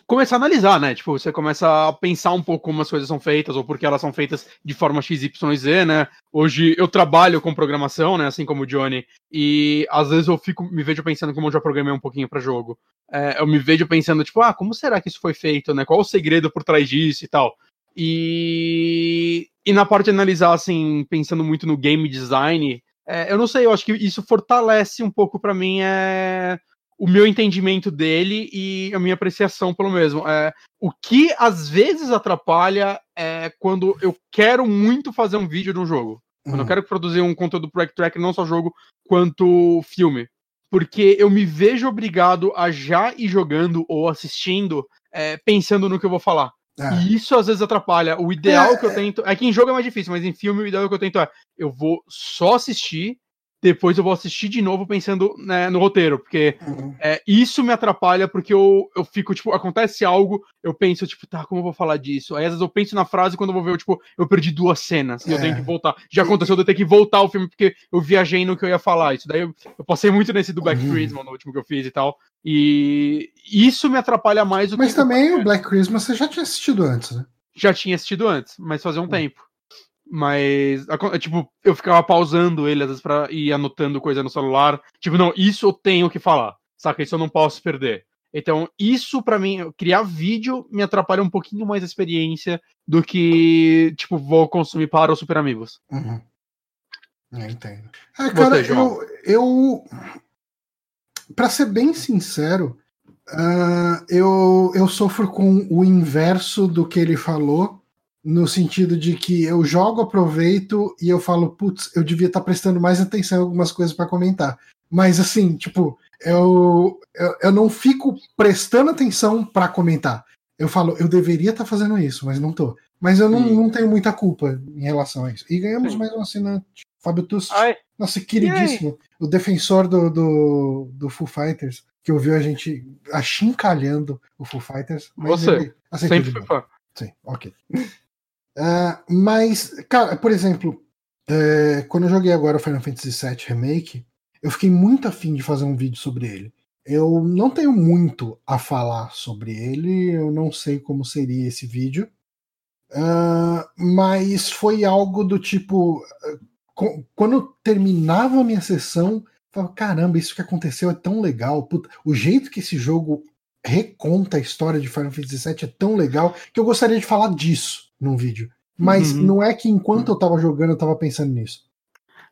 [SPEAKER 2] começar a analisar, né? Tipo, você começa a pensar um pouco como as coisas são feitas, ou porque elas são feitas de forma XYZ, né? Hoje eu trabalho com programação, né? Assim como o Johnny, e às vezes eu fico, me vejo pensando como eu já programei um pouquinho para jogo. É, eu me vejo pensando, tipo, ah, como será que isso foi feito, né? Qual o segredo por trás disso e tal. E, e na parte de analisar, assim, pensando muito no game design, é, eu não sei, eu acho que isso fortalece um pouco para mim é, o meu entendimento dele e a minha apreciação pelo mesmo. É, o que às vezes atrapalha é quando eu quero muito fazer um vídeo de um jogo. Quando eu uhum. quero produzir um conteúdo pro Track, não só jogo, quanto filme. Porque eu me vejo obrigado a já ir jogando ou assistindo é, pensando no que eu vou falar. É. E isso às vezes atrapalha. O ideal é, que eu tento. É que em jogo é mais difícil, mas em filme o ideal que eu tento é: eu vou só assistir depois eu vou assistir de novo pensando né, no roteiro, porque uhum. é, isso me atrapalha, porque eu, eu fico, tipo, acontece algo, eu penso, tipo, tá, como eu vou falar disso? Aí às vezes eu penso na frase quando eu vou ver, eu, tipo, eu perdi duas cenas e é. eu tenho que voltar. Já aconteceu de eu ter que voltar o filme porque eu viajei no que eu ia falar. Isso daí eu, eu passei muito nesse do Black uhum. Christmas no último que eu fiz e tal. E isso me atrapalha mais
[SPEAKER 1] do Mas que. Mas também o Black Christmas você já tinha assistido antes, né?
[SPEAKER 2] Já tinha assistido antes, mas fazia um uhum. tempo. Mas, tipo, eu ficava pausando ele, às vezes, pra ir anotando coisa no celular. Tipo, não, isso eu tenho que falar, saca? Isso eu não posso perder. Então, isso para mim, criar vídeo me atrapalha um pouquinho mais a experiência do que, tipo, vou consumir para os Super Amigos.
[SPEAKER 1] Uhum. Eu entendo. É, cara, Você, eu, eu. Pra ser bem sincero, uh, eu, eu sofro com o inverso do que ele falou no sentido de que eu jogo, aproveito e eu falo, putz, eu devia estar tá prestando mais atenção em algumas coisas para comentar. Mas assim, tipo, eu, eu, eu não fico prestando atenção para comentar. Eu falo, eu deveria estar tá fazendo isso, mas não tô. Mas eu não, não tenho muita culpa em relação a isso. E ganhamos Sim. mais um assinante, Fábio Tusso, nosso queridíssimo, o defensor do, do, do Foo Fighters, que ouviu a gente achincalhando o Foo Fighters.
[SPEAKER 2] Você, sempre foi fã.
[SPEAKER 1] Sim, ok. [LAUGHS] Uh, mas, cara, por exemplo, uh, quando eu joguei agora o Final Fantasy VII Remake, eu fiquei muito afim de fazer um vídeo sobre ele. Eu não tenho muito a falar sobre ele, eu não sei como seria esse vídeo, uh, mas foi algo do tipo. Quando terminava a minha sessão, eu falava, caramba, isso que aconteceu é tão legal. Puta, o jeito que esse jogo reconta a história de Final Fantasy VII é tão legal que eu gostaria de falar disso num vídeo. Mas uhum. não é que enquanto eu tava jogando eu tava pensando nisso.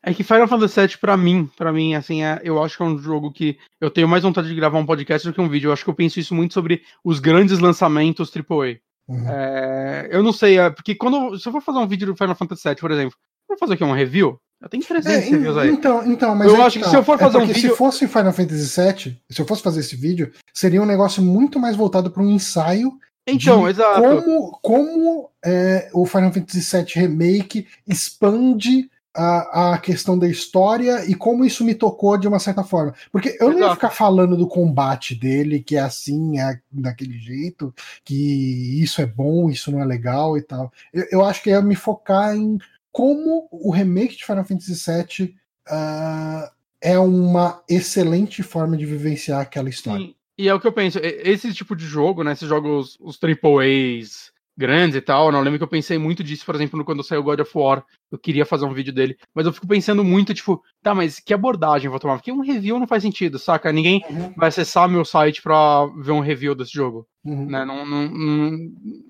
[SPEAKER 2] É que Final Fantasy VII, pra mim, para mim, assim, é, eu acho que é um jogo que eu tenho mais vontade de gravar um podcast do que um vídeo. Eu acho que eu penso isso muito sobre os grandes lançamentos AAA. Uhum. É, eu não sei, é, porque quando. Se eu for fazer um vídeo do Final Fantasy VII, por exemplo, vou fazer aqui um review. Eu tenho 300 é, reviews aí.
[SPEAKER 1] Então, então mas
[SPEAKER 2] eu acho que, que se eu for é fazer um vídeo.
[SPEAKER 1] Se fosse Final Fantasy VII, se eu fosse fazer esse vídeo, seria um negócio muito mais voltado para um ensaio
[SPEAKER 2] então, exato.
[SPEAKER 1] Como, como é, o Final Fantasy VII Remake expande a, a questão da história e como isso me tocou de uma certa forma. Porque eu não ia ficar falando do combate dele, que é assim, é daquele jeito, que isso é bom, isso não é legal e tal. Eu, eu acho que ia me focar em como o remake de Final Fantasy VII uh, ah, é uma excelente forma de vivenciar aquela história. Sim.
[SPEAKER 2] E é o que eu penso, esse tipo de jogo, né? Esses jogos, os AAAs grandes e tal, não lembro que eu pensei muito disso, por exemplo, quando saiu God of War, eu queria fazer um vídeo dele, mas eu fico pensando muito, tipo, tá, mas que abordagem eu vou tomar? Porque um review não faz sentido, saca? Ninguém uhum. vai acessar meu site pra ver um review desse jogo, uhum. né? Não, não, não,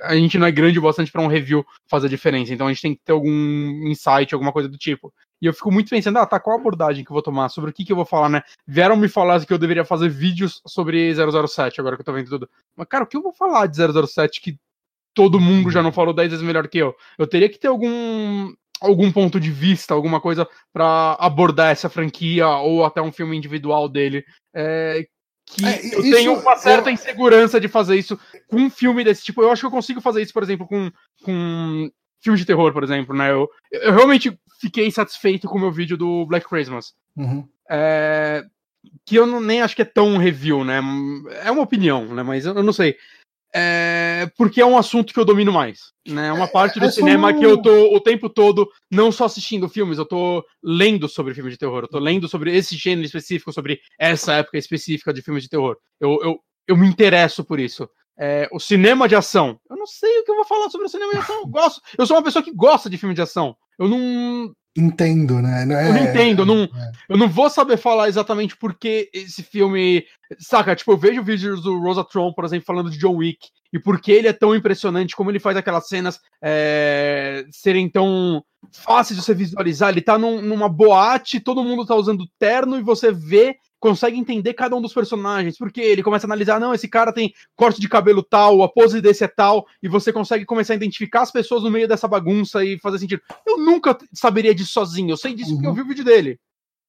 [SPEAKER 2] a gente não é grande o bastante pra um review fazer diferença, então a gente tem que ter algum insight, alguma coisa do tipo. E eu fico muito pensando, ah, tá, qual a abordagem que eu vou tomar? Sobre o que que eu vou falar, né? Vieram me falar que eu deveria fazer vídeos sobre 007, agora que eu tô vendo tudo. Mas, cara, o que eu vou falar de 007 que todo mundo já não falou 10 vezes melhor que eu? Eu teria que ter algum algum ponto de vista, alguma coisa para abordar essa franquia ou até um filme individual dele. É, que é, eu tenho uma certa eu... insegurança de fazer isso com um filme desse tipo. Eu acho que eu consigo fazer isso, por exemplo, com, com filme de terror, por exemplo, né? Eu, eu realmente fiquei satisfeito com o meu vídeo do Black Christmas.
[SPEAKER 1] Uhum.
[SPEAKER 2] É, que eu não, nem acho que é tão review, né? É uma opinião, né? Mas eu, eu não sei. É, porque é um assunto que eu domino mais. Né? É uma parte do é cinema que eu tô o tempo todo não só assistindo filmes, eu tô lendo sobre filmes de terror, eu tô lendo sobre esse gênero específico, sobre essa época específica de filmes de terror. Eu, eu, eu me interesso por isso. É, o cinema de ação. Eu não sei o que eu vou falar sobre o cinema de ação. Eu gosto. Eu sou uma pessoa que gosta de filme de ação. Eu não.
[SPEAKER 1] Entendo, né? Não é-
[SPEAKER 2] Eu não entendo, eu não,
[SPEAKER 1] é.
[SPEAKER 2] eu não vou saber falar exatamente por que esse filme. Saca, tipo, eu vejo vídeos do Rosa Tron, por exemplo, falando de John Wick, e por que ele é tão impressionante, como ele faz aquelas cenas é, serem tão fáceis de você visualizar. Ele tá num- numa boate, todo mundo tá usando terno, e você vê, consegue entender cada um dos personagens. Porque ele começa a analisar, não, esse cara tem corte de cabelo tal, a pose desse é tal, e você consegue começar a identificar as pessoas no meio dessa bagunça e fazer sentido. Eu nunca saberia disso sozinho, eu sei disso porque eu vi o vídeo dele.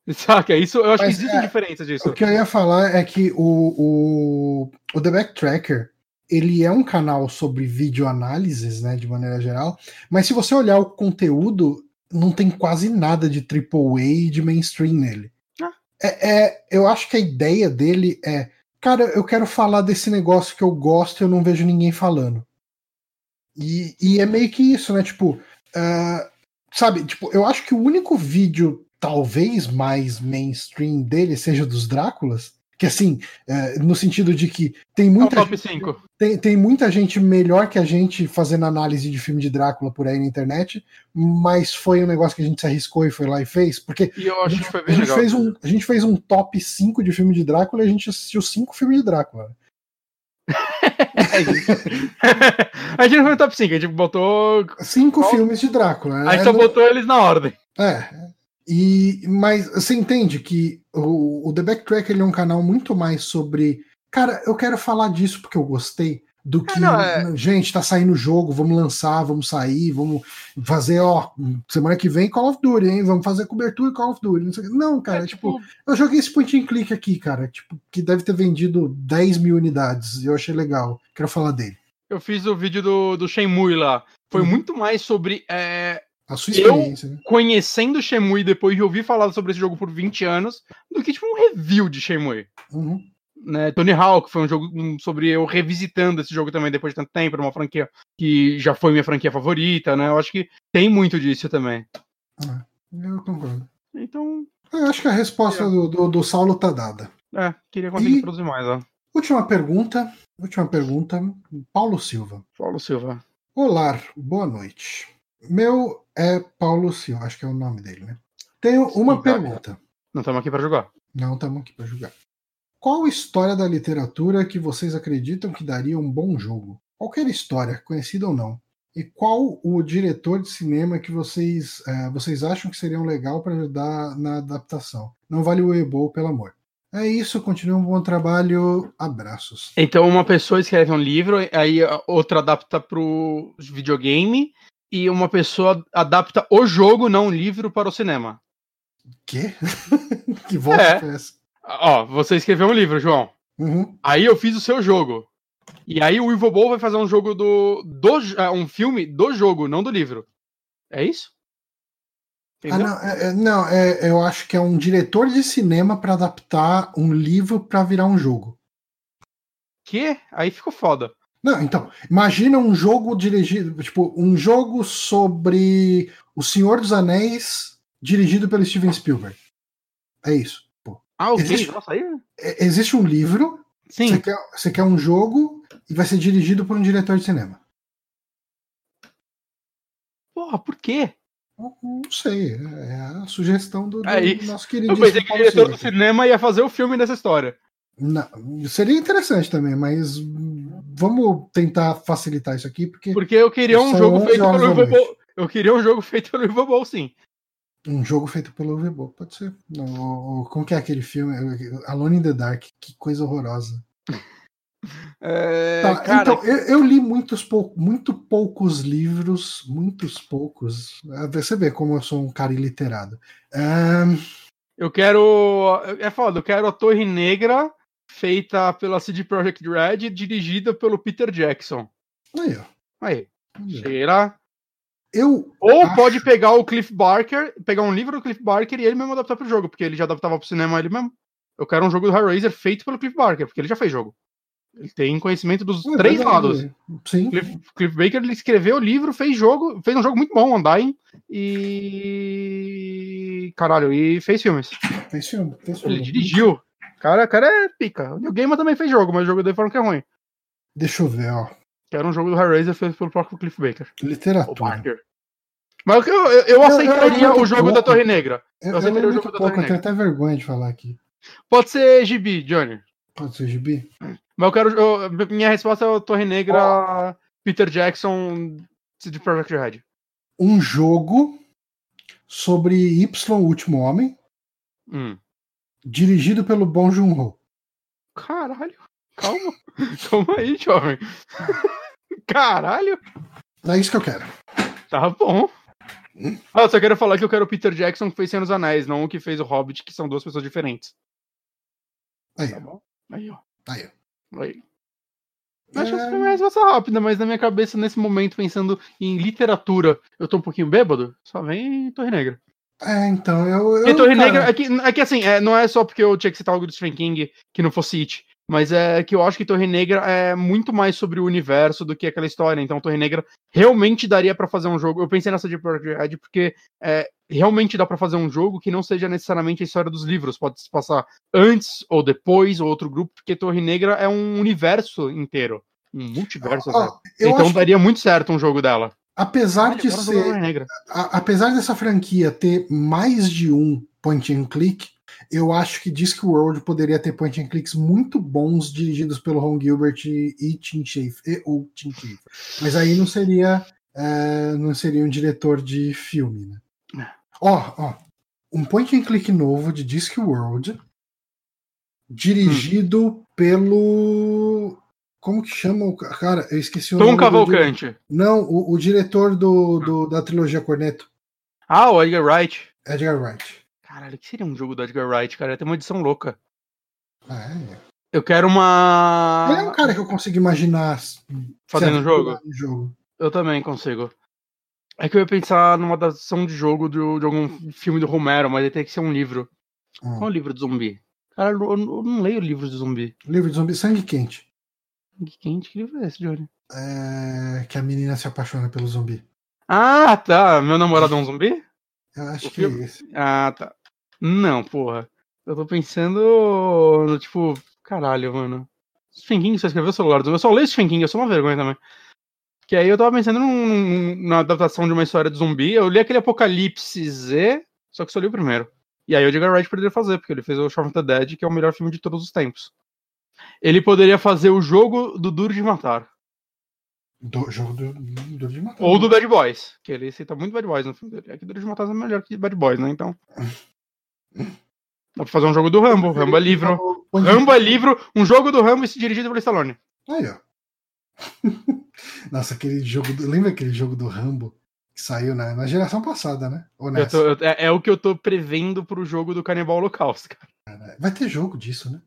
[SPEAKER 2] [LAUGHS] Saca? Isso, eu acho
[SPEAKER 1] Mas,
[SPEAKER 2] que existe
[SPEAKER 1] é,
[SPEAKER 2] diferença disso.
[SPEAKER 1] O que eu ia falar é que o, o, o The Backtracker ele é um canal sobre videoanálises, né, de maneira geral, mas se você olhar o conteúdo, não tem quase nada de AAA e de mainstream nele. É, é, eu acho que a ideia dele é, cara, eu quero falar desse negócio que eu gosto e eu não vejo ninguém falando. E, e é meio que isso, né? Tipo, ah, sabe, tipo, eu acho que o único vídeo talvez mais mainstream dele seja dos Dráculas. Que assim, é, no sentido de que tem
[SPEAKER 2] É
[SPEAKER 1] muita,
[SPEAKER 2] top
[SPEAKER 1] gente,
[SPEAKER 2] 5.
[SPEAKER 1] tem, tem muita gente melhor que a gente fazendo análise de filme de Drácula por aí na internet, mas foi um negócio que a gente se arriscou e foi lá e fez. Porque
[SPEAKER 2] E eu
[SPEAKER 1] a
[SPEAKER 2] acho
[SPEAKER 1] gente,
[SPEAKER 2] que foi
[SPEAKER 1] a
[SPEAKER 2] bem
[SPEAKER 1] gente
[SPEAKER 2] legal.
[SPEAKER 1] fez um, a gente fez um top 5 de filme de Drácula e a gente assistiu cinco filmes de Drácula. [LAUGHS]
[SPEAKER 2] É isso. a gente não foi no top 5, a gente botou.
[SPEAKER 1] Cinco
[SPEAKER 2] Qual?
[SPEAKER 1] filmes de Drácula.
[SPEAKER 2] A gente
[SPEAKER 1] É,
[SPEAKER 2] só botou eles na ordem.
[SPEAKER 1] É. E, mas você entende que o, o The Backtrack ele é um canal muito mais sobre. Cara, eu quero falar disso porque eu gostei. Do que,
[SPEAKER 2] não, é-
[SPEAKER 1] gente, tá saindo o jogo, vamos lançar, vamos sair, vamos fazer, ó, semana que vem Call of Duty, hein? Vamos fazer cobertura de Call of Duty. Não. Não, cara,
[SPEAKER 2] É,
[SPEAKER 1] tipo, eu joguei esse point and click aqui, cara, tipo, que deve ter vendido 10 mil unidades. Eu achei legal. Quero falar dele.
[SPEAKER 2] eu fiz o vídeo do, do Shenmue lá. Foi
[SPEAKER 1] Uhum.
[SPEAKER 2] muito mais sobre é,
[SPEAKER 1] A sua
[SPEAKER 2] Eu-
[SPEAKER 1] experiência, né?
[SPEAKER 2] conhecendo Shenmue depois de ouvir falar sobre esse jogo por 20 anos, do que tipo um review de Shenmue.
[SPEAKER 1] Uhum.
[SPEAKER 2] Né? Tony Hawk foi um jogo um, sobre eu revisitando esse jogo também depois de tanto tempo, uma franquia que já foi minha franquia favorita, né? Eu acho que tem muito disso também.
[SPEAKER 1] Eu concordo.
[SPEAKER 2] Então,
[SPEAKER 1] Eu acho que a resposta
[SPEAKER 2] É.
[SPEAKER 1] do, do, do Saulo tá dada.
[SPEAKER 2] é, queria conseguir
[SPEAKER 1] E-
[SPEAKER 2] produzir mais, ó.
[SPEAKER 1] Última pergunta. Última pergunta. Paulo Silva.
[SPEAKER 2] Paulo Silva.
[SPEAKER 1] Olá, boa noite. Meu é Paulo Silva, acho que é o nome dele, né? Tenho uma
[SPEAKER 2] Sim, tá.
[SPEAKER 1] pergunta.
[SPEAKER 2] Não estamos aqui pra jogar.
[SPEAKER 1] Não estamos aqui para julgar. Qual história da literatura que vocês acreditam que daria um bom jogo? Qualquer história, conhecida ou não. E qual o diretor de cinema que vocês, eh, vocês acham que seria um legal para ajudar na adaptação? Não vale o Ebo, pelo amor. É isso, continue um bom trabalho. Abraços.
[SPEAKER 2] Então, uma pessoa escreve um livro, aí a outra adapta pro videogame, e uma pessoa adapta o jogo, não o livro, para o cinema.
[SPEAKER 1] Quê? [LAUGHS] que voz
[SPEAKER 2] É.
[SPEAKER 1] foi essa?
[SPEAKER 2] Ó, você escreveu um livro, João.
[SPEAKER 1] Uhum.
[SPEAKER 2] Aí eu fiz o seu jogo. E aí o Evil Bowl vai fazer um jogo do, do é, um filme do jogo, não do livro. É isso?
[SPEAKER 1] Ah, não, é- é- não, é- eu acho que é um diretor de cinema para adaptar um livro para virar um jogo.
[SPEAKER 2] Que? Aí ficou foda.
[SPEAKER 1] Não, então, imagina um jogo dirigido, tipo, um jogo sobre O Senhor dos Anéis dirigido pelo Steven Spielberg. É isso. Pô.
[SPEAKER 2] Ah, ok.
[SPEAKER 1] Existe-
[SPEAKER 2] Nossa, aí.
[SPEAKER 1] É- Existe um livro,
[SPEAKER 2] Sim.
[SPEAKER 1] você quer, você quer um jogo e vai ser dirigido por um diretor de cinema.
[SPEAKER 2] Porra, por quê?
[SPEAKER 1] Não, sei, é a sugestão do, do
[SPEAKER 2] É isso.
[SPEAKER 1] nosso
[SPEAKER 2] Eu
[SPEAKER 1] queridíssimo
[SPEAKER 2] pensei que o diretor do cinema ia fazer o filme dessa história.
[SPEAKER 1] Não, seria interessante também, mas vamos tentar facilitar isso aqui, porque
[SPEAKER 2] Porque eu queria um jogo
[SPEAKER 1] 11
[SPEAKER 2] feito pelo Bowl. Eu queria um jogo feito pelo Bowl, sim.
[SPEAKER 1] um jogo feito pelo Vebo, pode ser. Não, o- como que é aquele filme? Alone in the Dark, que coisa horrorosa. [LAUGHS]
[SPEAKER 2] É,
[SPEAKER 1] Tá,
[SPEAKER 2] cara,
[SPEAKER 1] então, eu, eu li muitos pou, muito poucos livros, muitos poucos. Ah, Você vê como eu sou um cara iliterado. Ahn,
[SPEAKER 2] eu quero. É foda, eu quero a Torre Negra feita pela CD Projekt Red, dirigida pelo Peter Jackson.
[SPEAKER 1] aí, ó.
[SPEAKER 2] Aí, cheira.
[SPEAKER 1] Eu
[SPEAKER 2] Ou
[SPEAKER 1] Acho-
[SPEAKER 2] pode pegar o Cliff Barker, pegar um livro do Cliff Barker e ele mesmo adaptar pro jogo, porque ele já adaptava pro cinema ele mesmo. Eu quero um jogo do Hellraiser feito pelo Cliff Barker, porque ele já fez jogo. Ele tem conhecimento dos
[SPEAKER 1] É
[SPEAKER 2] três
[SPEAKER 1] verdade.
[SPEAKER 2] lados.
[SPEAKER 1] Sim.
[SPEAKER 2] Cliff, Cliff Baker ele escreveu o livro, fez jogo, fez um jogo muito bom, Undying, e. Caralho, e fez filmes.
[SPEAKER 1] Fez filme. Fez
[SPEAKER 2] Ele
[SPEAKER 1] filme.
[SPEAKER 2] dirigiu. Cara, cara é pica. O Neil Gaiman também fez jogo, mas o jogo dele foram que é ruim.
[SPEAKER 1] Deixa eu ver, ó.
[SPEAKER 2] Que era um jogo do Hellraiser feito pelo próprio Cliff Baker.
[SPEAKER 1] Literatura.
[SPEAKER 2] Mas eu, eu, eu aceitaria
[SPEAKER 1] eu
[SPEAKER 2] o jogo da Torre Negra.
[SPEAKER 1] Eu,
[SPEAKER 2] Eu
[SPEAKER 1] eu
[SPEAKER 2] aceitaria o jogo da
[SPEAKER 1] pouco,
[SPEAKER 2] Torre
[SPEAKER 1] eu tenho até vergonha de falar aqui.
[SPEAKER 2] Pode ser GB, Johnny.
[SPEAKER 1] Pode ser gibi?
[SPEAKER 2] Mas eu quero. eu- minha resposta é o Torre Negra, Peter Jackson, CD Projekt Red.
[SPEAKER 1] Um jogo sobre Y, o último homem,
[SPEAKER 2] Hum.
[SPEAKER 1] Dirigido pelo Bong Joon-ho.
[SPEAKER 2] Caralho. Calma. [LAUGHS] Calma aí, jovem. [LAUGHS] Caralho.
[SPEAKER 1] É isso que eu quero.
[SPEAKER 2] Tá bom. Ah, eu só quero falar que eu quero o Peter Jackson que fez Senhor dos Anéis, não o que fez o Hobbit, que são duas pessoas diferentes.
[SPEAKER 1] Aí,
[SPEAKER 2] Tá bom? Aí, ó.
[SPEAKER 1] aí.
[SPEAKER 2] Aí. Acho que
[SPEAKER 1] É.
[SPEAKER 2] essa foi uma resposta rápida, mas na minha cabeça, nesse momento, pensando em literatura, eu tô um pouquinho bêbado, só vem Torre Negra.
[SPEAKER 1] É, então, eu. eu
[SPEAKER 2] Torre
[SPEAKER 1] cara,
[SPEAKER 2] Negra, é que, é que assim, é, não é só porque eu tinha que citar algo do Stephen King que não fosse It, mas é que eu acho que Torre Negra é muito mais sobre o universo do que aquela história. Então, Torre Negra realmente daria pra fazer um jogo. Eu pensei nessa de Project porque é, realmente dá pra fazer um jogo que não seja necessariamente a história dos livros. Pode se passar antes ou depois, ou outro grupo, porque Torre Negra é um universo inteiro. Um multiverso.
[SPEAKER 1] eu
[SPEAKER 2] então
[SPEAKER 1] acho
[SPEAKER 2] daria muito certo um jogo dela.
[SPEAKER 1] Apesar de
[SPEAKER 2] Olha,
[SPEAKER 1] ser. A- apesar dessa franquia ter mais de um point and click, eu acho que Discworld poderia ter point and clicks muito bons dirigidos pelo Ron Gilbert e, e Tim Schafer, ou Tim Schafer. Mas aí não seria é, não seria um diretor de filme, né?
[SPEAKER 2] É.
[SPEAKER 1] Ó, ó, um point and click novo de Discworld dirigido pelo como que chama o ca- cara? Eu esqueci o
[SPEAKER 2] Tom
[SPEAKER 1] nome do dire-
[SPEAKER 2] Cavalcante.
[SPEAKER 1] Não, o, o diretor do, do- da trilogia Corneto,
[SPEAKER 2] Ah, o Edgar Wright.
[SPEAKER 1] Edgar Wright.
[SPEAKER 2] Caralho, o que seria um jogo do Edgar Wright, cara? Tem uma edição louca.
[SPEAKER 1] Ah, é.
[SPEAKER 2] Eu quero uma.
[SPEAKER 1] Ele é um cara que eu consigo imaginar
[SPEAKER 2] Fazendo jogo?
[SPEAKER 1] jogo.
[SPEAKER 2] Eu também consigo. É que eu ia pensar numa adaptação de jogo do- de algum filme do Romero, mas aí tem que ser um livro.
[SPEAKER 1] Hum.
[SPEAKER 2] Qual é o livro de zumbi? Cara, eu, não- eu não leio livros de zumbi.
[SPEAKER 1] Livro de zumbi Sangue Quente.
[SPEAKER 2] Que quente, que livro é esse, Johnny?
[SPEAKER 1] É, que a menina se apaixona pelo zumbi.
[SPEAKER 2] Ah, tá. Meu namorado é um zumbi?
[SPEAKER 1] Eu acho
[SPEAKER 2] O
[SPEAKER 1] que é esse.
[SPEAKER 2] Ah, tá. Não, porra. Eu tô pensando no tipo. Caralho, mano. Stephen King só escreveu o celular do. Eu só leio Stephen King, eu sou uma vergonha também. Que aí eu tava pensando num- na adaptação de uma história de zumbi. Eu li aquele Apocalipse Z, só que só li o primeiro. E aí o Edgar Wright poderia fazer, porque ele fez o Shaun of the Dead, que é o melhor filme de todos os tempos. Ele poderia fazer o jogo do Duro de Matar.
[SPEAKER 1] Do jogo do, do de matar.
[SPEAKER 2] Ou do Bad Boys. Que ele cita muito Bad Boys no filme dele. É que Duro de Matar é melhor que Bad Boys, né? Então. [LAUGHS] Dá pra fazer um jogo do Rambo. Rambo é livro. Rambo é livro, um jogo do Rambo dirigido pelo Stallone.
[SPEAKER 1] Aí, ó. [LAUGHS] Nossa, aquele jogo. Do... Lembra aquele jogo do Rambo que saiu na, na geração passada, né? Ou
[SPEAKER 2] tô- eu- é, é o que eu tô prevendo pro jogo do Canibal Holocausto, cara.
[SPEAKER 1] Vai ter jogo disso, né?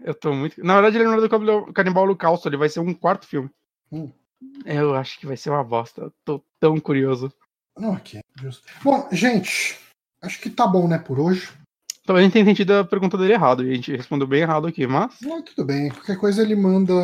[SPEAKER 2] Eu tô muito. Na verdade, ele não é do Canibal- Holocausto, ele vai ser um quarto filme.
[SPEAKER 1] Hum.
[SPEAKER 2] Eu acho que vai ser uma bosta. Eu tô tão curioso.
[SPEAKER 1] Não. Justo. Bom, gente, acho que tá bom, né, por hoje.
[SPEAKER 2] Talvez a gente tenha entendido a pergunta dele errado, e a gente respondeu bem errado aqui, mas.
[SPEAKER 1] Ah, tudo bem. Qualquer coisa ele manda.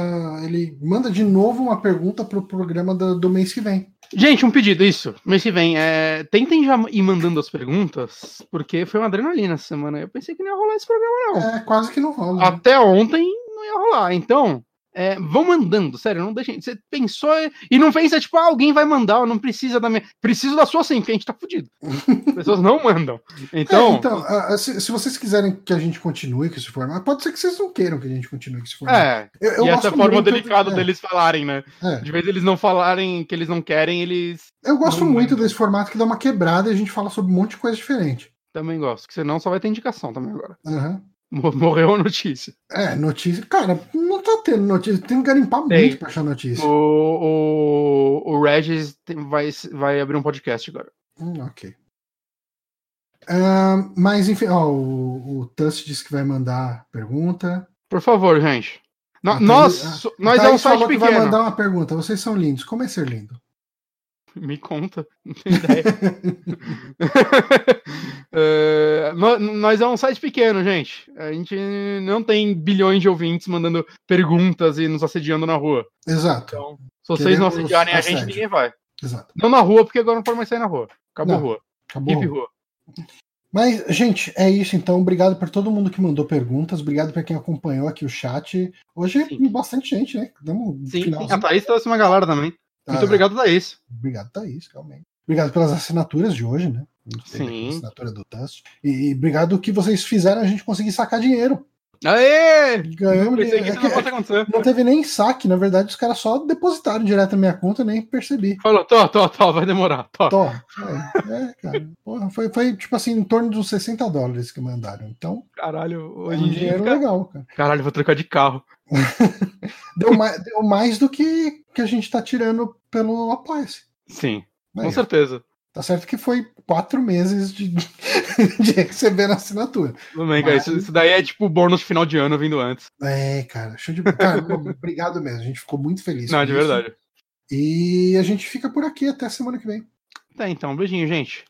[SPEAKER 1] Ele manda de novo uma pergunta pro programa do, do mês que vem.
[SPEAKER 2] Gente, um pedido, isso. Mês que vem. É... Tentem já ir mandando as perguntas, porque foi uma adrenalina essa semana. Eu pensei que não ia rolar esse programa, não.
[SPEAKER 1] É, quase que não rola.
[SPEAKER 2] Até ontem não ia rolar. Então, é, vão mandando, sério, não deixem. Você pensou e não pensa, tipo, ah, alguém vai mandar, não precisa da minha. Preciso da sua sim, porque a gente tá fudido. As [LAUGHS] pessoas não mandam.
[SPEAKER 1] É,
[SPEAKER 2] Então,
[SPEAKER 1] então, ah, ah, se, se vocês quiserem que a gente continue com esse formato, pode ser que vocês não queiram que a gente continue com esse formato.
[SPEAKER 2] é.
[SPEAKER 1] Eu- eu
[SPEAKER 2] e essa
[SPEAKER 1] gosto
[SPEAKER 2] forma
[SPEAKER 1] muito
[SPEAKER 2] delicada
[SPEAKER 1] é,
[SPEAKER 2] deles falarem, né?
[SPEAKER 1] é.
[SPEAKER 2] De vez eles não falarem que eles não querem, eles
[SPEAKER 1] Eu gosto muito
[SPEAKER 2] lembro.
[SPEAKER 1] desse formato que dá uma quebrada e a gente fala sobre um monte de coisa diferente.
[SPEAKER 2] também gostam. Que senão só vai ter indicação também agora.
[SPEAKER 1] Aham.
[SPEAKER 2] Mo- Morreu a notícia.
[SPEAKER 1] É, notícia. Cara, não tá tendo notícia. Tem que garimpar
[SPEAKER 2] Tem.
[SPEAKER 1] muito pra achar notícia.
[SPEAKER 2] O, o, o Regis vai, vai abrir um podcast agora.
[SPEAKER 1] Hum, ok. Ah, mas enfim, ó, o, o Tuss disse que vai mandar pergunta.
[SPEAKER 2] Por favor, gente. No-
[SPEAKER 1] Ah,
[SPEAKER 2] nós nós é um site
[SPEAKER 1] que vai
[SPEAKER 2] pequeno.
[SPEAKER 1] mandar uma pergunta. Vocês são lindos. Como é ser lindo? [LAUGHS]
[SPEAKER 2] Me conta, não tenho ideia. [LAUGHS] Nó- nós é um site pequeno, gente. A gente não tem bilhões de ouvintes mandando perguntas e nos assediando na rua.
[SPEAKER 1] Exato,
[SPEAKER 2] Então, se vocês não
[SPEAKER 1] Queremos
[SPEAKER 2] assediarem a gente, ninguém vai.
[SPEAKER 1] exato.
[SPEAKER 2] Não na rua, porque agora não pode mais sair na rua. Acabou
[SPEAKER 1] Não.
[SPEAKER 2] rua.
[SPEAKER 1] Acabou.
[SPEAKER 2] Rua.
[SPEAKER 1] Mas, gente, é isso então. Obrigado por todo mundo que mandou perguntas. Obrigado por quem acompanhou aqui o chat. Hoje,
[SPEAKER 2] Sim.
[SPEAKER 1] bastante gente, né? Damos
[SPEAKER 2] Sim,
[SPEAKER 1] finalzinho.
[SPEAKER 2] a Thaís trouxe uma galera também. Muito
[SPEAKER 1] Ah,
[SPEAKER 2] obrigado, Thaís.
[SPEAKER 1] Obrigado, Thaís, realmente. Obrigado pelas assinaturas de hoje, né?
[SPEAKER 2] Sim.
[SPEAKER 1] assinatura do Dust. E, e obrigado que vocês fizeram a gente conseguir sacar dinheiro.
[SPEAKER 2] Aê!
[SPEAKER 1] Ganhamos
[SPEAKER 2] Pensei que não
[SPEAKER 1] É
[SPEAKER 2] pode acontecer.
[SPEAKER 1] que não teve nem saque, na verdade, os caras só depositaram direto na minha conta, nem percebi.
[SPEAKER 2] Falou, tô, tô, tô, vai demorar. Tô.
[SPEAKER 1] Tó. É, é, cara. Porra, foi, foi tipo assim, em torno dos 60 dólares que mandaram. Então,
[SPEAKER 2] Caralho,
[SPEAKER 1] é
[SPEAKER 2] hoje
[SPEAKER 1] um
[SPEAKER 2] em dia.
[SPEAKER 1] dinheiro
[SPEAKER 2] fica-
[SPEAKER 1] legal, cara.
[SPEAKER 2] Caralho, vou trocar de carro. [LAUGHS]
[SPEAKER 1] Deu mais, deu mais do que, que a gente tá tirando pelo Apoia-se.
[SPEAKER 2] Sim,
[SPEAKER 1] Aí,
[SPEAKER 2] com certeza.
[SPEAKER 1] Tá certo que foi quatro meses de, [LAUGHS] de receber a assinatura.
[SPEAKER 2] Tudo bem, cara.
[SPEAKER 1] Mas-
[SPEAKER 2] Isso, isso daí é tipo bônus final de ano vindo antes.
[SPEAKER 1] É, cara, show de Cara, [LAUGHS] obrigado mesmo. A gente ficou muito feliz.
[SPEAKER 2] Não, de
[SPEAKER 1] isso.
[SPEAKER 2] verdade.
[SPEAKER 1] E a gente fica por aqui até semana que vem.
[SPEAKER 2] Tá, então, um beijinho, gente.